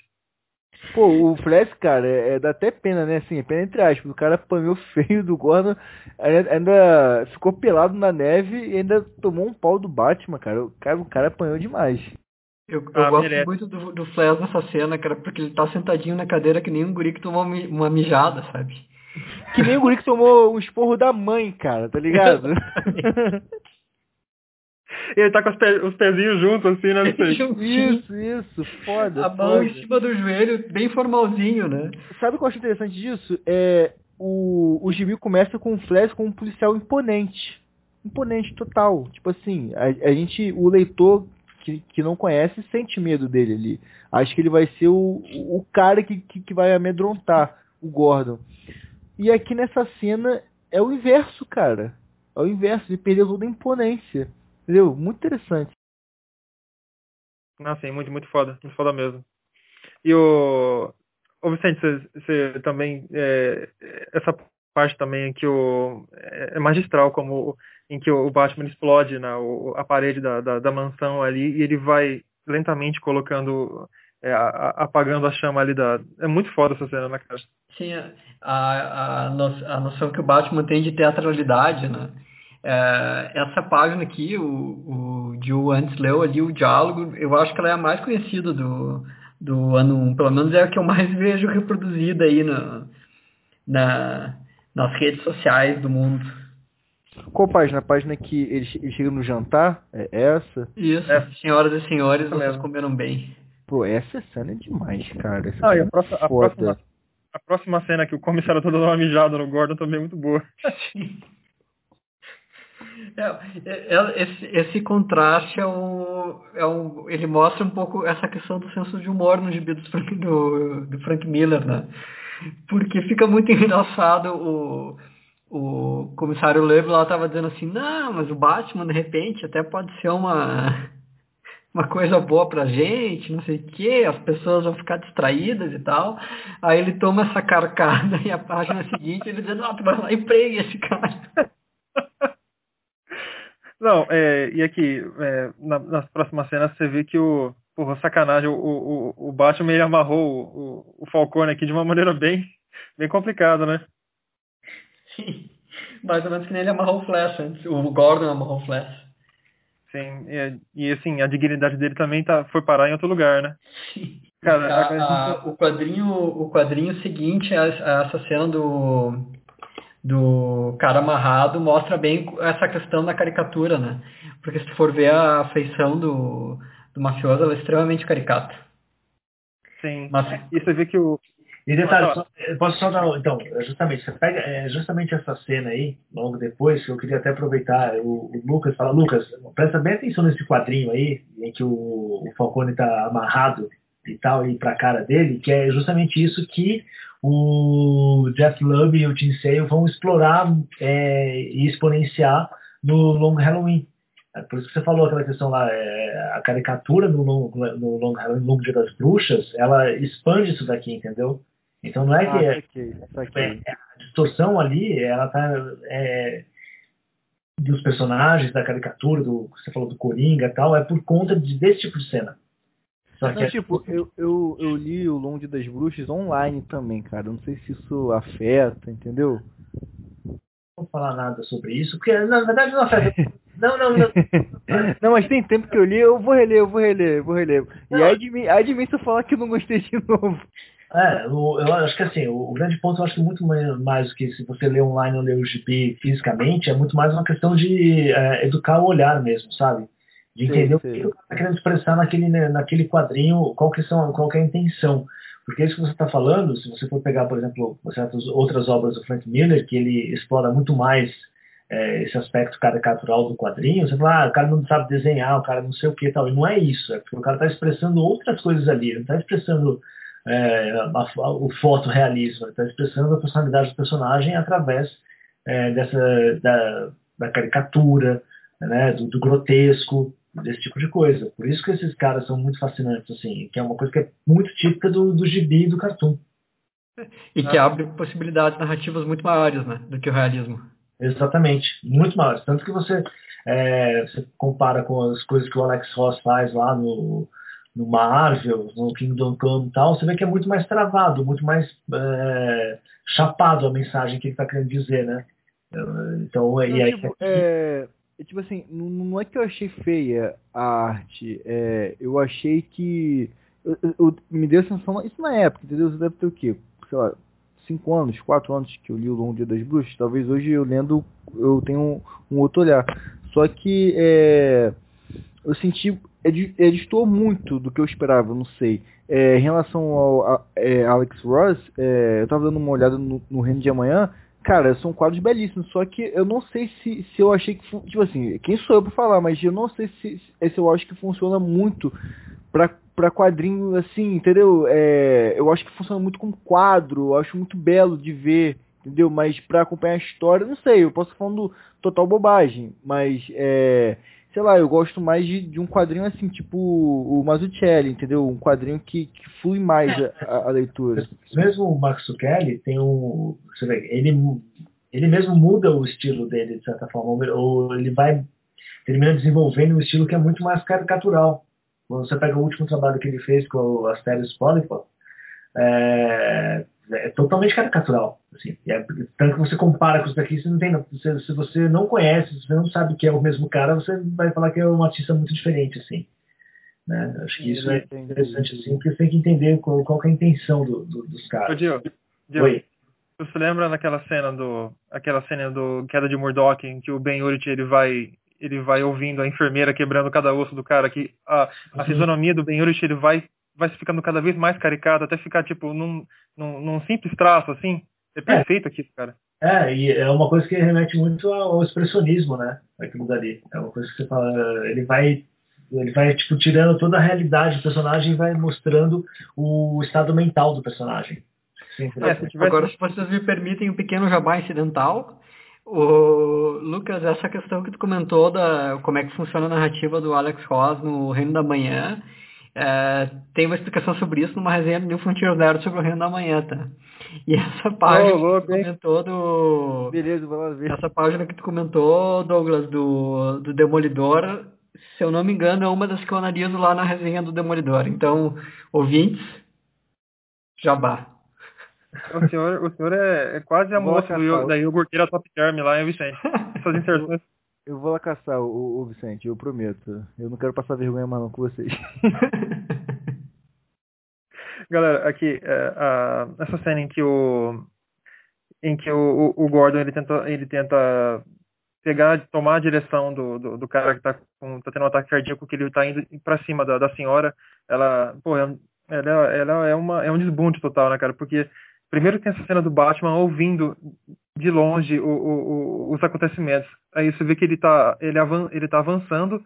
S4: Pô, o Flash, cara, é, é, dá até pena, né? Assim, pena entre aspas. O cara apanhou feio do Gordon, ainda, ainda, ficou pelado na neve e ainda tomou um pau do Batman, cara. O cara, o cara apanhou demais.
S2: Eu, eu ah, gosto muito do, do Flash nessa cena, cara, porque ele tá sentadinho na cadeira que nem um guri que tomou uma mijada, sabe?
S4: Que nem o guri que tomou um esporro da mãe, cara, tá ligado?
S1: ele tá com os, pe os pezinhos juntos, assim, né?
S4: Isso, isso, foda.
S2: A mão em cima do joelho, bem formalzinho, né?
S4: Sabe o que eu acho interessante disso? É, o, o gibi começa com um flash com um policial imponente. Imponente total. Tipo assim, a, a gente, o leitor que, que não conhece, sente medo dele ali. Acho que ele vai ser o, o cara que, que, que vai amedrontar o Gordon. E aqui nessa cena é o inverso, cara. É o inverso, ele perdeu toda a imponência. Entendeu? Muito interessante.
S1: Não, sim, muito, muito foda. Muito foda mesmo. E o. Ô Vicente, você, também. É, essa parte também em que o. É, é magistral, como em que o Batman explode na, o, a parede da, da, da, mansão ali e ele vai lentamente colocando. É, a, apagando a chama ali da. É muito foda essa cena na né, cara.
S2: Sim, a, a, a noção que o Batman tem de teatralidade, né? É, essa página aqui, o, o Gil antes leu ali o diálogo, eu acho que ela é a mais conhecida do, do ano 1, pelo menos é a que eu mais vejo reproduzida aí na, na, nas redes sociais do mundo.
S4: Qual página? A página que eles, eles chegam no jantar? É essa?
S2: Isso,
S4: é.
S2: senhoras e senhores, vocês comeram bem.
S4: Pô, essa cena é demais, cara. Essa
S1: ah, e a, é próxima, a, próxima, a próxima cena que o comissário todo dando uma mijada no Gordon também é muito boa.
S2: É, é, é, esse, esse, contraste é um, é um, ele mostra um pouco essa questão do senso de humor no gibi do Frank, do, do Frank Miller, né? Porque fica muito engraçado o, o comissário Leve lá estava dizendo assim, não, mas o Batman de repente até pode ser uma uma coisa boa pra gente, não sei o que, as pessoas vão ficar distraídas e tal. Aí ele toma essa carcada e a página seguinte ele diz, não, tu vai lá e prega esse cara.
S1: Não, é, e aqui, é, na, nas próximas cenas você vê que o, porra, sacanagem, o, o, o Batman ele amarrou o, o, Falcone aqui de uma maneira bem, bem complicada, né?
S2: Sim, mais ou menos que nem ele amarrou o Flash antes, o Gordon amarrou o Flash.
S1: Sim, e, e assim, a dignidade dele também tá, foi parar em outro lugar, né?
S2: Sim. Cara, a, a, o quadrinho o quadrinho seguinte a, a essa cena do do cara amarrado mostra bem essa questão da caricatura, né? Porque se tu for ver a feição do, do mafioso, ela é extremamente caricata.
S1: Sim. Mas... E você vê que o.
S3: E detalhe, só, posso só dar. Então, justamente, você pega é, justamente essa cena aí, logo depois, que eu queria até aproveitar, o, o Lucas fala, Lucas, presta bem atenção nesse quadrinho aí, em que o, o Falcone tá amarrado e tal, e pra cara dele, que é justamente isso que o Jeff Lubb e o Tim Sale vão explorar é, e exponenciar no Long Halloween. É por isso que você falou aquela questão lá, é, a caricatura no Long, no Long Halloween, no Dia das Bruxas, ela expande isso daqui, entendeu? Então não é ah, que é,
S4: okay, okay.
S3: é, a distorção ali, ela tá é, dos personagens, da caricatura, do você falou do Coringa e tal, é por conta de, desse tipo de cena.
S4: Só que, tipo, eu, eu, eu li o Longe das Bruxas online também, cara. Não sei se isso afeta, entendeu?
S3: Não vou falar nada sobre isso, porque na verdade não afeta. Não, não, não.
S4: não, mas tem tempo que eu li, eu vou reler, eu vou reler, eu vou reler. Não. E aí de, mim, aí de mim se eu falar que eu não gostei de novo.
S3: É, eu, eu acho que assim, o, o, grande ponto eu acho que muito mais do que se você lê online ou lê o GP fisicamente, é muito mais uma questão de é, educar o olhar mesmo, sabe? De entender sim, o que está querendo expressar naquele, né, naquele quadrinho, qual que, são, qual que é a intenção. Porque isso que você está falando, se você for pegar, por exemplo, certas outras obras do Frank Miller, que ele explora muito mais é, esse aspecto caricatural do quadrinho, você fala, ah, o cara não sabe desenhar, o cara não sei o que e tal. E não é isso, é porque o cara está expressando outras coisas ali, ele não está expressando é, a, a, o fotorrealismo, ele está expressando a personalidade do personagem através é, dessa, da, da caricatura, né, do, do grotesco, desse tipo de coisa. Por isso que esses caras são muito fascinantes, assim, que é uma coisa que é muito típica do, do gibi e do cartoon.
S2: E que ah. abre possibilidades narrativas muito maiores, né, do que o realismo.
S3: Exatamente, muito maiores. Tanto que você, é, você compara com as coisas que o Alex Ross faz lá no, no Marvel, no Kingdom Come e tal, você vê que é muito mais travado, muito mais é, chapado a mensagem que ele está querendo dizer, né? Então, não, e aí...
S4: É, é, tipo assim, não é que eu achei feia a arte, é, eu achei que... Eu, eu, me deu a sensação, isso na época, entendeu? Você deve ter o quê? Sei lá, cinco anos, quatro anos que eu li o Longo Dia das Bruxas, talvez hoje eu lendo eu tenho um, um outro olhar. Só que é, eu senti, ele, ele muito do que eu esperava, não sei. É, em relação ao a, é, Alex Ross, é, eu tava dando uma olhada no, no Reino de Amanhã, cara, são quadros belíssimos, só que eu não sei se, se eu achei que, tipo assim, quem sou eu pra falar, mas eu não sei se, se eu acho que funciona muito pra para quadrinho assim, entendeu? É, eu acho que funciona muito com quadro, eu acho muito belo de ver, entendeu? Mas para acompanhar a história, não sei, eu posso falar falando total bobagem, mas é, sei lá, eu gosto mais de, de um quadrinho assim, tipo o Mazzucchelli, entendeu? Um quadrinho que, que flui mais a, a leitura.
S3: Mesmo o Max Kelly tem um, você vê, ele ele mesmo muda o estilo dele de certa forma, ou ele vai termina desenvolvendo um estilo que é muito mais caricatural quando você pega o último trabalho que ele fez com o Asterios Polypod, é, é totalmente caricatural. Assim, é, tanto que você compara com isso daqui, você não tem, se, se você não conhece, se você não sabe que é o mesmo cara, você vai falar que é um artista muito diferente, assim. Né? Acho que isso é interessante, assim, porque você tem que entender qual, qual é a intenção do, do, dos caras. Ô,
S1: Dio, Dio, Oi. Você lembra daquela cena do, aquela cena do Queda de Murdoch, em que o Ben Urich ele vai ele vai ouvindo a enfermeira quebrando cada osso do cara, que a, a uhum. fisionomia do Ben Urich, ele vai, vai ficando cada vez mais caricado, até ficar, tipo, num, num, num simples traço, assim. É, é. perfeito é. aqui, cara.
S3: É, e é uma coisa que remete muito ao expressionismo, né? Aquilo dali. É uma coisa que você fala, ele vai ele vai tipo tirando toda a realidade do personagem e vai mostrando o estado mental do personagem.
S2: Sim, é, se tivesse... Agora, se vocês me permitem um pequeno jabá incidental, o Lucas, essa questão que tu comentou da como é que funciona a narrativa do Alex Ross no Reino da Manhã, é, tem uma explicação sobre isso numa resenha do New Frontier Nerd sobre o Reino da Manhã, tá? E essa página oh, que tu comentou do.
S4: Beleza, vou lá ver.
S2: Essa página que tu comentou, Douglas, do, do Demolidor, se eu não me engano, é uma das que eu analiso lá na resenha do Demolidor. Então, ouvintes, jabá.
S1: O senhor, o senhor é, é quase a moça do, da iogurteira Top Term lá, hein, Vicente? Essas inserções.
S4: Eu vou lá caçar o, o, Vicente, eu prometo. Eu não quero passar vergonha mais não com vocês.
S1: Galera, aqui, é, essa cena em que o em que o, o, Gordon ele tenta, ele tenta pegar, tomar a direção do, do, do cara que tá, com, tá tendo um ataque cardíaco, que ele tá indo para cima da, da senhora, ela, pô, ela, ela é, uma, é um desbunde total, né, cara? Porque Primeiro tem essa cena do Batman ouvindo de longe o, o, os acontecimentos. Aí você vê que ele tá, ele, avan, ele tá avançando.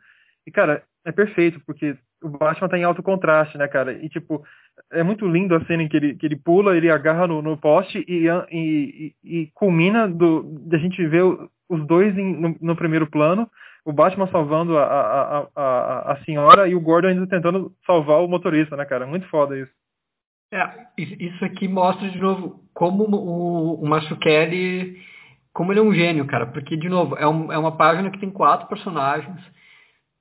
S1: E, cara, é perfeito, porque o Batman tá em alto contraste, né, cara? E, tipo, é muito lindo a cena em que ele, que ele pula, ele agarra no, no poste e, e, e, culmina do, de a gente ver os dois em, no, no, primeiro plano, o Batman salvando a, a, a, a, senhora e o Gordon ainda tentando salvar o motorista, né, cara? Muito foda isso.
S2: É, isso aqui mostra de novo como o, o Mazzucchelli, como ele é um gênio, cara. Porque, de novo, é, um, é uma página que tem quatro personagens.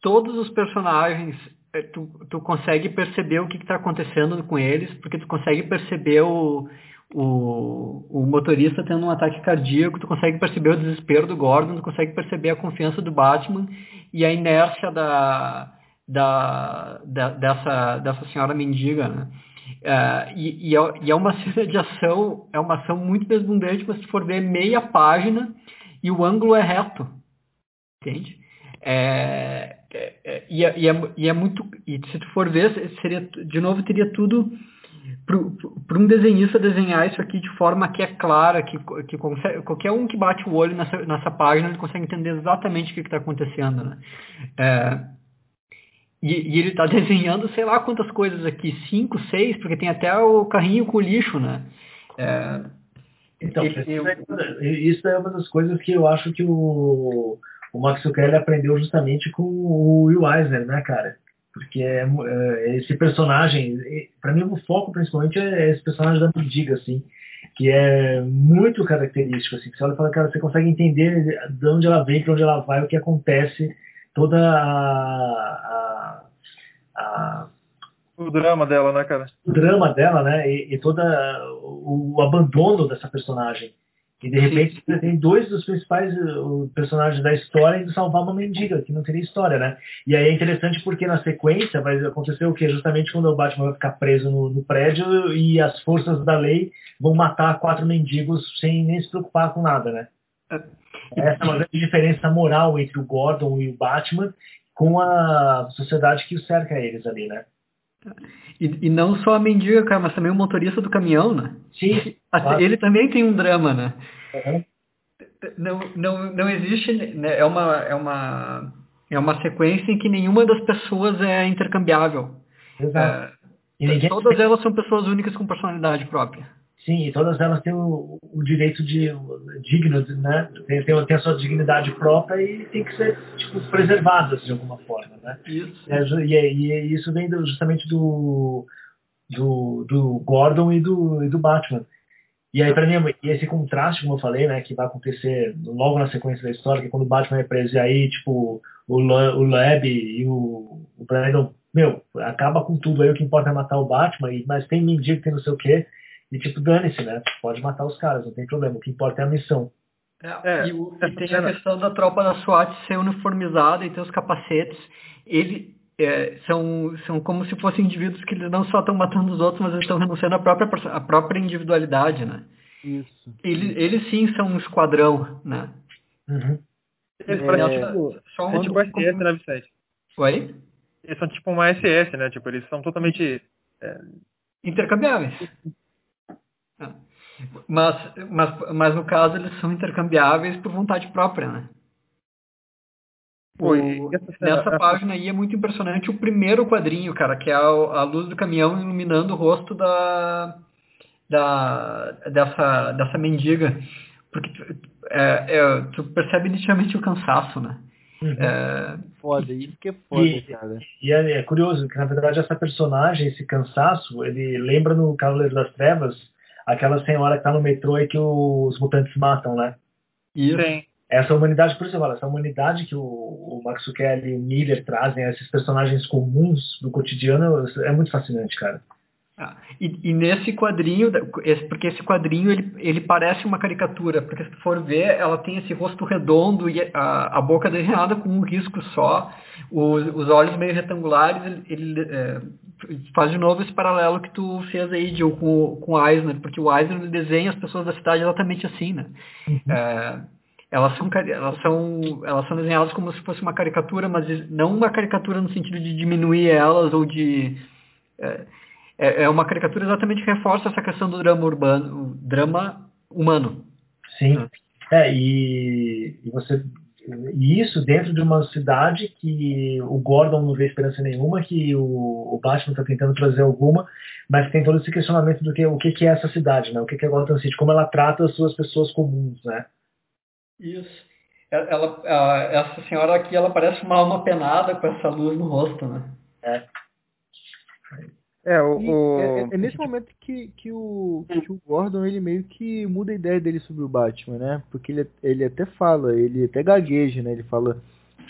S2: Todos os personagens, é, tu, tu consegue perceber o que está acontecendo com eles, porque tu consegue perceber o, o, o motorista tendo um ataque cardíaco, tu consegue perceber o desespero do Gordon, tu consegue perceber a confiança do Batman e a inércia da, da, da dessa, dessa senhora mendiga, né? Uh, e, e, é, é, uma cena de ação, é uma ação muito desbundante, mas se for ver meia página e o ângulo é reto. Entende? É, é, é, e, é, e é muito. E se tu for ver, seria, de novo, teria tudo para um desenhista desenhar isso aqui de forma que é clara, que, que consegue, qualquer um que bate o olho nessa, nessa página ele consegue entender exatamente o que está acontecendo. Né? E, e ele está desenhando sei lá quantas coisas aqui, cinco, seis, porque tem até o carrinho com lixo, né? É,
S3: então, ele, isso, é, isso, é, uma das coisas que eu acho que o, o Max Kelly aprendeu justamente com o Will Eisner, né, cara? Porque é, é esse personagem, para mim o foco principalmente é esse personagem da mendiga, assim, que é muito característico, assim, que você olha e fala, cara, você consegue entender de onde ela vem, para onde ela vai, o que acontece, toda a, a, a
S1: O drama dela, né, cara?
S3: O drama dela, né? E, e toda o, o, abandono dessa personagem. E de repente você tem dois dos principais personagens da história de salvar uma mendiga, que não teria história, né? E aí é interessante porque na sequência vai acontecer o que? Justamente quando o Batman vai ficar preso no, no, prédio e as forças da lei vão matar quatro mendigos sem nem se preocupar com nada, né? É. Essa é uma grande diferença moral entre o Gordon e o Batman com a sociedade que cerca eles ali, né?
S2: E, e, não só a mendiga, cara, mas também o motorista do caminhão, né?
S3: Sim.
S2: Claro. Ele também tem um drama, né? Uhum. Não, não, não existe, né? é, uma, é, uma, é uma sequência em que nenhuma das pessoas é intercambiável.
S3: Exato.
S2: É, todas elas são pessoas únicas com personalidade própria.
S3: Sim, e todas elas têm o, o direito de digno, né? Tem, tem, tem, a sua dignidade própria e tem que ser tipo, preservadas de alguma forma, né?
S2: Isso.
S3: E, e, e isso vem do, justamente do, do, do Gordon e do, e do Batman. E aí, para mim, esse contraste, como eu falei, né, que vai acontecer logo na sequência da história, que quando o Batman é preso, e aí, tipo, o, o Leb e o, o Brandon, meu, acaba com tudo aí, o que importa é matar o Batman, mas tem mendigo, tem não sei o quê, e tipo, dane-se, né? Pode matar os caras, não tem problema. O que importa é a missão.
S2: É, é, e, o, e, tem a questão da tropa da SWAT ser uniformizada e ter os capacetes. Ele, é, são, são como se fossem indivíduos que não só estão matando os outros, mas eles estão renunciando à própria, à própria individualidade, né?
S4: Isso.
S2: Eles, eles sim são um esquadrão, né?
S3: Uhum.
S1: Eles parecem tipo, só um, é tipo SS, como... né, Vicente?
S2: Oi?
S1: Eles são tipo uma SS, né? Tipo, eles são totalmente... É...
S2: Intercambiáveis. Mas, mas, mas no caso eles são intercambiáveis por vontade própria, né? Nessa página aí é muito impressionante o primeiro quadrinho, cara, que é a, a luz do caminhão iluminando o rosto da, da dessa, dessa mendiga. Porque é, é, tu percebe nitidamente o cansaço, né?
S4: Uhum. É... Foda, isso que é foda,
S3: e, cara. E é, é, curioso que, na verdade, essa personagem, esse cansaço, ele lembra no Cavaleiro das Trevas aquela senhora que tá no metrô e que os mutantes matam, né?
S2: Isso. Sim.
S3: Essa humanidade, por isso eu falo, essa humanidade que o, o Max Kelly e o Miller trazem, esses personagens comuns do cotidiano, é muito fascinante, cara.
S2: Ah, e, e, nesse quadrinho, porque esse quadrinho ele, ele parece uma caricatura, porque se tu for ver, ela tem esse rosto redondo e a, a boca desenhada com um risco só, os, os olhos meio retangulares, ele, ele é, faz de novo esse paralelo que tu fez aí, Gil, com, com o Eisner, porque o Eisner desenha as pessoas da cidade exatamente assim, né? Uhum. É, elas são, elas, são, elas são desenhadas como se fosse uma caricatura, mas não uma caricatura no sentido de diminuir elas ou de... É, é, é uma caricatura exatamente que reforça essa questão do drama urbano, drama humano.
S3: Sim. É, e, e você e isso dentro de uma cidade que o Gordon não vê esperança nenhuma, que o, Batman está tentando trazer alguma, mas tem todo esse questionamento do que o que, que é essa cidade, né? O que, que é Gotham City, como ela trata as suas pessoas comuns, né?
S2: Isso. Ela, essa senhora aqui, ela parece uma alma penada com essa luz no rosto, né?
S3: É.
S1: É, o, o...
S4: É, é, nesse momento que, que, o, que o Gordon ele meio que muda a ideia dele sobre o Batman, né? Porque ele, ele até fala, ele até gagueja, né? Ele fala,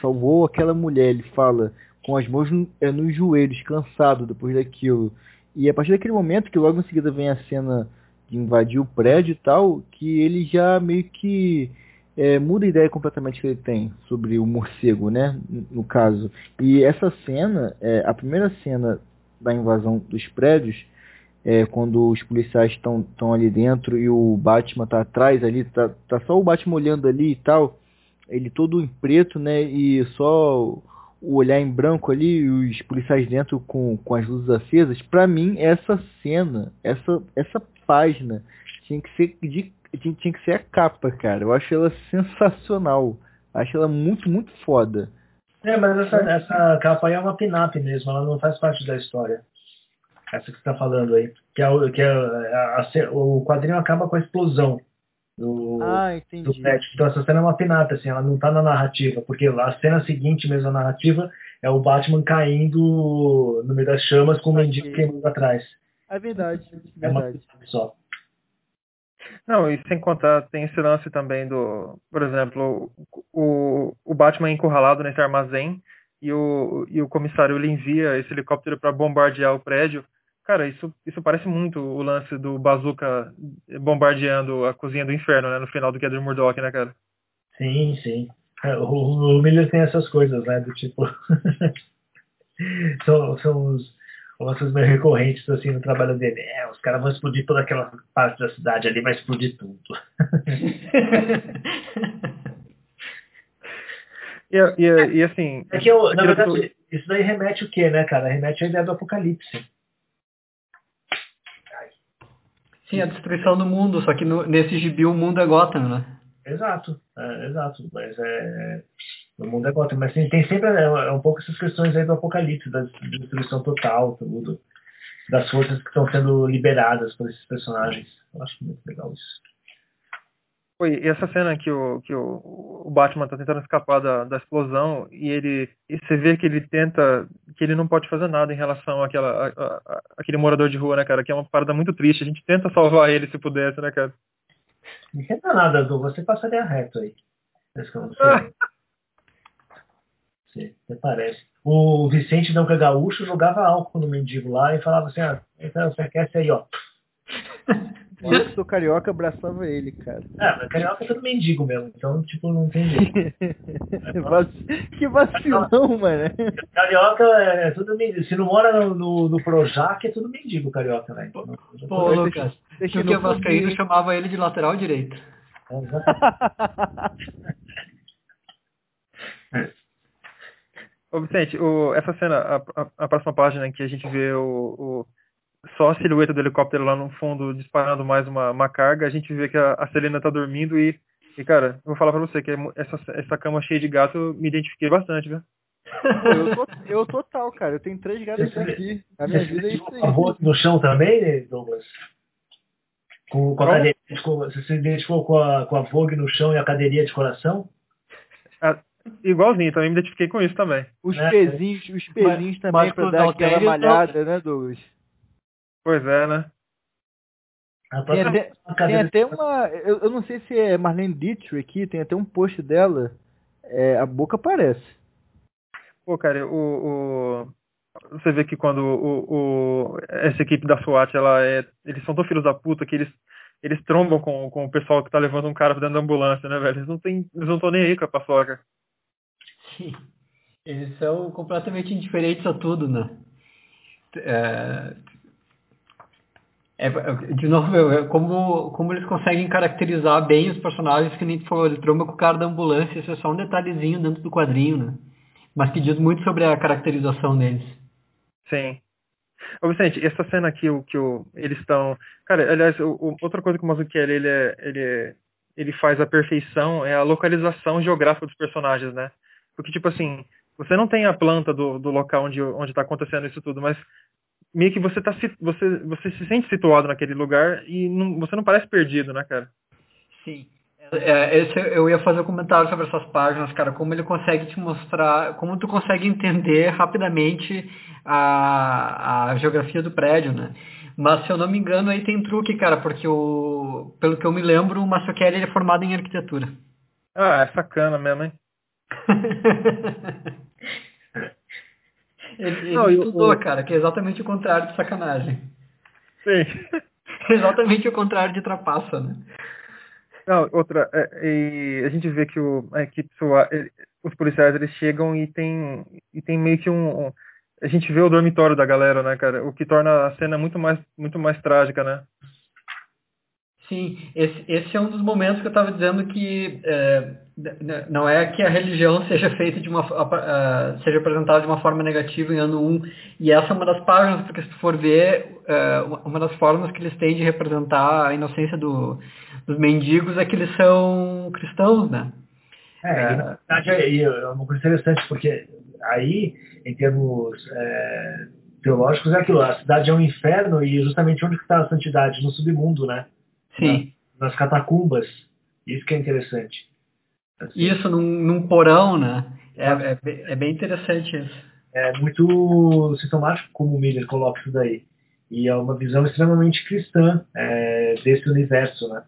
S4: salvou aquela mulher, ele fala, com as mãos no, é, nos joelhos, cansado depois daquilo. E a partir daquele momento que logo em seguida vem a cena de invadir o prédio e tal, que ele já meio que é, muda a ideia completamente que ele tem sobre o morcego, né? No caso. E essa cena, é, a primeira cena da invasão dos prédios, é, quando os policiais estão ali dentro e o Batman tá atrás ali, tá, tá só o Batman olhando ali e tal, ele todo em preto, né, e só o olhar em branco ali, os policiais dentro com, com as luzes acesas, para mim essa cena, essa, essa página tinha que ser de, tinha que ser a capa, cara. Eu acho ela sensacional. Acho ela muito, muito foda.
S3: É, mas essa, essa capa aí é uma pin-up mesmo, ela não faz parte da história. Essa que você está falando aí. Que, é, que é, a, a, o quadrinho acaba com a explosão do,
S4: ah, do
S3: pet. Então essa cena é uma pin-up, assim, ela não está na narrativa, porque a cena seguinte mesmo, a narrativa, é o Batman caindo no meio das chamas com o mendigo queimando atrás.
S4: É verdade,
S3: é verdade. É uma só.
S1: Não, e sem contar, tem esse lance também do, por exemplo, o, o Batman encurralado nesse armazém, e o, e o comissário ele envia esse helicóptero para bombardear o prédio. Cara, isso, isso parece muito o lance do Bazooka bombardeando a cozinha do inferno, né? No final do Gather Murdoch, né, cara?
S3: Sim, sim. É, o, o Miller tem essas coisas, né? Do tipo. são, são os, lances meio recorrentes assim no trabalho dele. É, os caras vão explodir toda aquela parte da cidade ali, vai explodir tudo.
S1: E, e, e assim.
S3: É que eu, na verdade, isso daí remete o quê, né, cara? Remete à ideia do apocalipse.
S2: Sim, a destruição do mundo, só que no, nesse gibi o mundo é Gotham, né?
S3: Exato, é, exato. Mas é. O mundo é Gotham. Mas tem, tem sempre é, é, um pouco essas questões aí do apocalipse, da destruição total, tudo. Das forças que estão sendo liberadas por esses personagens. Eu acho muito legal isso.
S1: Foi e essa cena que o, que o, o Batman tá tentando escapar da, da explosão e ele e você vê que ele tenta que ele não pode fazer nada em relação àquela, a, a, aquele morador de rua, né, cara? Que é uma parada muito triste. A gente tenta salvar ele se pudesse, né, cara?
S3: Não tenta nada, Du. Você passaria reto aí. Você, você parece. O Vicente Dão Gaúcho jogava álcool no mendigo lá e falava assim, ah, então você quer aí, ó.
S4: Eu que sou carioca, abraçava ele, cara.
S3: É, mas carioca é todo mendigo mesmo, então, tipo, não tem jeito.
S4: que vacilão, mano.
S3: Carioca é tudo mendigo. Se não mora no, no, no Projac, é tudo mendigo, carioca, velho.
S2: Pô, Pô Lucas, deixa que o Vascaíno chamava ele de lateral direito.
S1: É, Ô Vicente, o, essa cena, a, a, a, próxima página em que a gente vê o, o só a silhueta do helicóptero lá no fundo disparando mais uma, uma carga, a gente vê que a, a Selena tá dormindo e, e, cara, eu vou falar pra você que essa, essa cama cheia de gato eu me identifiquei bastante, viu?
S4: eu, tô, eu total, cara. Eu tenho três gatos aqui. A minha vida é isso aí.
S3: no chão também, Douglas? Com, com a cadeirinha de, você se identificou com a, com a Vogue no chão e a cadeirinha de coração?
S1: Ah, igualzinho, também me identifiquei com isso também.
S4: Os é, pezinhos, os pezinhos mas, também mas pra dar aquela malhada, né, Douglas?
S1: Pois é, né?
S4: Tem até, tem até, uma. Eu, eu, não sei se é Marlene Dietrich aqui, tem até um post dela. É, a boca aparece.
S1: Pô, cara, o, o, você vê que quando o, o, essa equipe da SWAT, ela é. Eles são tão filhos da puta que eles, eles trombam com, com o pessoal que tá levando um cara dentro da ambulância, né, velho? Eles não têm. Eles não estão nem aí com a paçoca.
S2: Eles são completamente indiferentes a tudo, né? É, é, de novo, é como, como eles conseguem caracterizar bem os personagens que nem tu falou, ele tromba com o cara da ambulância, isso é só um detalhezinho dentro do quadrinho, né? Mas que diz muito sobre a caracterização deles.
S1: Sim. Ô Vicente, essa cena aqui, o que o, eles estão. Cara, aliás, o, o, outra coisa que o Mazzucchelli ele, é, ele, é, ele faz a perfeição é a localização geográfica dos personagens, né? Porque, tipo assim, você não tem a planta do, do local onde está acontecendo isso tudo, mas meio que você tá você você se sente situado naquele lugar e não, você não parece perdido, né, cara?
S2: Sim. É, esse, eu ia fazer um comentário sobre essas páginas, cara, como ele consegue te mostrar, como tu consegue entender rapidamente a, a geografia do prédio, né? Mas se eu não me engano, aí tem truque, cara, porque o, pelo que eu me lembro, o Massoquelli é formado em arquitetura.
S1: Ah, é sacana mesmo, hein?
S2: Ele, ele não, estudou, cara, que é exatamente o contrário de sacanagem.
S1: Sim.
S2: exatamente o contrário de trapaça, né?
S1: Não, outra, é, a gente vê que o, a equipe, os policiais, eles chegam e tem, e tem meio que um, um, a gente vê o dormitório da galera, né, cara? O que torna a cena muito mais, muito mais trágica, né?
S2: Sim, esse, esse é um dos momentos que eu estava dizendo que é, não é que a religião seja feita de uma uh, seja apresentada de uma forma negativa em ano 1 e essa é uma das páginas porque se tu for ver uh, uma das formas que eles têm de representar a inocência do, dos mendigos é que eles são cristãos, né?
S3: É, na verdade é, é uma coisa interessante porque aí em termos é, teológicos é aquilo, a cidade é um inferno e justamente onde está a santidade no submundo, né?
S2: Sim.
S3: nas catacumbas. Isso que é interessante.
S2: Assim. Isso, num, num, porão, né? É, é, é, bem interessante isso.
S3: É muito sintomático como o Miller coloca isso daí. E é uma visão extremamente cristã é, desse universo, né?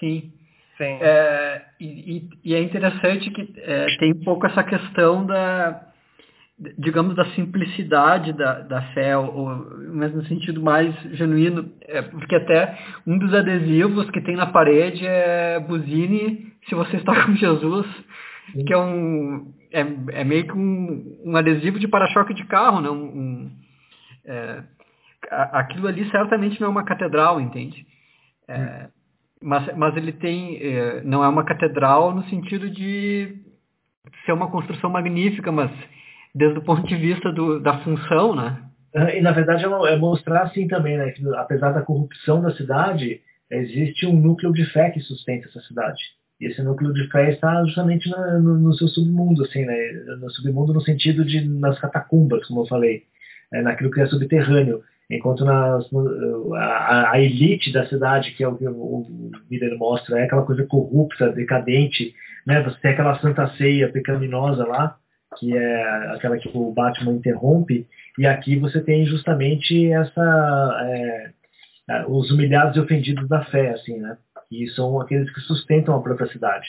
S2: Sim.
S1: Sim.
S2: É, e, e, é interessante que é, tem um pouco essa questão da, digamos, da simplicidade da, da fé, ou, mas no sentido mais genuíno, é, porque até um dos adesivos que tem na parede é buzine se você está com Jesus, Sim. que é um é, é meio que um, um adesivo de para-choque de carro, né? Um, um é, aquilo ali certamente não é uma catedral, entende? É, mas, mas ele tem, é, não é uma catedral no sentido de ser uma construção magnífica, mas desde o ponto de vista do, da função, né?
S3: E na verdade é, é mostrar assim também, né, que apesar da corrupção da cidade, existe um núcleo de fé que sustenta essa cidade. E esse núcleo de fé está justamente na, no, no, seu submundo, assim, né? No submundo no sentido de nas catacumbas, como eu falei, é, naquilo que é subterrâneo. Enquanto nas, no, a, a, elite da cidade, que é o que o, líder mostra, é aquela coisa corrupta, decadente, né? Você tem aquela santa ceia pecaminosa lá, que é aquela que o Batman interrompe, e aqui você tem justamente essa é, é os humilhados e ofendidos da fé, assim, né? E são aqueles que sustentam a própria cidade.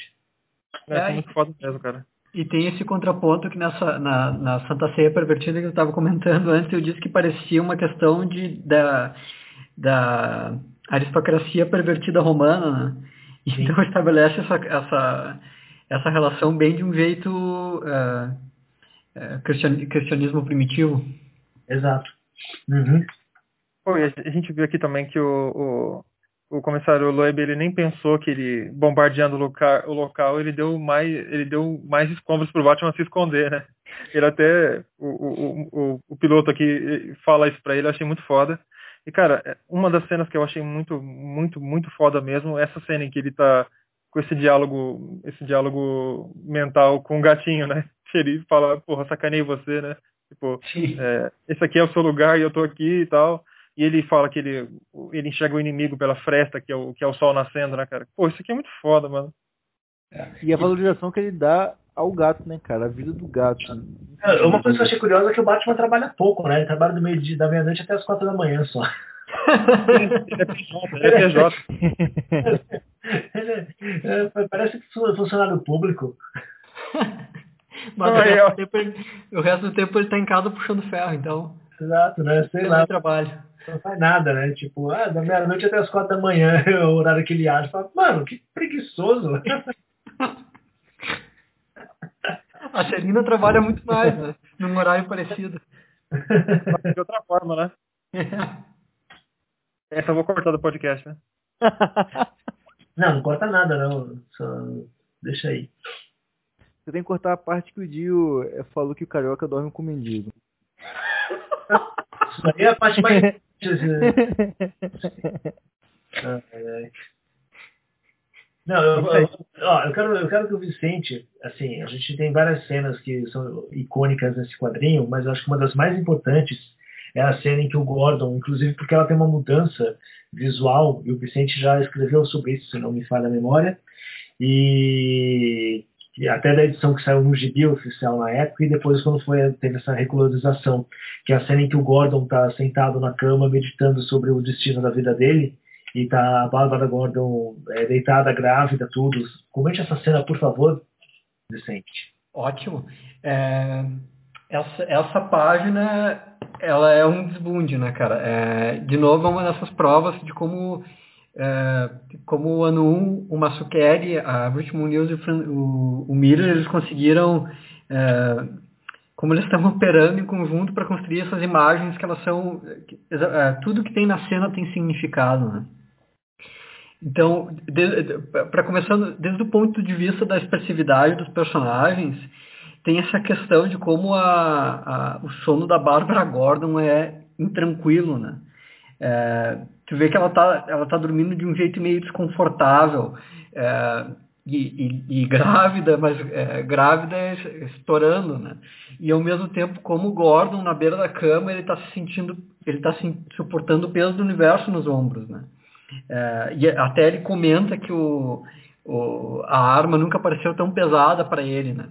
S1: É, é muito foda mesmo, cara.
S2: E tem esse contraponto que nessa, na, na Santa Ceia Pervertida que eu estava comentando antes, eu disse que parecia uma questão de, da, da aristocracia pervertida romana, né? Então estabelece essa, essa, essa relação bem de um jeito uh, uh, cristianismo primitivo.
S3: Exato. Uhum.
S1: Pô, a gente viu aqui também que o, o comissário Loeb ele nem pensou que ele bombardeando o local, o local ele deu mais ele deu mais escombros para o Batman se esconder, né? Ele até o, o, o, o piloto aqui fala isso para ele, eu achei muito foda. E cara, é, uma das cenas que eu achei muito muito muito foda mesmo, é essa cena em que ele tá com esse diálogo esse diálogo mental com o gatinho, né? Ele fala, porra, sacanei você, né? Tipo, é, esse aqui é o seu lugar e eu tô aqui e tal e ele fala que ele, ele enxerga o inimigo pela fresta, que é o, que é o sol nascendo, né, cara? Pô, isso aqui é muito foda, mano.
S4: É. E a valorização que ele dá ao gato, né, cara? A vida do gato.
S3: É, uma coisa que eu achei curiosa é que o Batman trabalha pouco, né? Ele trabalha do meio da meia-noite até as quatro da manhã só.
S1: ele é PJ.
S3: Ele é, é, parece funcionário público.
S2: Mas o, resto tempo, o resto do tempo ele tá em casa puxando ferro, então.
S3: Exato, né? Sei lá.
S2: trabalho
S3: não faz nada, né? Tipo, ah, da meia-noite até as quatro da manhã é o horário que ele age. Fala, Mano, que preguiçoso.
S2: A Celina trabalha muito mais, né? Num horário parecido.
S1: De outra forma, né? Essa eu vou cortar do podcast, né?
S3: Não, não corta nada, não. Só deixa aí.
S4: Você tem que cortar a parte que o Dio eh, falou que o carioca dorme com o mendigo.
S3: Isso aí é a parte mais Não, eu, eu, ó, eu, quero, eu quero que o Vicente, assim, a gente tem várias cenas que são icônicas nesse quadrinho, mas eu acho que uma das mais importantes é a cena em que o Gordon, inclusive porque ela tem uma mudança visual, e o Vicente já escreveu sobre isso, se não me falha a memória, e até da edição que saiu no gibi oficial na época, e depois quando foi, teve essa recolorização, que é a cena em que o Gordon está sentado na cama meditando sobre o destino da vida dele, e tá a Bárbara Gordon é, deitada, grávida, tudo. Comente essa cena, por favor, Vicente.
S2: Ótimo. É, essa, essa página, ela é um desbunde, né, cara? É, de novo, é uma dessas provas de como é, como o ano 1, o Masukeri, a Richmond News e o, o Miller, eles conseguiram, é, como eles estão operando em conjunto para construir essas imagens que elas são, é, tudo que tem na cena tem significado, né? Então, para começando, desde o ponto de vista da expressividade dos personagens, tem essa questão de como a, a, o sono da Barbara Gordon é intranquilo, né? É, tu vê que ela tá, ela tá dormindo de um jeito meio desconfortável é, e, e, e, grávida, mas é, grávida estourando, né? E ao mesmo tempo, como o Gordon na beira da cama, ele está se sentindo, ele está se, suportando o peso do universo nos ombros, né? É, e até ele comenta que o, o, a arma nunca pareceu tão pesada para ele, né?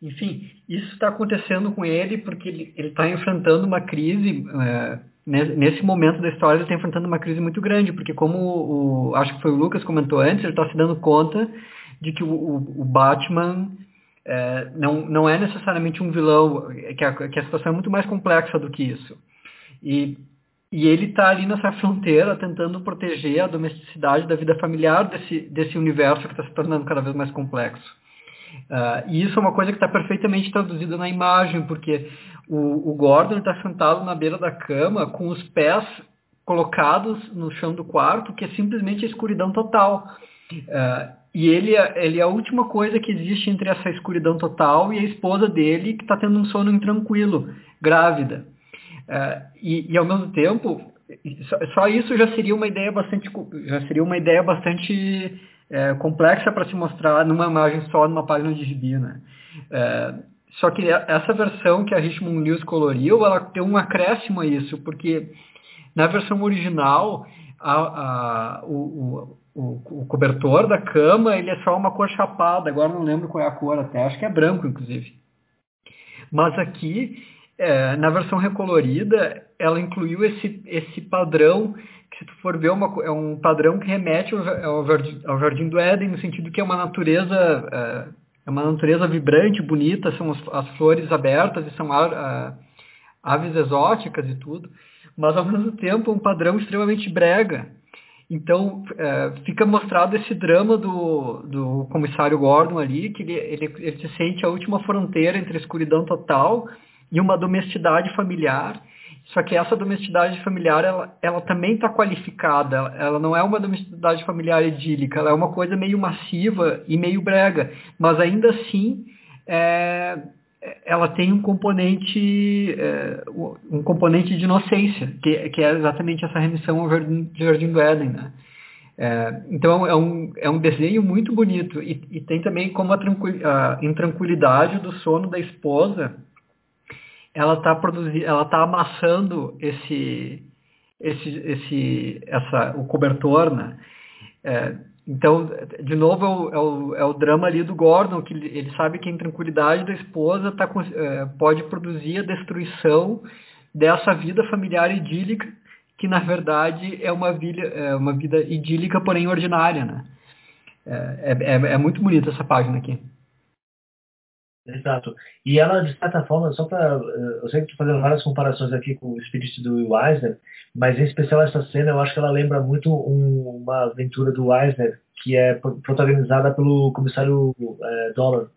S2: Enfim, isso está acontecendo com ele porque ele está enfrentando uma crise é, nesse momento da história ele está enfrentando uma crise muito grande, porque como o, acho que foi o Lucas comentou antes, ele está se dando conta de que o, o Batman é, não, não é necessariamente um vilão, que a, que a situação é muito mais complexa do que isso. E, e ele está ali nessa fronteira tentando proteger a domesticidade da vida familiar desse, desse universo que está se tornando cada vez mais complexo. Uh, e isso é uma coisa que está perfeitamente traduzida na imagem, porque o, o Gordon está sentado na beira da cama com os pés colocados no chão do quarto, que é simplesmente a escuridão total. Uh, e ele, é, ele é a última coisa que existe entre essa escuridão total e a esposa dele, que está tendo um sono intranquilo, grávida. Uh, e, e, ao mesmo tempo, só, só, isso já seria uma ideia bastante, já seria uma ideia bastante é, complexa para se mostrar numa imagem só, numa página de gibi, né? É, só que essa versão que a Richmond Lewis coloriu, ela tem um acréscimo a isso, porque na versão original, a, a, o, o, o, cobertor da cama, ele é só uma cor chapada, agora não lembro qual é a cor até, acho que é branco, inclusive. Mas aqui, é, na versão recolorida, ela incluiu esse, esse padrão se tu for ver, uma, é um padrão que remete ao, jardim, ao jardim do Éden, no sentido que é uma natureza, é, é uma natureza vibrante, bonita, são as, as flores abertas e são a, aves exóticas e tudo, mas ao mesmo tempo um padrão extremamente brega. Então é, fica mostrado esse drama do, do comissário Gordon ali, que ele, ele, ele se sente a última fronteira entre a escuridão total e uma domesticidade familiar só que essa domesticidade familiar, ela, ela também está qualificada. Ela não é uma domesticidade familiar idílica, ela é uma coisa meio massiva e meio brega. Mas ainda assim, é, ela tem um componente, é, um componente de inocência, que, que, é exatamente essa remissão ao Jardim, do Éden. Né? É, então é um, é um desenho muito bonito e, e tem também como a, a intranquilidade do sono da esposa ela está produzindo, ela tá amassando esse, esse, esse, essa, o cobertor, né? É, então, de novo, é o, é o, é, o, drama ali do Gordon, que ele, sabe que a intranquilidade da esposa tá, é, pode produzir a destruição dessa vida familiar idílica, que na verdade é uma vida, é uma vida idílica, porém ordinária, né? É, é muito bonita essa página aqui.
S3: Exato. E ela, de certa forma, só para. Eh, eu sei que estou fazendo várias comparações aqui com o espírito do Will Eisner, mas em especial essa cena eu acho que ela lembra muito um, uma aventura do Eisner, que é protagonizada pelo comissário é, Dolan,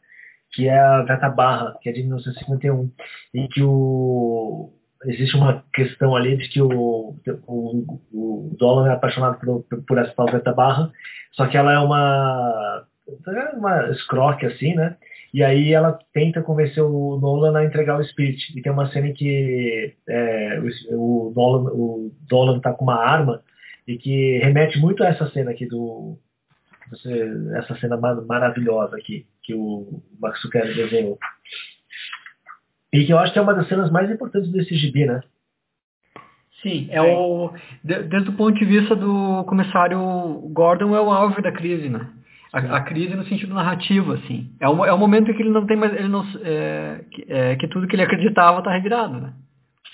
S3: que é a Gata Barra, que é de 1951, e que o, existe uma questão ali de que o, o, o Dolan é apaixonado por, por essa tal Gata Barra, só que ela é uma, uma escroque assim, né? E aí ela tenta convencer o Nolan a entregar o Spirit. E tem uma cena em que é, o, Nolan, o Nolan tá com uma arma e que remete muito a essa cena aqui do essa cena maravilhosa aqui que o Max Zucchelli desenhou. E que eu acho que é uma das cenas mais importantes desse gibi, né?
S2: Sim, é o desde o ponto de vista do comissário Gordon é o alvo da crise, né? A, a, crise no sentido narrativo, assim. É o, é o momento em que ele não tem mais. Ele não, é, que, é, que tudo que ele acreditava está revirado, né?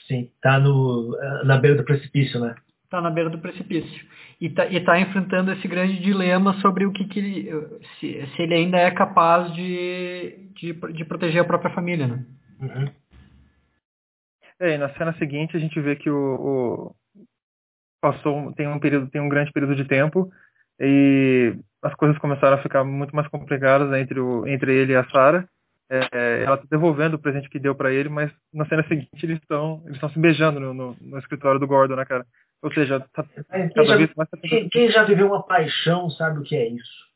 S3: Sim, tá no, na beira do precipício, né?
S2: Tá na beira do precipício. E tá, e tá enfrentando esse grande dilema sobre o que, que ele. Se, se ele ainda é capaz de, de, de proteger a própria família, né? Uhum.
S1: É, e na cena seguinte a gente vê que o, o passou tem um período tem um grande período de tempo e as coisas começaram a ficar muito mais complicadas entre, o, entre ele e a Sarah. É, é ela está devolvendo o presente que deu para ele, mas na cena seguinte eles estão eles estão se beijando no, no, no, escritório do Gordon, né, cara? Ou seja, tá,
S3: quem, já, mais... quem, quem, já viveu uma paixão sabe o que é isso.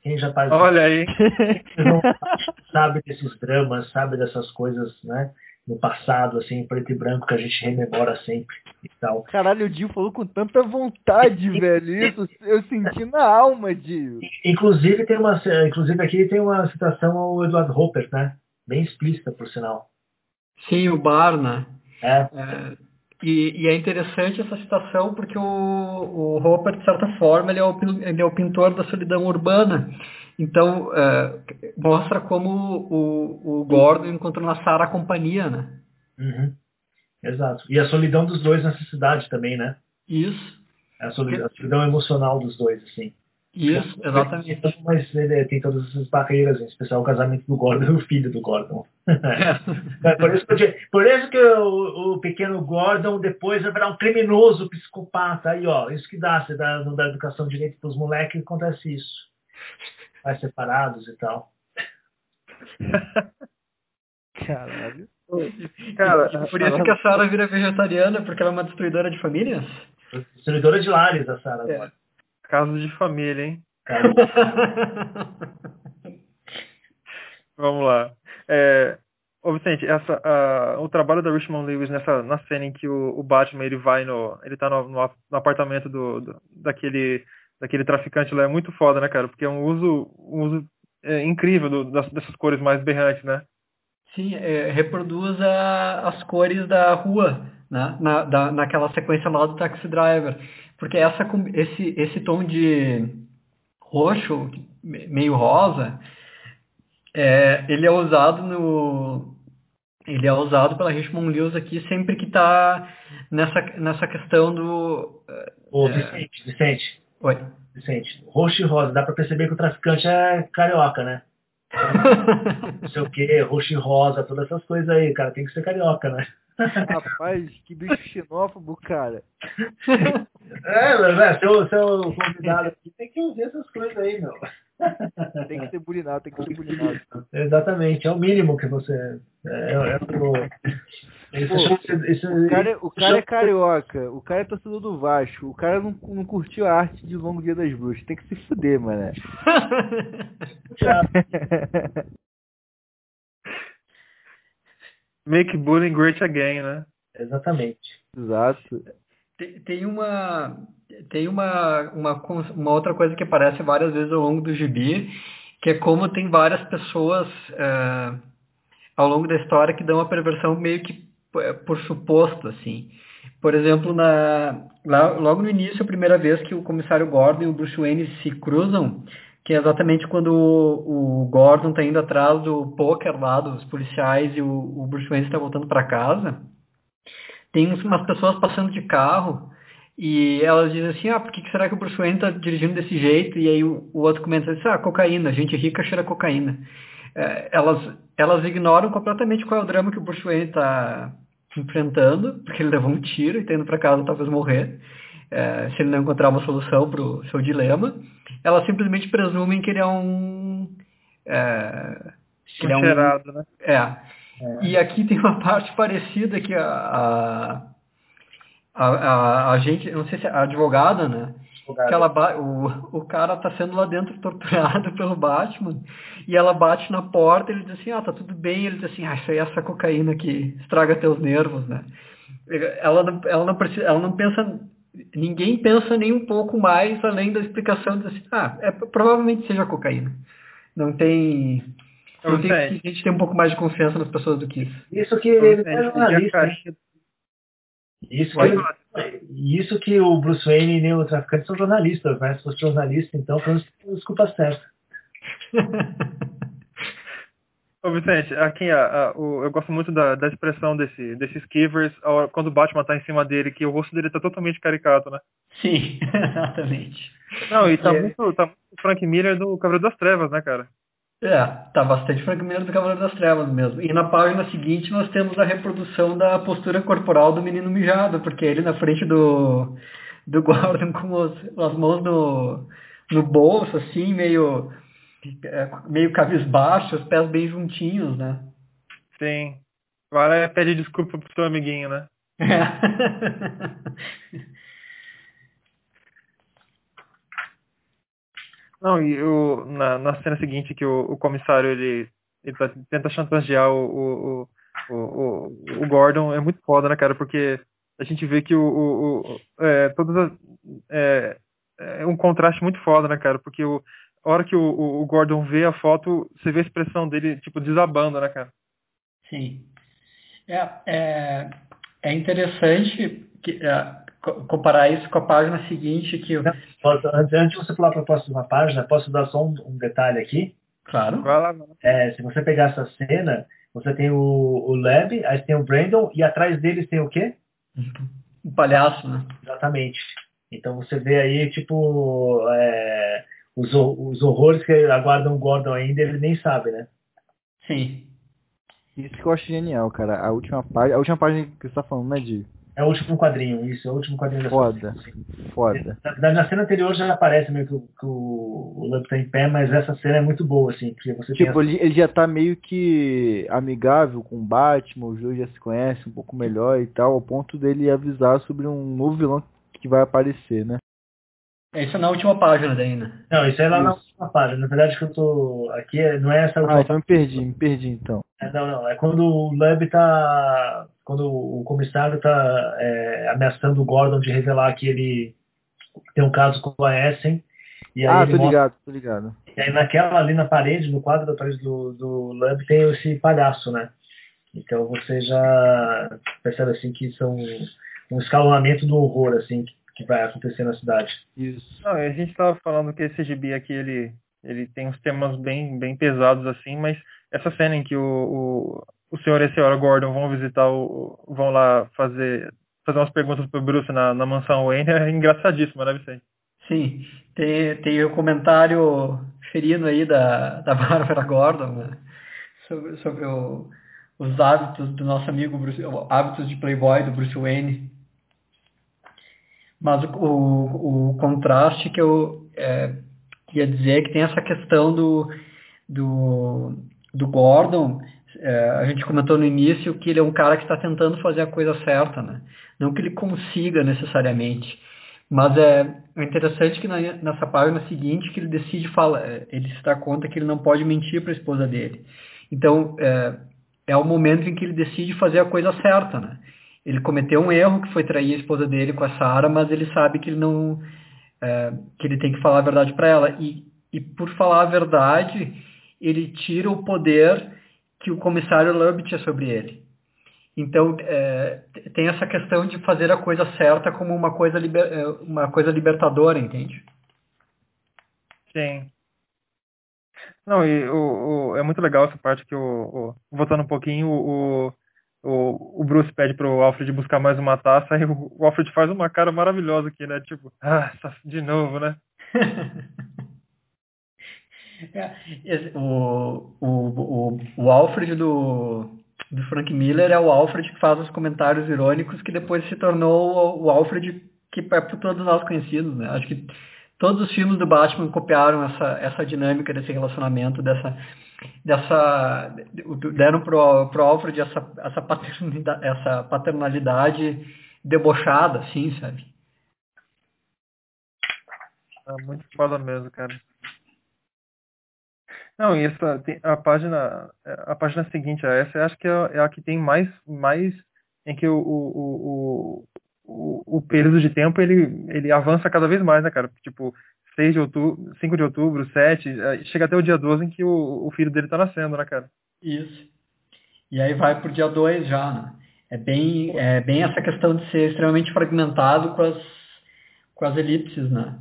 S3: Quem já passou,
S1: Olha aí.
S3: sabe desses dramas, sabe dessas coisas, né? No passado, assim, preto e branco, que a gente rememora sempre e tal.
S4: Caralho, o Dio falou com tanta vontade, velho. Isso eu senti na alma, Dio.
S3: Inclusive, tem uma, inclusive aqui tem uma citação ao Eduardo Hopper, né? Bem explícita, por sinal.
S2: Sim, o Barna.
S3: É. é
S2: e, e, é interessante essa citação porque o, o Hopper, de certa forma, ele é o, ele é o pintor da solidão urbana. Então, uh, mostra como o, o Gordon encontrou na Sarah a companhia, né?
S3: Uhum. Exato. E a solidão dos dois nessa cidade também, né?
S2: Isso.
S3: A solidão, a solidão emocional dos dois, assim.
S2: Isso, exatamente.
S3: Mas ele tem todas essas barreiras, em especial o casamento do Gordon e o filho do Gordon. É, por, isso que, por isso que o, o, pequeno Gordon depois vai virar um criminoso psicopata. Aí, ó, isso que dá, você dá, não dá educação direito para os moleques, acontece isso. Vai separados e tal.
S4: Caralho.
S2: Cara, e por isso que a Sarah vira vegetariana, porque ela é uma destruidora de famílias?
S3: Destruidora de lares, a Sarah. É.
S1: Caso de família, hein? Vamos lá. É, ô Vicente, essa, a, o trabalho da Richmond Lewis nessa na cena em que o, o Batman ele vai no. ele tá no, no, no apartamento do, do, daquele, daquele traficante lá é muito foda, né, cara? Porque é um uso, um uso é, incrível do, das, dessas cores mais berrantes, né?
S2: Sim, é, reproduz a, as cores da rua, né? Na, da, naquela sequência lá do Taxi Driver. Porque essa, esse, esse tom de roxo, meio rosa, é, ele é usado no ele é usado pela Richmond Lewis aqui sempre que está nessa, nessa questão do...
S3: Ô, é... Vicente, Vicente.
S2: Oi.
S3: Vicente, roxo e rosa, dá para perceber que o traficante é carioca, né? Não sei o que, roxo e rosa, todas essas coisas aí, cara, tem que ser carioca, né?
S4: Rapaz, que bicho xenófobo, cara.
S3: É, mas é, seu, seu convidado aqui tem que ouvir essas coisas aí, meu.
S4: Tem que ser bulinado, tem que ser bulinado.
S3: Exatamente, é o mínimo que você. É, é, é o...
S4: Pô, isso, o cara, o cara é carioca, o cara é torcedor do Vasco, o cara não, não curtiu a arte de Longo Dia das Bruxas, tem que se fuder, mano.
S1: Make bullying great again, né?
S3: Exatamente.
S4: Exato.
S2: Tem, tem uma tem uma, uma, uma outra coisa que aparece várias vezes ao longo do gibi, que é como tem várias pessoas é, ao longo da história que dão a perversão meio que é, por suposto, assim. Por exemplo, na, lá, logo no início, a primeira vez que o comissário Gordon e o Bruce Wayne se cruzam, que é exatamente quando o, o Gordon está indo atrás do poker lá dos policiais e o, o Bruce Wayne está voltando para casa, tem umas pessoas passando de carro e elas dizem assim, ah, por que será que o Bruce Wayne está dirigindo desse jeito? E aí o, o outro comenta assim, ah, cocaína, gente rica cheira cocaína. É, elas, elas ignoram completamente qual é o drama que o Bruce Wayne está enfrentando, porque ele levou um tiro e está indo para casa talvez morrer é, se ele não encontrar uma solução para o seu dilema, elas simplesmente presumem que ele é um... É,
S1: que ele é um, né?
S2: É. é. E aqui tem uma parte parecida que a, a, a, a, gente, não sei se é a advogada, né? Que ela, o, o cara tá sendo lá dentro torturado pelo Batman e ela bate na porta e ele diz assim, ah, tá tudo bem. Ele diz assim, ah, isso aí é essa cocaína que estraga teus nervos, né? Ela, ela, não, precisa, ela não pensa ninguém pensa nem um pouco mais além da explicação de assim, ah, é, provavelmente seja cocaína. Não tem. Não tem a gente tem um pouco mais de confiança nas pessoas do que isso.
S3: Isso que ele é jornalista. Isso que, isso que o Bruce Wayne e nem o traficante são jornalistas, né? Se fosse jornalista, então, pelo menos desculpa certa.
S1: Ô Vicente, aqui a, a, o, eu gosto muito da, da expressão desse, desses Kivers quando o Batman tá em cima dele, que o rosto dele tá totalmente caricato, né?
S2: Sim, exatamente.
S1: Não, e tá, é. muito, tá muito Frank Miller do Cavaleiro das Trevas, né, cara?
S2: É, tá bastante Miller do Cavaleiro das Trevas mesmo. E na página seguinte nós temos a reprodução da postura corporal do menino mijado, porque ele na frente do, do Gordon com os, as mãos no, no bolso, assim, meio é, meio cabisbaixo, os pés bem juntinhos, né?
S1: Sim. Agora é pede desculpa pro seu amiguinho, né? Não, e o, na, na cena seguinte que o, o comissário ele, ele tá, tenta chantagear o, o, o, o, Gordon, é muito foda, né, cara? Porque a gente vê que o, o, o é, todas as, é, é um contraste muito foda, né, cara? Porque o, a hora que o, o, Gordon vê a foto, você vê a expressão dele, tipo, desabando, né, cara?
S2: Sim. É, é, é interessante que, é, comparar isso com a página seguinte que...
S3: Não, posso, antes de você falar para a próxima página, posso dar só um, um detalhe aqui?
S2: Claro.
S3: É, se você pegar essa cena, você tem o, o Leb, aí tem o Brandon, e atrás deles tem o quê?
S2: Um palhaço, né?
S3: Exatamente. Então você vê aí, tipo, é, os, os horrores que aguardam o Gordon ainda, ele nem sabe, né?
S2: Sim.
S4: Isso que eu acho genial, cara. A última página, a última página que você tá falando, né, de
S3: É o último quadrinho, isso, é o último quadrinho da
S4: foda,
S3: série.
S4: foda.
S3: Na, verdade, na cena anterior já aparece meio que, o- que o, tá em pé, mas essa cena é muito boa, assim, porque você
S4: Tipo, ele, ele já tá meio que amigável com o Batman, os dois já se conhecem um pouco melhor e tal, ao ponto dele avisar sobre um novo vilão que vai aparecer, né?
S2: Isso é na última página daí, né?
S3: Não, isso é lá na
S4: Isso.
S3: última página. Na verdade, que eu tô. Aqui é- não é essa última
S4: Ah, então me perdi, me perdi então.
S3: É, Não, não. É quando o Leb tá. Quando o comissário tá é, ameaçando o Gordon de revelar que ele tem um caso com a Essen. E aí,
S4: Ah, tô
S3: mostra-
S4: ligado, tô ligado.
S3: e aí naquela ali na parede, no quadro da parede do, do Leb, tem esse palhaço, né? Então você já percebe assim que são um escalonamento do horror, assim, que, vai acontecer na cidade.
S4: Isso.
S1: Não, a gente tava falando que esse gibi aqui, ele, ele tem uns temas bem, bem pesados, assim, mas essa cena em que o, o, o senhor e a senhora Gordon vão visitar o. vão lá fazer, fazer umas perguntas pro Bruce na, na mansão Wayne é engraçadíssima, né, Vicente?
S2: Sim. Tem, tem o comentário ferino aí da, da Bárbara Gordon, né? Sobre, sobre o, os hábitos do nosso amigo Bruce, hábitos de playboy do Bruce Wayne. Mas o, o, o contraste que eu é, ia dizer é que tem essa questão do, do, do Gordon, é, a gente comentou no início que ele é um cara que está tentando fazer a coisa certa, né? Não que ele consiga necessariamente, mas é, é interessante que na, nessa página seguinte que ele decide falar, é, ele se dá conta que ele não pode mentir para a esposa dele. Então é, é o momento em que ele decide fazer a coisa certa, né? Ele cometeu um erro que foi trair a esposa dele com a Sara, mas ele sabe que ele não é, que ele tem que falar a verdade para ela e, e por falar a verdade ele tira o poder que o comissário Lubb tinha sobre ele. Então é, tem essa questão de fazer a coisa certa como uma coisa liber, é, uma coisa libertadora, entende?
S1: Sim. Não, e o, o, é muito legal essa parte que o, o voltando um pouquinho, o, o, o Bruce pede pro Alfred buscar mais uma taça e o, o Alfred faz uma cara maravilhosa aqui, né? Tipo, ah, de novo, né?
S2: é, o, o, o, o Alfred do, do Frank Miller é o Alfred que faz os comentários irônicos que depois se tornou o, Alfred que é por todos nós conhecidos, né? Acho que todos os filmes do Batman copiaram essa, essa dinâmica desse relacionamento, dessa dessa deram pro, pro Alfred essa essa paternidade, essa paternalidade debochada, assim, sabe?
S1: É muito foda mesmo, cara. Não, e essa a página a página seguinte a essa, acho que é, é a que tem mais mais em que o, o, o, o, o período de tempo ele ele avança cada vez mais, né, cara? Tipo, 6 de outubro, 5 de outubro, 7, chega até o dia 12 em que o, o filho dele tá nascendo, né, cara?
S2: Isso. E aí vai pro dia 2 já, né? É bem, é bem essa questão de ser extremamente fragmentado com as, com as elipses, né?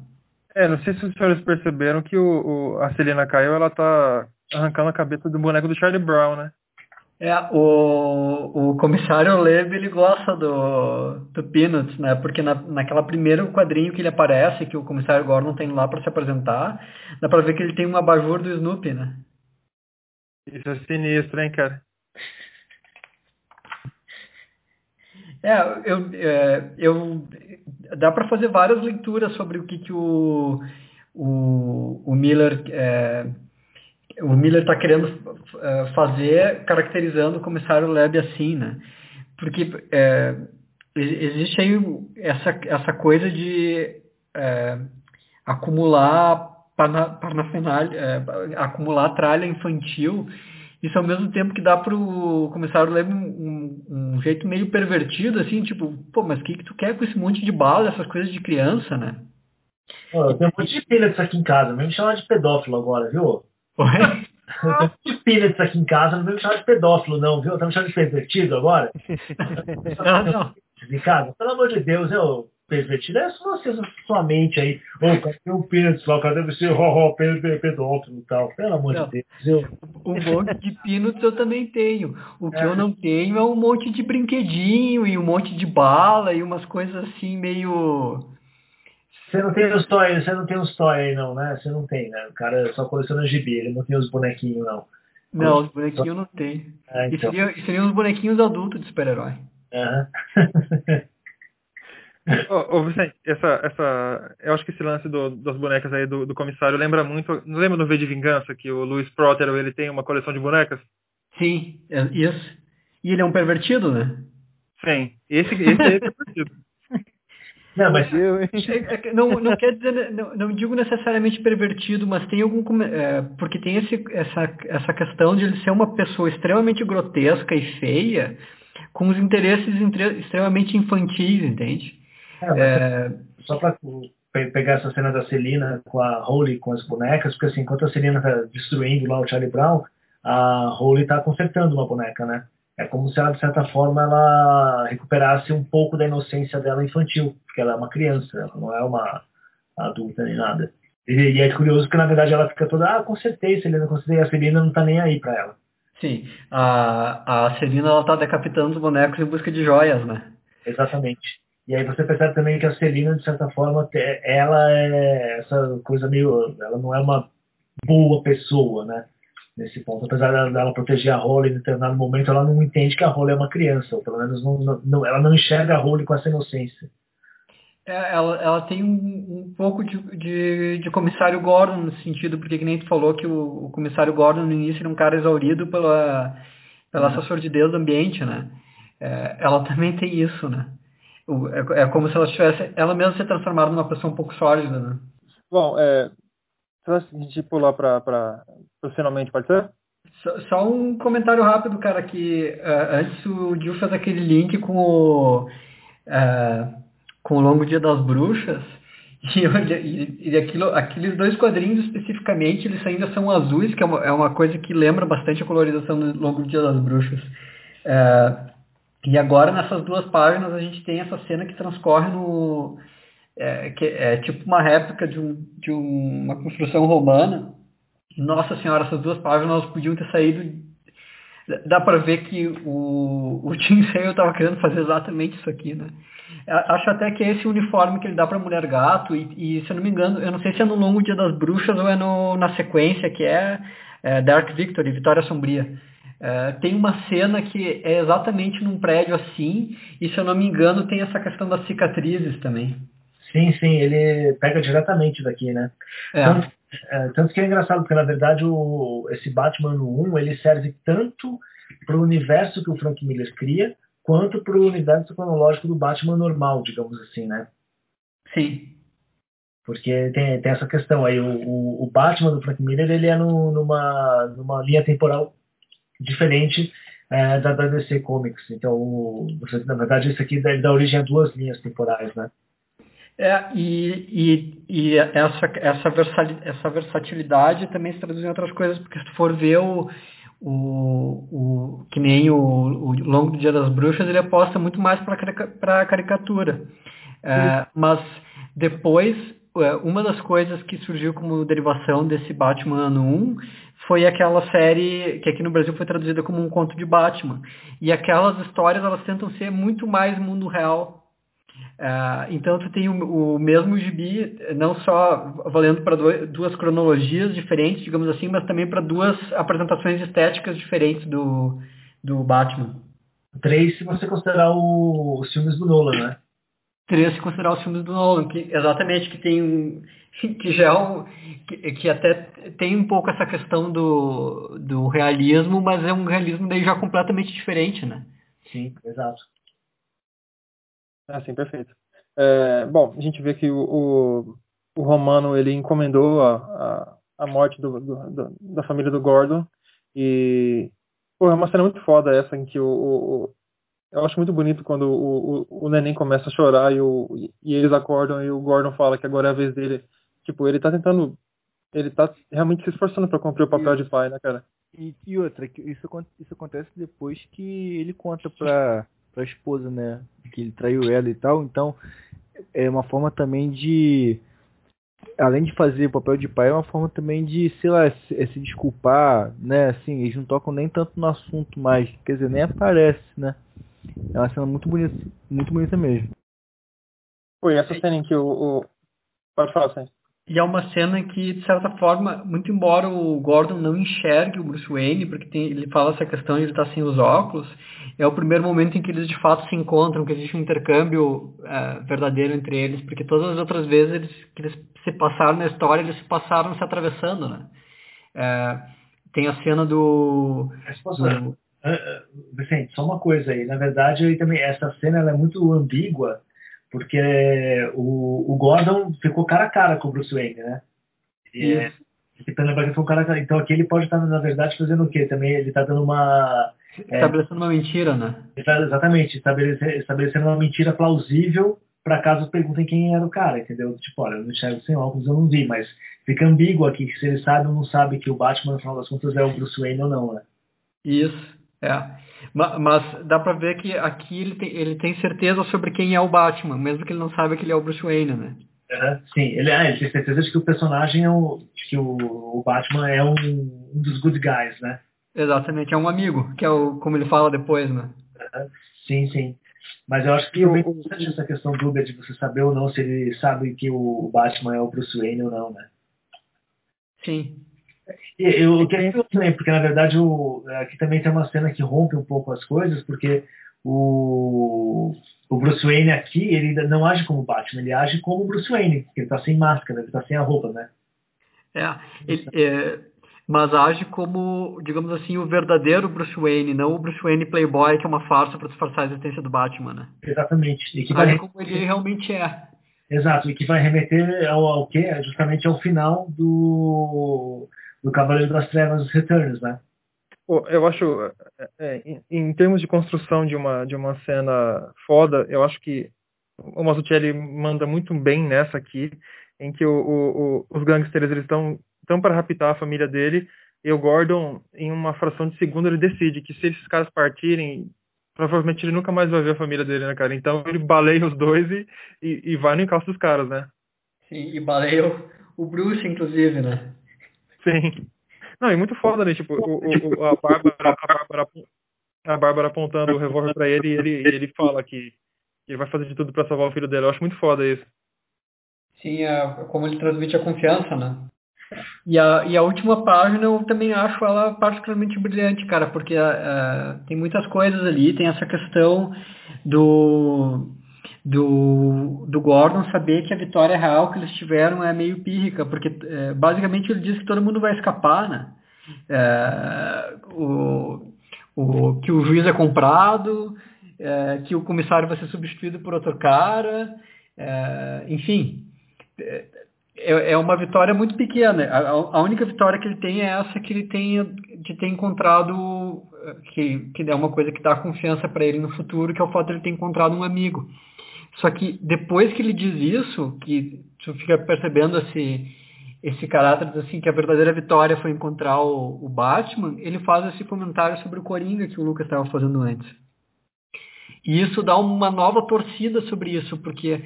S1: É, não sei se os senhores perceberam que o, o a Celina Caio, ela tá arrancando a cabeça do boneco do Charlie Brown, né?
S2: É, o, o comissário Leb, ele gosta do, do Peanuts, né? Porque na, naquela primeiro quadrinho que ele aparece, que o comissário Gordon tem lá para se apresentar, dá pra ver que ele tem um abajur do Snoopy, né?
S1: Isso é sinistro, hein, cara?
S2: É, eu, é, eu dá para fazer várias leituras sobre o que, que o, o, o Miller é, o Miller está querendo é, fazer caracterizando o comissário Leb assim, né? Porque é, existe aí essa, essa coisa de é, acumular parnafinal, é, acumular tralha infantil isso ao mesmo tempo que dá pro comissário Leb um, um, um, jeito meio pervertido, assim, tipo, pô, mas o que, que tu quer com esse monte de bala, essas coisas de criança, né?
S3: Pô, eu tenho um monte de disso aqui em casa, me chamar de pedófilo agora, viu?
S2: Oi?
S3: Monte de disso aqui em casa, não me chamar de pedófilo, não, viu? Tá me chamando de pervertido agora?
S2: não, não.
S3: De casa? Pelo amor de Deus, eu. pervertido é só você, sua mente aí. Ô, oh, cadê o Peanuts lá? Cadê você? Ó, oh, pedófilo e tal. Pelo amor não, de Deus. Eu...
S2: Um monte de Peanuts eu também tenho. O que é. eu não tenho é um monte de brinquedinho e um monte de bala e umas coisas assim meio...
S3: Você não tem os toy, você não tem os toy aí não, né? Você não tem, né? O cara só coleciona gibi, ele não tem os bonequinhos não.
S2: Não, os bonequinhos eu não tenho. É, então. e, seriam, seriam os bonequinhos adultos de super-herói.
S3: Uhum.
S1: ô, ô, Vicente, essa, essa, eu acho que esse lance do, das bonecas aí do, do, comissário lembra muito. Não lembra do V de Vingança que o Luiz Prótero ele tem uma coleção de bonecas?
S2: Sim, é, isso. E ele é um pervertido, né?
S1: Sim, esse, esse é pervertido.
S3: Não, mas
S2: é, é não, não quer dizer, não, não, digo necessariamente pervertido, mas tem algum é, porque tem esse, essa, essa questão de ele ser uma pessoa extremamente grotesca e feia, com os interesses extremamente infantis, entende?
S3: É, é... Só para pegar essa cena da Celina com a Holly com as bonecas, porque assim, enquanto a Celina está destruindo lá o Charlie Brown, a Holly está consertando uma boneca, né? É como se ela, de certa forma, ela recuperasse um pouco da inocência dela infantil, porque ela é uma criança, ela não é uma adulta nem nada. E, e é curioso que, na verdade, ela fica toda, ah, consertei, Celina, consertei, a Celina não está nem aí para ela.
S2: Sim, a, a Celina ela tá decapitando os bonecos em busca de joias, né?
S3: Exatamente. E aí você percebe também que a Celina, de certa forma, ela é essa coisa meio. Ela não é uma boa pessoa, né? Nesse ponto. Apesar dela proteger a Holly em determinado momento, ela não entende que a Holly é uma criança, ou pelo menos não, não, ela não enxerga a Holly com essa inocência.
S2: É, ela, ela tem um, um pouco de, de, de, comissário Gordon no sentido, porque que nem tu falou que o, o comissário Gordon no início era um cara exaurido pela, pela uhum. essa sordidez do ambiente, né? É, ela também tem isso, né? O, é, é, como se ela tivesse, ela mesma se transformado numa pessoa um pouco sórdida, né?
S1: Bom, é, a gente pular para finalmente, pode ser?
S2: Só, só, um comentário rápido, cara, que uh, antes o Gil fez aquele link com o... Uh, com o Longo Dia das Bruxas, e, e, e aquilo, aqueles dois quadrinhos especificamente, eles ainda são azuis, que é uma, é uma coisa que lembra bastante a colorização do Longo Dia das Bruxas. É, e agora nessas duas páginas a gente tem essa cena que transcorre no... É, que é tipo uma réplica de, um, de uma construção romana. Nossa senhora, essas duas páginas podiam ter saído dá para ver que o, o Tim Sale estava querendo fazer exatamente isso aqui, né? Acho até que é esse uniforme que ele dá para Mulher Gato e, e, se eu não me engano, eu não sei se é no Longo Dia das Bruxas ou é no, na sequência que é, é Dark Victory, Vitória Sombria. É, tem uma cena que é exatamente num prédio assim e se eu não me engano tem essa questão das cicatrizes também.
S3: Sim, sim, ele pega diretamente daqui, né? É. Tanto, é, tanto que é engraçado, porque na verdade o, esse Batman 1 ele serve tanto para o universo que o Frank Miller cria, quanto para o universo cronológico do Batman normal, digamos assim, né?
S2: Sim.
S3: Porque tem, tem essa questão aí, o, o, o Batman do Frank Miller ele é no, numa, numa linha temporal diferente é, da, da DC Comics. Então, o, na verdade, isso aqui dá, dá origem a duas linhas temporais, né?
S2: É, e, e, e essa, essa, essa versatilidade também se traduz em outras coisas, porque se tu for ver o, o, o que nem o, o Longo do Dia das Bruxas, ele aposta muito mais para a caricatura. É, mas depois, é, uma das coisas que surgiu como derivação desse Batman ano 1 foi aquela série que aqui no Brasil foi traduzida como um conto de Batman. E aquelas histórias, elas tentam ser muito mais mundo real Uh, então tu tem o, o, mesmo gibi, não só valendo para duas cronologias diferentes, digamos assim, mas também para duas apresentações estéticas diferentes do, do Batman.
S3: Três se você considerar o, os filmes do Nolan, né?
S2: Três se considerar os filmes do Nolan, que exatamente que tem que já é um, que, que, até tem um pouco essa questão do, do realismo, mas é um realismo daí já completamente diferente, né?
S3: Sim, exato.
S1: Ah, sim, perfeito. É, bom, a gente vê que o, o, o Romano ele encomendou a, a, a morte do, do, da família do Gordon e pô, é uma cena muito foda essa em que o, o eu acho muito bonito quando o, o, o neném começa a chorar e, o, e eles acordam e o Gordon fala que agora é a vez dele. Tipo, ele tá tentando. Ele tá realmente se esforçando para cumprir o papel de pai, né, cara?
S4: E, e outra, isso, isso acontece depois que ele conta pra, pra esposa, né? Que ele traiu ela e tal. Então, é uma forma também de além de fazer o papel de pai, é uma forma também de, sei lá, se, é se desculpar, né? Assim, eles não tocam nem tanto no assunto mais, quer dizer, nem aparece, né? É uma cena muito bonita, muito bonita mesmo.
S1: Foi essa cena em que o. o... Pode falar, Sam.
S2: E é uma cena que, de certa forma, muito embora o Gordon não enxergue o Bruce Wayne, porque tem, ele fala essa questão de ele estar sem os óculos, é o primeiro momento em que eles de fato se encontram, que existe um intercâmbio é, verdadeiro entre eles, porque todas as outras vezes eles, que eles se passaram na história, eles se passaram se atravessando, né? É, tem a cena do...
S3: do... Vicente, só uma coisa aí. Na verdade, também, essa cena é muito ambígua, porque o, o Gordon ficou cara a cara com o Bruce Wayne, né? E, é, que foi um cara, então aqui ele pode estar, na verdade, fazendo o quê? Também ele está dando uma...
S2: É, estabelecendo é, uma mentira, né?
S3: Exatamente, estabelecendo, estabelecendo uma mentira plausível para caso perguntem quem era o cara, entendeu? Tipo, olha, eu não enxergo sem óculos, eu não vi, mas fica ambíguo aqui, se ele sabe ou não sabe que o Batman, no final das contas, é o Bruce Wayne ou não, né?
S2: Isso, é. Mas, dá pra ver que aqui ele tem, ele tem certeza sobre quem é o Batman, mesmo que ele não saiba que ele é o Bruce Wayne, né?
S3: Uhum, sim, ele, é, ele tem certeza de que o personagem é o, de que o, o Batman é um, um, dos good guys, né?
S2: Exatamente, é um amigo, que é o, como ele fala depois, né?
S3: Uhum, sim, sim. Mas eu acho que é bem interessante essa questão dúvida de você saber ou não se ele sabe que o Batman é o Bruce Wayne ou não, né?
S2: Sim.
S3: Eu, eu quero também, porque na verdade o, aqui também tem uma cena que rompe um pouco as coisas, porque o, o Bruce Wayne aqui, ele não age como Batman, ele age como Bruce Wayne, porque ele tá sem máscara, ele tá sem a roupa, né?
S2: É, ele, é, mas age como, digamos assim, o verdadeiro Bruce Wayne, não o Bruce Wayne playboy, que é uma farsa para disfarçar a existência do Batman, né?
S3: Exatamente.
S2: E que vai... como ele realmente é.
S3: Exato, e que vai remeter ao, ao quê? Justamente ao final do, do Cavaleiro das Trevas Returns, né?
S1: Eu acho, é, é em termos de construção de uma, de uma cena foda, eu acho que o Mazzucchelli manda muito bem nessa aqui, em que o, o, o, os gangsters eles estão estão para raptar a família dele e o Gordon, em uma fração de segundo, ele decide que se esses caras partirem, provavelmente ele nunca mais vai ver a família dele, né, cara? Então ele baleia os dois e, e, e vai no encalço dos caras, né?
S2: Sim, e baleia o, o Bruce, inclusive, né?
S1: Sim. Não, é muito foda, né? Tipo, o, o, a, Bárbara, a, Bárbara, a Bárbara apontando o revólver pra ele e ele, ele fala que ele vai fazer de tudo para salvar o filho dele. Eu acho muito foda isso.
S2: Sim, é, como ele transmite a confiança, né? E a, e a última página eu também acho ela particularmente brilhante, cara, porque uh, tem muitas coisas ali, tem essa questão do, do, do Gordon saber que a vitória real que eles tiveram é meio pírrica, porque uh, basicamente ele diz que todo mundo vai escapar, né? Uh, o, o, que o juiz é comprado, que o comissário vai ser substituído por outro cara, enfim é, é uma vitória muito pequena. A, a, única vitória que ele tem é essa que ele tem de ter encontrado, que, que é uma coisa que dá confiança para ele no futuro, que é o fato de ele ter encontrado um amigo. Só que depois que ele diz isso, que tu fica percebendo esse, esse caráter assim, que a verdadeira vitória foi encontrar o, o Batman, ele faz esse comentário sobre o Coringa que o Lucas estava fazendo antes. E isso dá uma nova torcida sobre isso, porque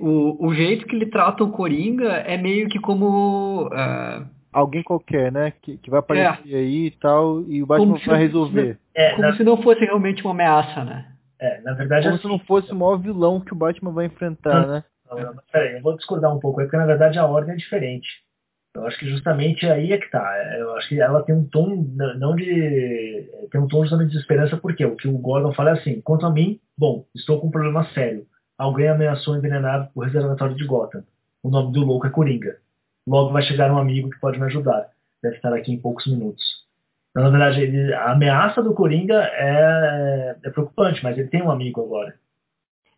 S2: o, o jeito que ele trata o Coringa é meio que como. Uh,
S4: Alguém qualquer, né? Que, que vai aparecer é. aí e tal, e o Batman vai resolver.
S2: É, como na... se não fosse realmente uma ameaça, né?
S3: É, na verdade.
S4: Como assim, se não fosse o maior vilão que o Batman vai enfrentar, né?
S3: Não, não, peraí, eu vou discordar um pouco, é porque na verdade a ordem é diferente. Eu acho que justamente aí é que tá. Eu acho que ela tem um tom, não de. tem um tom justamente de esperança, porque o que o Gordon fala é assim: quanto a mim, bom, estou com um problema sério alguém ameaçou envenenar o reservatório de Gotham. O nome do louco é Coringa. Logo vai chegar um amigo que pode me ajudar. Deve estar aqui em poucos minutos. Então, na verdade, ele, a ameaça do Coringa é, é, preocupante, mas ele tem um amigo agora.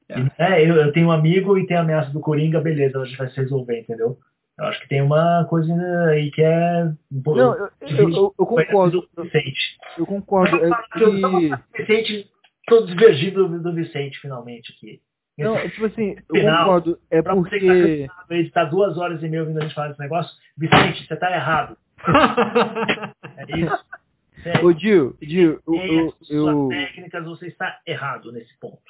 S3: É. É, eu, eu, tenho um amigo e tem a ameaça do Coringa, beleza, a gente vai se resolver, entendeu? Eu acho que tem uma coisa aí que é
S4: um pouco. Não, eu, eu, eu, eu concordo.
S3: Vicente.
S4: Eu concordo. É
S3: que... Vicente, tô divergido do, do Vicente, finalmente, aqui.
S4: Não, tipo assim, eu Final, concordo. É porque.
S3: Você está duas horas e meia ouvindo a gente falar desse negócio. Vicente, você está errado. é isso.
S4: Ô, Gil, Gil, eu, eu,
S3: técnicas, você está errado nesse ponto.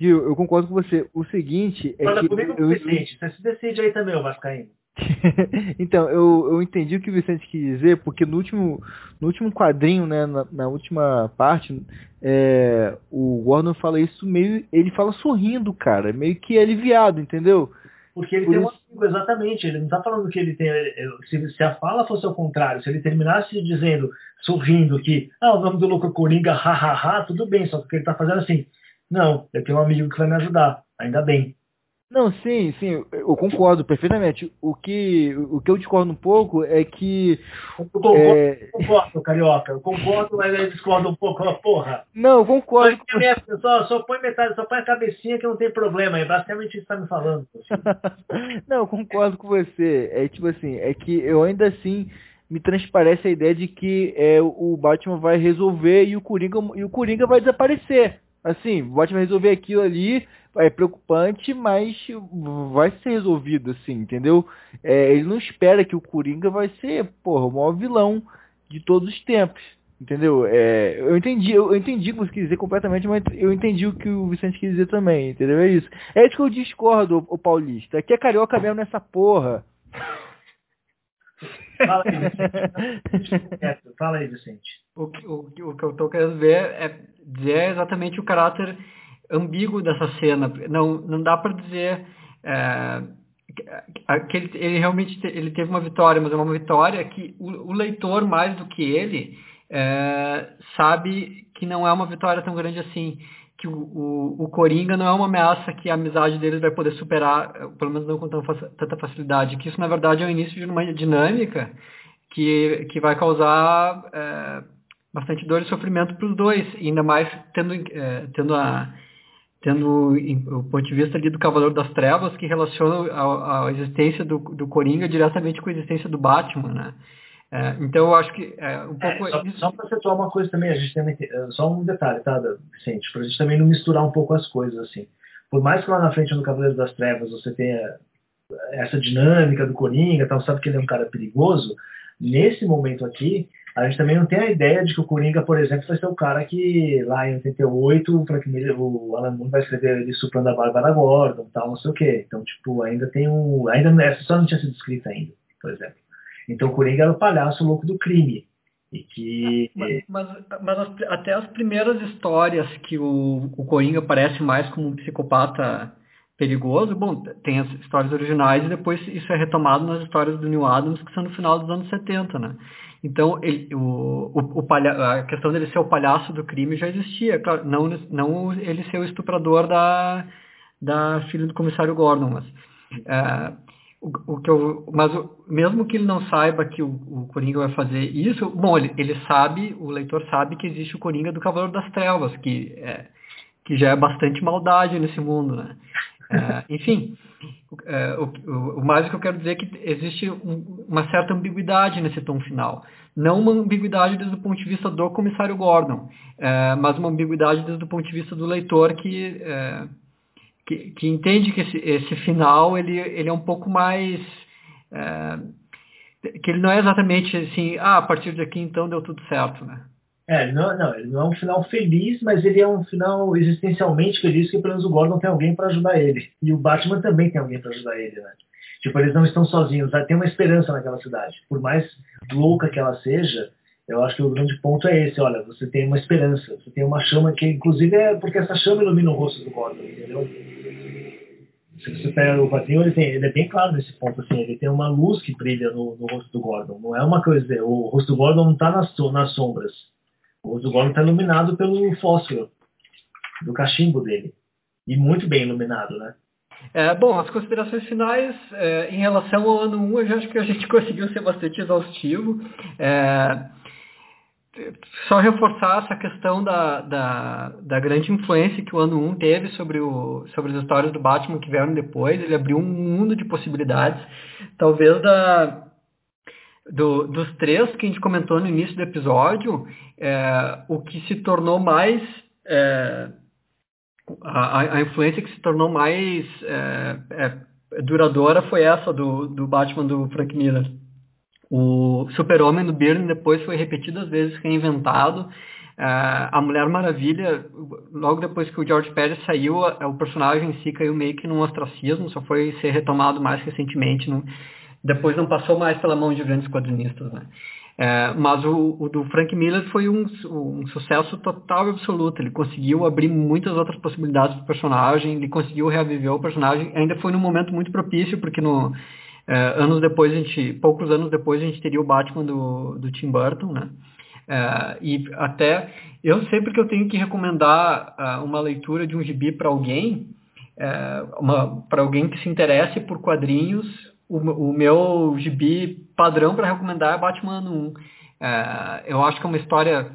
S4: Gil, eu concordo com você. O seguinte é
S3: Manda
S4: que...
S3: comigo
S4: eu,
S3: Vicente. Você se decide aí também, o Vascaíno.
S4: então, eu, eu entendi o que o Vicente quis dizer, porque no último, no último quadrinho, né, na, na última parte, é, o Gordon fala isso meio. Ele fala sorrindo, cara, meio que aliviado, entendeu?
S3: Porque ele
S4: Por
S3: tem um
S4: isso-
S3: amigo, exatamente. Ele não está falando que ele tem. Se, se a fala fosse ao contrário, se ele terminasse dizendo, sorrindo, que ah, o nome do louco é Coringa, ha, ha, ha, tudo bem, só que ele está fazendo assim. Não, eu tenho um amigo que vai me ajudar, ainda bem.
S4: Não, sim, sim, eu- eu concordo perfeitamente. O que, o que eu discordo um pouco é que.
S3: Eu concordo,
S4: é,
S3: eu concordo, carioca. Eu concordo, mas ele discorda um pouco. ó, Porra.
S4: Não, eu concordo.
S3: Só, só, só põe metade, só põe a cabecinha que não tem problema. É basicamente isso que você tá me falando. assim.
S4: Não, eu concordo com você. É tipo assim, é que eu ainda assim me transparece a ideia de que é, o Batman vai resolver e o Coringa, e o Coringa vai desaparecer. Assim, Batman resolver aquilo ali, é preocupante, mas vai ser resolvido, assim, entendeu? É, ele não espera que o Coringa vai ser, porra, o maior vilão de todos os tempos. Entendeu? É, eu entendi, eu entendi o que você quis dizer completamente, mas eu entendi o que o Vicente quis dizer também, entendeu? É isso. É isso que eu discordo, o Paulista. Aqui é carioca mesmo nessa porra.
S3: Fala aí, Vicente. Fala aí, Vicente.
S2: O, que- o, o que eu estou querendo ver é dizer exatamente o caráter ambíguo dessa cena. Não, não dá para dizer é, que- ele, ele realmente te- ele teve uma vitória, mas é uma vitória que o, o leitor, mais do que ele, é, sabe que não é uma vitória tão grande assim. Que o, o, o Coringa não é uma ameaça que a amizade deles vai poder superar, pelo menos não com tanta facilidade. Que isso, na verdade, é o início de uma dinâmica que, que vai causar é, bastante dor e sofrimento para os dois, ainda mais tendo, é, tendo, a, tendo o ponto de vista ali do Cavaleiro das Trevas, que relaciona a, a existência do, do Coringa diretamente com a existência do Batman, né? É, então eu acho que é, um
S3: É,
S2: pouco
S3: só,
S2: isso-
S3: só para situar uma coisa também, a gente também tem, eh, só um detalhe, tá, Vicente, para a gente também não misturar um pouco as coisas assim. Por mais que lá na frente no Cavaleiro das Trevas você tenha essa dinâmica do Coringa, tal, sabe que ele é um cara perigoso, nesse momento aqui, a gente também não tem a ideia de que o Coringa, por exemplo, vai ser o cara que lá em 88 o Frank Miller, o Alan Moore vai escrever ele suprando a Bárbara Gordon, tal, não sei o quê. Então, tipo, ainda tem um, ainda essa história não tinha sido escrita ainda, por exemplo. Então o Coringa era o palhaço louco do crime. E que.
S2: Mas, mas, mas as- até as primeiras histórias que o, o Coringa parece mais como um psicopata perigoso, bom, tem as histórias originais e depois isso é retomado nas histórias do Neil Adams, que são no final dos anos 70, né? Então, ele, o, o, o palha, a questão dele ser o palhaço do crime já existia, claro, não, não ele ser o estuprador da, da filha do comissário Gordon, mas... é, o, o que eu, mas o- mesmo que ele não saiba que o, o Coringa vai fazer isso, bom, ele, ele sabe, o leitor sabe que existe o Coringa do Cavaleiro das Trevas, que, é, que já é bastante maldade nesse mundo, né? É, enfim, é, o, o, mais que eu quero dizer é que existe um- uma certa ambiguidade nesse tom final. Não uma ambiguidade desde o ponto de vista do comissário Gordon, é, mas uma ambiguidade desde o ponto de vista do leitor que, é, que, que entende que esse, esse final ele, ele é um pouco mais... é, que ele não é exatamente assim, ah, a partir daqui então deu tudo certo, né?
S3: É, não, não, ele não é um final feliz, mas ele é um final existencialmente feliz, que pelo menos o Gordon tem alguém para ajudar ele. E o Batman também tem alguém para ajudar ele, né? Tipo, eles não estão sozinhos, tem uma esperança naquela cidade. Por mais louca que ela seja, eu acho que o grande ponto é esse, olha, você tem uma esperança, você tem uma chama que, inclusive, é porque essa chama ilumina o rosto do Gordon, entendeu? Se você pega o quadrinho, ele, tem, ele é bem claro nesse ponto, assim, ele tem uma luz que brilha no, no rosto do Gordon. Não é uma coisa, o rosto do Gordon não está nas, nas sombras. O Gordon está iluminado pelo fósforo do cachimbo dele. E muito bem iluminado, né?
S2: É, bom, as considerações finais é, em relação ao ano 1, eu acho que a gente conseguiu ser bastante exaustivo. É, só reforçar essa questão da, da, da, grande influência que o ano 1 teve sobre, o, sobre as histórias do Batman que vieram depois. Ele abriu um mundo de possibilidades. Talvez da, do, dos três que a gente comentou no início do episódio, é, o que se tornou mais... É, a, a, influência que se tornou mais é, é, duradoura foi essa do, do Batman do Frank Miller. O Super-Homem do Byrne depois foi repetidas vezes reinventado, Uh, a Mulher Maravilha, logo depois que o George Pérez saiu, o personagem em si caiu meio que num ostracismo, só foi ser retomado mais recentemente. No, depois não passou mais pela mão de grandes quadrinistas. Né? É, mas o, o, do Frank Miller foi um, um, sucesso total e absoluto. Ele conseguiu abrir muitas outras possibilidades para o personagem, ele conseguiu reaviver o personagem. Ainda foi num momento muito propício, porque no, é, anos depois, a gente, poucos anos depois, a gente teria o Batman do, do Tim Burton, né? É, e até eu sempre que eu tenho que recomendar uh, uma leitura de um gibi para alguém, é, para alguém que se interesse por quadrinhos, o, o meu gibi padrão para recomendar é Batman 1. É, eu acho que é uma história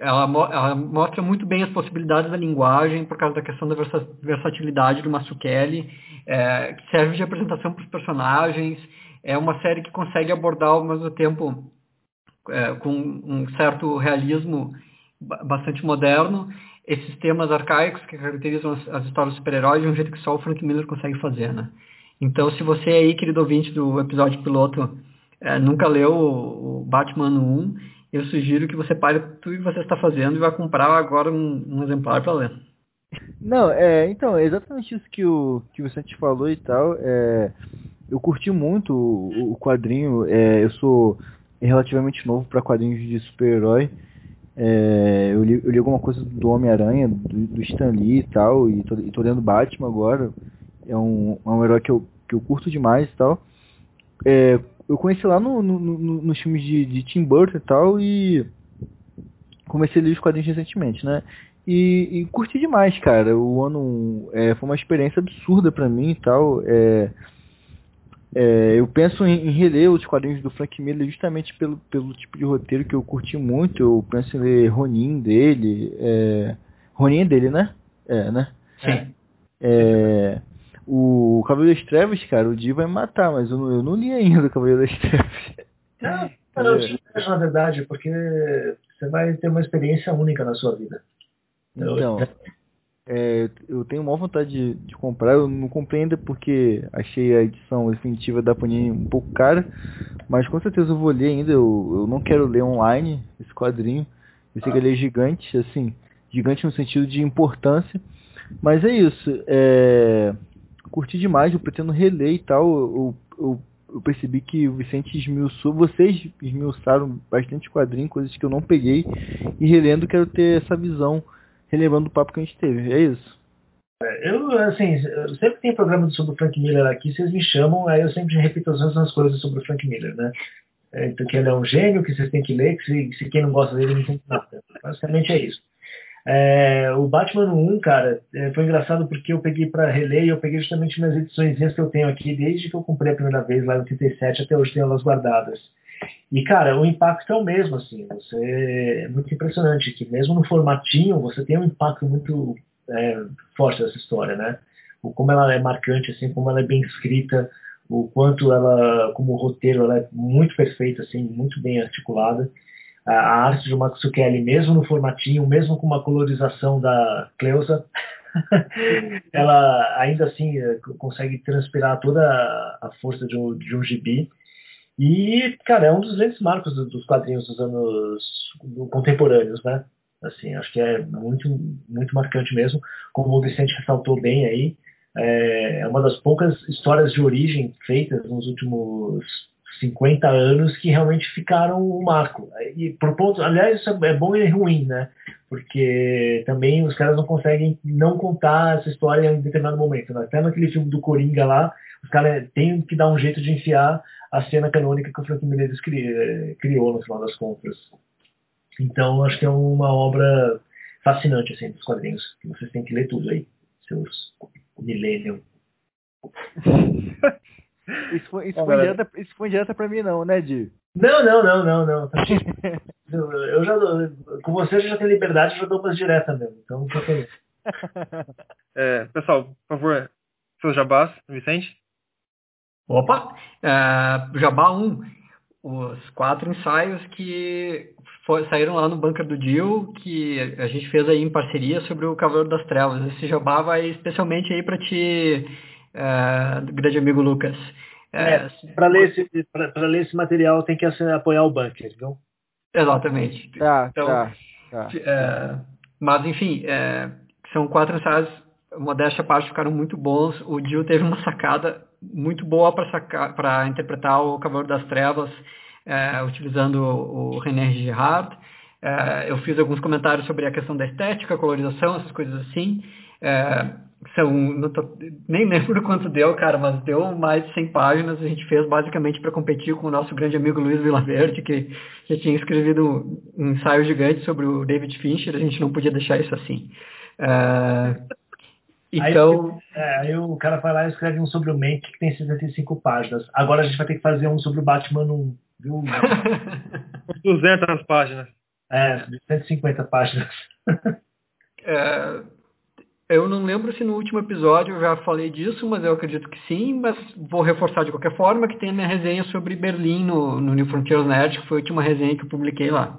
S2: ela, ela, mostra muito bem as possibilidades da linguagem por causa da questão da versatilidade do Mazzucchelli, é, que serve de apresentação para os personagens. É uma série que consegue abordar ao mesmo tempo é, com um certo realismo bastante moderno esses temas arcaicos que caracterizam as, as histórias de super-heróis de um jeito que só o Frank Miller consegue fazer, né? Então, se você aí, querido ouvinte do episódio piloto, é, nunca leu o, Batman 1, eu sugiro que você pare tudo que você está fazendo e vá comprar agora um, um exemplar para ler.
S4: Não, é, então, é exatamente isso que o, que o Vicente falou e tal. É, eu curti muito o, o quadrinho, é, eu sou relativamente novo para quadrinhos de super-herói. É, eu, li, eu li alguma coisa do Homem-Aranha, do, do Stan Lee e tal, e tô, e tô lendo Batman agora é um, é um herói que eu, que eu curto demais e tal. É, eu conheci lá no, no, no, nos filmes de, de Tim Burton e tal, e comecei a ler os quadrinhos recentemente, né? E, e curti demais, cara. O ano é, foi uma experiência absurda para mim e tal. É, é, eu penso em, em, reler os quadrinhos do Frank Miller justamente pelo, pelo tipo de roteiro que eu curti muito. Eu penso em ler Ronin dele. É, Ronin é dele, né? É, né?
S2: Sim.
S4: É, o Cavaleiro das Trevas, cara, o Di vai me matar, mas eu não, eu não li ainda o Cavaleiro das Trevas.
S3: Não, não, é. na verdade, porque você vai ter uma experiência única na sua vida.
S4: Então, é, eu tenho maior vontade de, de, comprar, eu não comprei ainda porque achei a edição definitiva da Panini um pouco cara, mas com certeza eu vou ler ainda, eu, eu não quero ler online esse quadrinho, eu sei que ele é gigante, assim, gigante no sentido de importância, mas é isso, é, curti demais, eu pretendo reler e tal. Eu, eu, eu percebi que o Vicente esmiuçou, vocês esmiuçaram bastante quadrinho, coisas que eu não peguei. E relendo, quero ter essa visão, relembrando o papo que a gente teve. É isso.
S3: É, eu, assim, sempre tem programa sobre o Frank Miller aqui, vocês me chamam, aí eu sempre repito as mesmas coisas sobre o Frank Miller, né? É, então, que ele é um gênio, que vocês têm que ler, que se, se quem não gosta dele não tem nada. Basicamente é isso. É, o Batman 1, cara, é, foi engraçado porque eu peguei para reler e eu peguei justamente nas edições que eu tenho aqui, desde que eu comprei a primeira vez lá em 87 até hoje tenho elas guardadas. E, cara, o impacto é o mesmo, assim, você, é muito impressionante que mesmo no formatinho você tem um impacto muito é, forte dessa história, né? O, como ela é marcante, assim, como ela é bem escrita, o quanto ela, como roteiro, ela é muito perfeita, assim, muito bem articulada a arte de Max Kelly, mesmo no formatinho, mesmo com uma colorização da Cleusa, ela ainda assim eh, consegue transpirar toda a força de um, de um gibi. E, cara, é um dos grandes marcos dos quadrinhos dos anos contemporâneos, né? Assim, acho que é muito, muito marcante mesmo. Como o Vicente ressaltou bem aí, é uma das poucas histórias de origem feitas nos últimos 50 anos que realmente ficaram um marco. E por ponto, aliás, isso é bom e ruim, né? Porque também os caras não conseguem não contar essa história em determinado momento. Né? Até naquele filme do Coringa lá, os caras têm que dar um jeito de enfiar a cena canônica que o Frank Menezes criou no final das contas. Então, acho que é uma obra fascinante assim dos quadrinhos, que vocês têm que ler tudo aí, seus millennium.
S4: Isso foi, isso, foi direta, isso foi direta pra mim não, né, Di?
S3: Não, não, não, não, não. Eu já com você eu já tenho liberdade, eu já dou umas diretas mesmo. Então,
S1: é, pessoal, por favor, seus jabás, Vicente.
S2: Opa! Uh, Jabá 1, os quatro ensaios que foi, saíram lá no Bunker do Dio, que a gente fez aí em parceria sobre o Cavaleiro das Trevas. Esse Jabá vai especialmente aí para te uh, grande amigo Lucas.
S3: É, é para ler, esse, ler esse material tem que apoiar o bunker, viu?
S2: Exatamente.
S4: Tá, então, tá.
S2: Tá. É, mas, enfim, é, são quatro ensaios, modéstia à parte, ficaram muito bons. O Dio teve uma sacada muito boa para interpretar o Cavaleiro das Trevas, é, utilizando o, René Girard. É, eu fiz alguns comentários sobre a questão da estética, colorização, essas coisas assim. São, tô, nem lembro quanto deu, cara, mas deu mais de 100 páginas. A gente fez basicamente para competir com o nosso grande amigo Luiz Vilaverde, que já tinha escrevido um ensaio gigante sobre o David Fincher. A gente não podia deixar isso assim. É,
S3: então. Aí, é, aí, o cara vai lá e escreve um sobre o Mank que tem 65 páginas. Agora a gente vai ter que fazer um sobre o Batman 1, viu?
S1: 200 páginas.
S3: É, 150 páginas.
S2: É, eu não lembro se no último episódio eu já falei disso, mas eu acredito que sim, mas vou reforçar de qualquer forma que tem a minha resenha sobre Berlim no, no New Frontiers Nerd, que foi a última resenha que eu publiquei lá.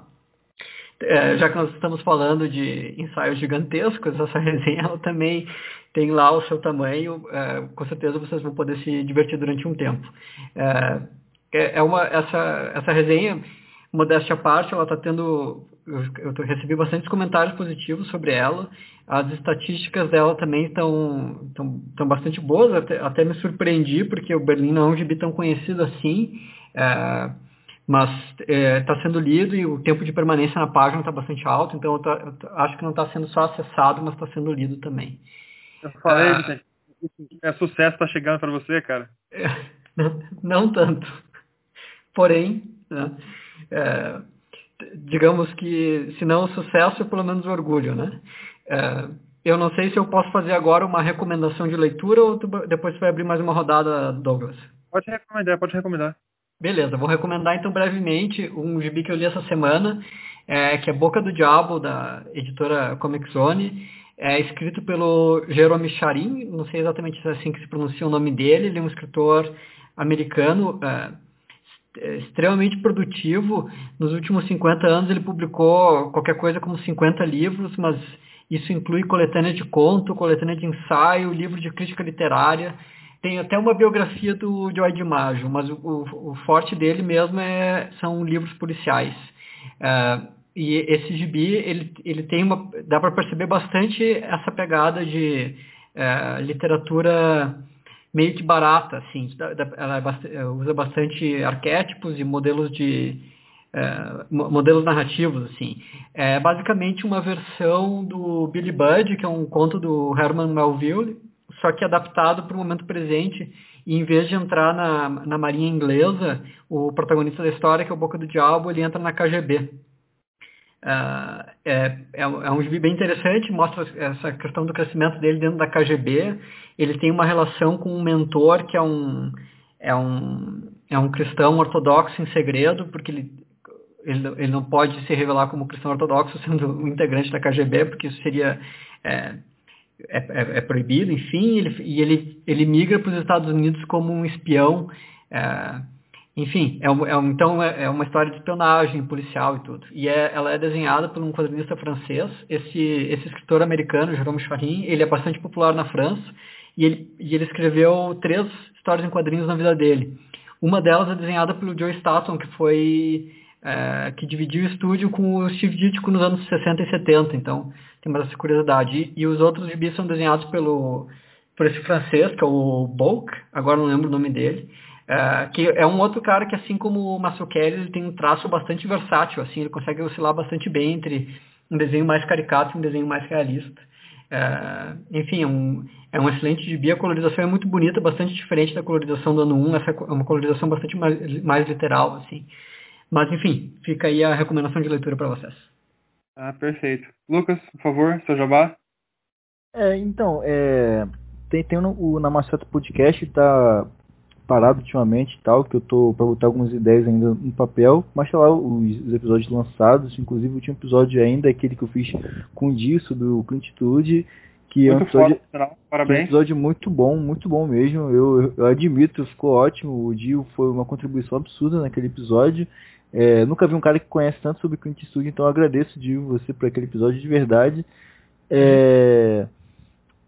S2: É, já que nós estamos falando de ensaios gigantescos, essa resenha ela também tem lá o seu tamanho, é, com certeza vocês vão poder se divertir durante um tempo. É, é, é uma, essa, essa resenha, modéstia à parte, ela está tendo, eu, eu recebi bastantes comentários positivos sobre ela, as estatísticas dela também estão tão, bastante boas, até, até, me surpreendi, porque o Berlim não é um gibi tão conhecido assim, é, mas está é, tá sendo lido e o tempo de permanência na página está bastante alto, então eu, tá, eu acho que não está sendo só acessado, mas está sendo lido também.
S1: Eu falei, Vicente, é sucesso está chegando para você, cara. É,
S2: não, não, tanto. Porém, né, é, digamos que se não o sucesso, pelo menos o orgulho, né? É, eu não sei se eu posso fazer agora uma recomendação de leitura ou tu, depois você vai abrir mais uma rodada, Douglas.
S1: Pode recomendar, pode recomendar.
S2: Beleza, vou recomendar então brevemente um gibi que eu li essa semana, é, que é Boca do Diabo, da editora Comic Zone. É escrito pelo Jerome Charin, não sei exatamente se é assim que se pronuncia o nome dele, ele é um escritor americano é extremamente produtivo. Nos últimos 50 anos ele publicou qualquer coisa como 50 livros, mas isso inclui coletânea de conto, coletânea de ensaio, livro de crítica literária. Tem até uma biografia do Joy DiMaggio, mas o, o, o forte dele mesmo é, são livros policiais. É, e esse gibi, ele, ele tem uma... dá para perceber bastante essa pegada de é, literatura meio que barata, assim. Ela é usa bastante arquétipos e modelos de é, modelos narrativos, assim. É basicamente uma versão do Billy Budd, que é um conto do Herman Melville, só que adaptado para o momento presente. E em vez de entrar na, na marinha inglesa, o protagonista da história, que é o Boca do Diabo, ele entra na KGB. Uh, é, é, é, um gibi bem interessante, mostra essa questão do crescimento dele dentro da KGB. Ele tem uma relação com um mentor que é um, é um, é um cristão ortodoxo em segredo, porque ele ele, ele não pode se revelar como cristão ortodoxo sendo um integrante da KGB, porque isso seria é, é, é, é proibido, enfim, ele, e ele, ele migra para os Estados Unidos como um espião, é, enfim, é, é, então é, é, uma história de espionagem policial e tudo. E é, ela é desenhada por um quadrinista francês, esse, esse escritor americano, Jerome Charin, ele é bastante popular na França, e ele, e ele escreveu três histórias em quadrinhos na vida dele. Uma delas é desenhada pelo Joe Staton, que foi é, que dividiu o estúdio com o Steve Ditko nos anos 60 e 70, então tem mais essa curiosidade. E, e os outros gibis são desenhados pelo, por esse francês, que é o Bulk, agora não lembro o nome dele, é, que é um outro cara que, assim como o Mazzucchelli, ele tem um traço bastante versátil, assim, ele consegue oscilar bastante bem entre um desenho mais caricato e um desenho mais realista. É, enfim, é um, é um excelente gibi, a colorização é muito bonita, bastante diferente da colorização do ano 1, essa é uma colorização bastante mais, mais literal, assim. Mas, enfim, fica aí a recomendação de leitura para vocês.
S1: Ah, perfeito. Lucas, por favor, seu jabá.
S4: É, então, é, tem, tem no, o Namaceta Podcast, tá parado ultimamente e tal, que eu tô para botar algumas ideias ainda no papel, mas tá lá os, os, episódios lançados, inclusive o último episódio ainda, aquele que eu fiz com o Disso, do Clint Eastwood, que muito é um episódio,
S1: Parabéns.
S4: É um episódio muito bom, muito bom mesmo, eu, eu admito, ficou ótimo, o Dio foi uma contribuição absurda naquele episódio, é, nunca vi um cara que conhece tanto sobre Clint Eastwood, então eu agradeço de você por aquele episódio de verdade. É, e,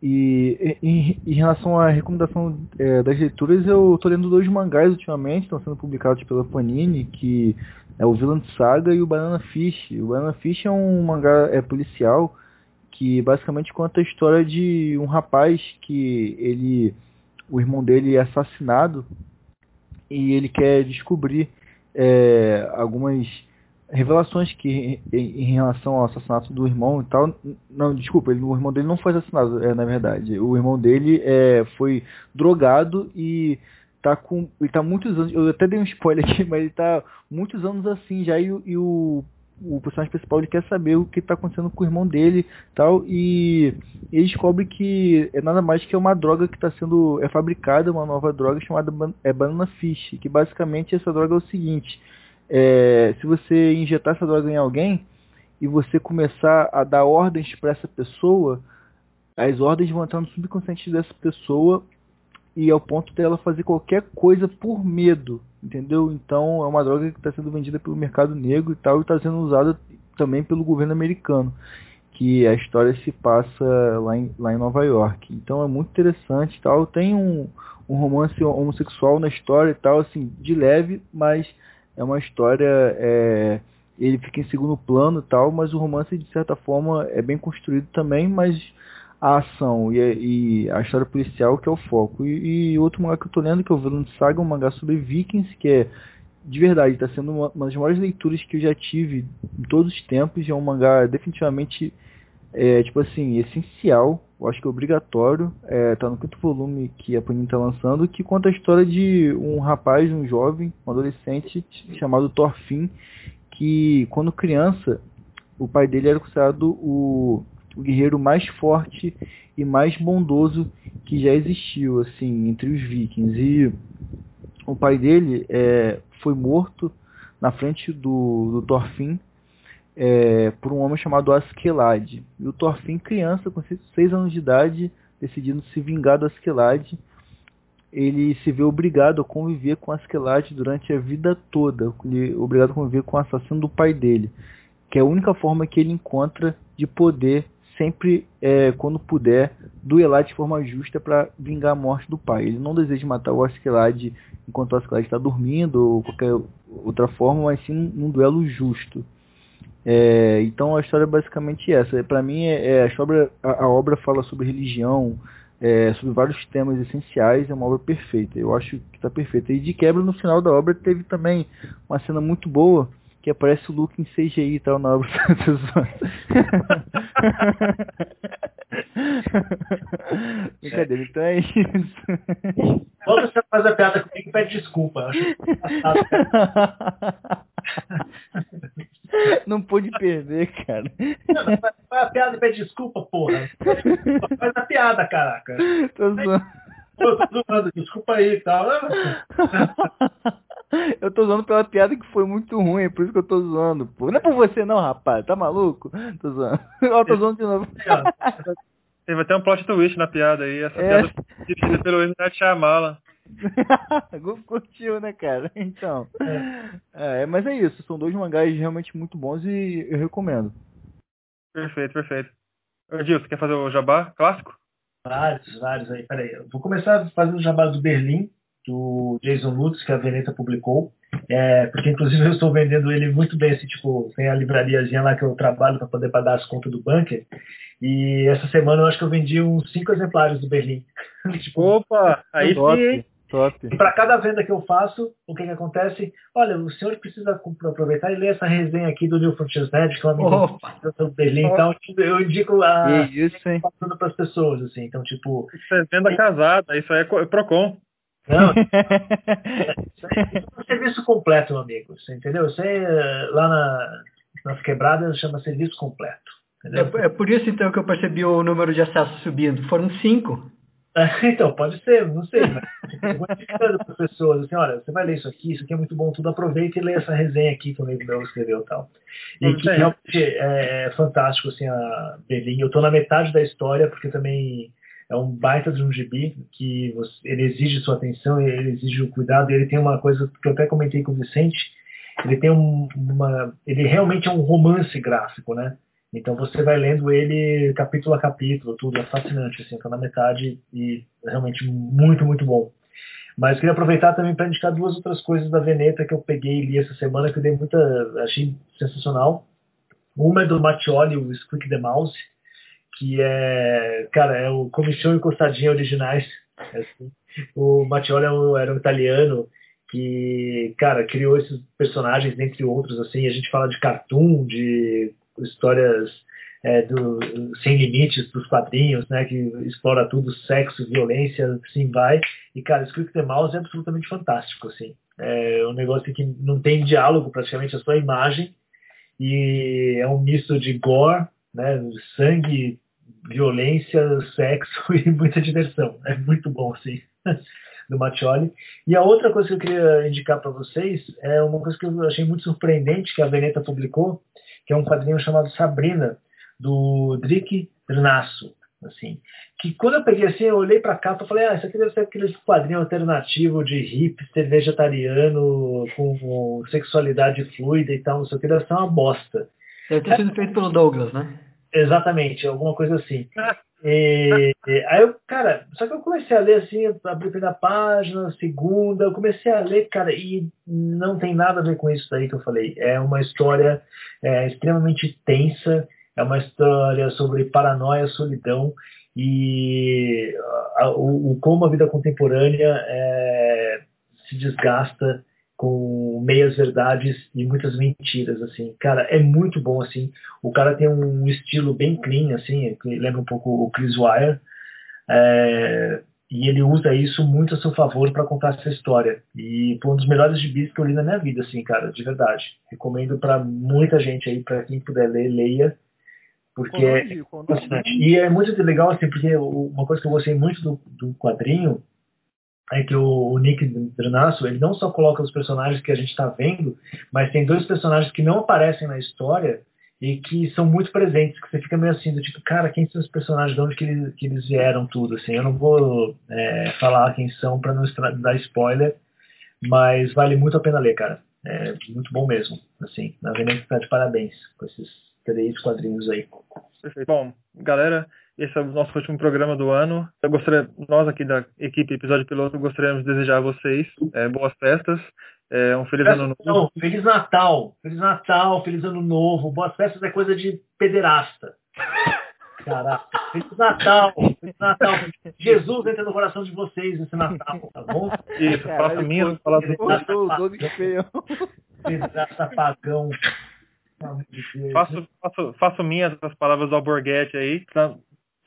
S4: e, em relação à recomendação é, das leituras, eu estou lendo dois mangás ultimamente, estão sendo publicados pela Panini, que é o Villain Saga e o Banana Fish. O Banana Fish é um mangá é, policial que basicamente conta a história de um rapaz que ele, o irmão dele é assassinado e ele quer descobrir é, algumas revelações que em, relação ao assassinato do irmão e tal. Não, desculpa, ele, o irmão dele não foi assassinado, é, na verdade. O irmão dele é, foi drogado e tá com. Ele tá muitos anos. Eu até dei um spoiler aqui, mas ele tá muitos anos assim já e, e o. O personagem principal ele quer saber o que está acontecendo com o irmão dele tal e ele descobre que é nada mais que uma droga que está sendo é fabricada uma nova droga chamada é banana fish que basicamente essa droga é o seguinte é, se você injetar essa droga em alguém e você começar a dar ordens para essa pessoa, as ordens vão entrar no subconsciente dessa pessoa e ao ponto dela fazer qualquer coisa por medo, entendeu? Então é uma droga que está sendo vendida pelo mercado negro e tal e está sendo usada também pelo governo americano, que a história se passa lá em, lá em Nova York. Então é muito interessante tal. Tem um, um romance homossexual na história e tal, assim, de leve, mas é uma história. É, ele fica em segundo plano e tal, mas o romance, de certa forma, é bem construído também, mas a ação e a, e a história policial que é o foco. E, e, outro mangá que eu tô lendo, que é o Villain Saga, um mangá sobre vikings, que é de verdade, está sendo uma, uma, das maiores leituras que eu já tive em todos os tempos, e é um mangá definitivamente, é, tipo assim, essencial eu acho que é obrigatório, é, tá no quinto volume que a Panini está lançando, que conta a história de um rapaz, um jovem, um adolescente chamado Thorfinn, que quando criança, o pai dele era considerado o, o guerreiro mais forte e mais bondoso que já existiu, assim, entre os vikings. E o pai dele é, foi morto na frente do, do Thorfinn é, por um homem chamado Askeladd. E o Thorfinn, criança, com 6 anos de idade, decidindo se vingar do Askeladd, ele se vê obrigado a conviver com Askeladd durante a vida toda, ele, obrigado a conviver com o assassino do pai dele, que é a única forma que ele encontra de poder sempre, é, quando puder, duelar de forma justa para vingar a morte do pai. Ele não deseja matar o Askeladd enquanto o Askeladd está dormindo ou qualquer outra forma, mas sim num duelo justo. É, então a história é basicamente essa. Para mim, é, é, a, obra, a, a, obra fala sobre religião, é, sobre vários temas essenciais, é uma obra perfeita. Eu acho que está perfeita. E de quebra, no final da obra, teve também uma cena muito boa, que aparece o Luke em CGI e tal na obra. Brincadeira, então é isso.
S3: Quando você faz a piada comigo, pede desculpa. Eu acho
S4: Não pude perder, cara.
S3: Não, faz a piada e pede desculpa, porra. Faz a piada, caraca.
S4: Tô zoando.
S3: Tô zoando, desculpa aí e tal.
S4: Eu tô zoando pela piada que foi muito ruim, é por isso que eu tô zoando, pô. Não é por você não, rapaz, tá maluco? Tô zoando. Ó, tô zoando de novo.
S1: Teve até um plot twist na piada aí, essa é. piada dirigida pelo Eminem Shyamala.
S4: Curtiu, né, cara? Então. É. é. mas é isso. São dois mangás realmente muito bons e eu recomendo.
S1: Perfeito, perfeito. Gil, você quer fazer o jabá clássico?
S3: Vários, vários aí. Peraí, eu vou começar fazendo o jabá do Berlim, do Jason Lutz, que a Veneta publicou. É, porque inclusive eu estou vendendo ele muito bem, assim, tipo, tem a livrariazinha lá que eu trabalho para poder pagar as contas do bunker. E essa semana eu acho que eu vendi uns cinco exemplares do Berlim.
S1: tipo, Opa, aí sim,
S3: Top. E para cada venda que eu faço, o que, que acontece? Olha, o senhor precisa aproveitar e ler essa resenha aqui do New Frontiers Net, que é uma do Berlim. Então, eu indico a
S4: isso,
S3: passando para as pessoas, assim. Então, tipo.
S1: Isso é venda casada, isso aí é Procon.
S3: Não, isso é um serviço completo, meu amigo. Você entendeu? Você lá na, nas quebradas chama serviço completo.
S2: É, é, por isso então que eu percebi o número de acessos subindo. Foram cinco.
S3: Então, pode ser, não sei, eu vou indicando para as pessoas, assim, olha, você vai ler isso aqui, isso aqui é muito bom, tudo, aproveita e lê essa resenha aqui que o amigo meu escreveu e tal. E que realmente é, é, fantástico, assim, a Berlim. Eu estou na metade da história, porque também é um baita de um gibi, que você, ele exige sua atenção, ele exige o cuidado, e ele tem uma coisa que eu até comentei com o Vicente, ele tem um, uma... ele realmente é um romance gráfico, né? Então você vai lendo ele capítulo a capítulo, tudo é fascinante, assim, tá na metade e é realmente muito, muito bom. Mas queria aproveitar também para indicar duas outras coisas da Veneta que eu peguei e li essa semana que eu dei muita, achei sensacional. Uma é do Mattioli, o Squeak the Mouse, que é, cara, é o Comissão e Costadinha originais. Assim. O Mattioli era um, era um italiano que, cara, criou esses personagens, entre outros, assim, a gente fala de cartoon, de histórias é, do, sem limites dos quadrinhos, né, que explora tudo, sexo, violência, assim vai. E, cara, Script the Mouse é absolutamente fantástico, assim. É um negócio que não tem diálogo, praticamente, é só imagem. E é um misto de gore, né, sangue, violência, sexo e muita diversão. É muito bom, assim. do Mattioli. E a outra coisa que eu queria indicar para vocês é uma coisa que eu achei muito surpreendente que a Veneta publicou, que é um quadrinho chamado Sabrina, do Drick Drnasso. Assim, que quando eu peguei assim, eu olhei para cá e falei, ah, isso aqui deve ser aquele quadrinho alternativo de hipster vegetariano com sexualidade fluida e tal, não sei o que, deve ser uma bosta.
S2: Deve ter sido feito pelo Douglas, né?
S3: Exatamente, alguma coisa assim. E, aí eu, cara, só que eu comecei a ler assim, abri a primeira página, segunda, eu comecei a ler, cara, e não tem nada a ver com isso daí que eu falei. É uma história é, extremamente tensa, é uma história sobre paranoia, solidão e a, o, o, como a vida contemporânea é, se desgasta com meias verdades e muitas mentiras, assim. Cara, é muito bom, assim. O cara tem um estilo bem clean, assim, que lembra um pouco o Chris Wire. É, e ele usa isso muito a seu favor para contar essa história. E foi um dos melhores gibis que eu li na minha vida, assim, cara, de verdade. Recomendo para muita gente aí, para quem puder ler, leia. Porque é. E é muito legal, assim, porque uma coisa que eu gostei muito do, do quadrinho é que o, o Nick Drenasso, ele não só coloca os personagens que a gente está vendo, mas tem dois personagens que não aparecem na história e que são muito presentes, que você fica meio assim, do tipo, cara, quem são os personagens, de onde que eles, que eles vieram tudo, assim, eu não vou é, falar quem são para não dar spoiler, mas vale muito a pena ler, cara, é muito bom mesmo, assim, na verdade de parabéns com esses três quadrinhos aí.
S1: Perfeito. Bom, galera, esse é o nosso último programa do ano. Eu gostaria, nós aqui da equipe Episódio Piloto, gostaríamos de desejar a vocês é, boas festas, é, um feliz ano novo.
S3: Não, feliz Natal, feliz Natal, feliz ano novo. Boas festas é coisa de pederasta. Caraca, feliz Natal, feliz Natal. Jesus entra no coração de vocês esse Natal, tá bom?
S1: Isso, faça minha palavras do
S3: Pederasta pagão.
S1: Faço, faço, faço minhas as palavras do Alborguete aí.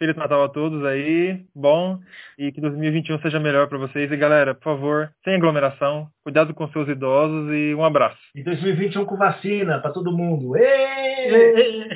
S1: Feliz Natal a todos aí, bom, e que 2021 seja melhor para vocês. E galera, por favor, sem aglomeração, cuidado com seus idosos e um abraço.
S3: E 2021 com vacina para todo mundo. Êêê!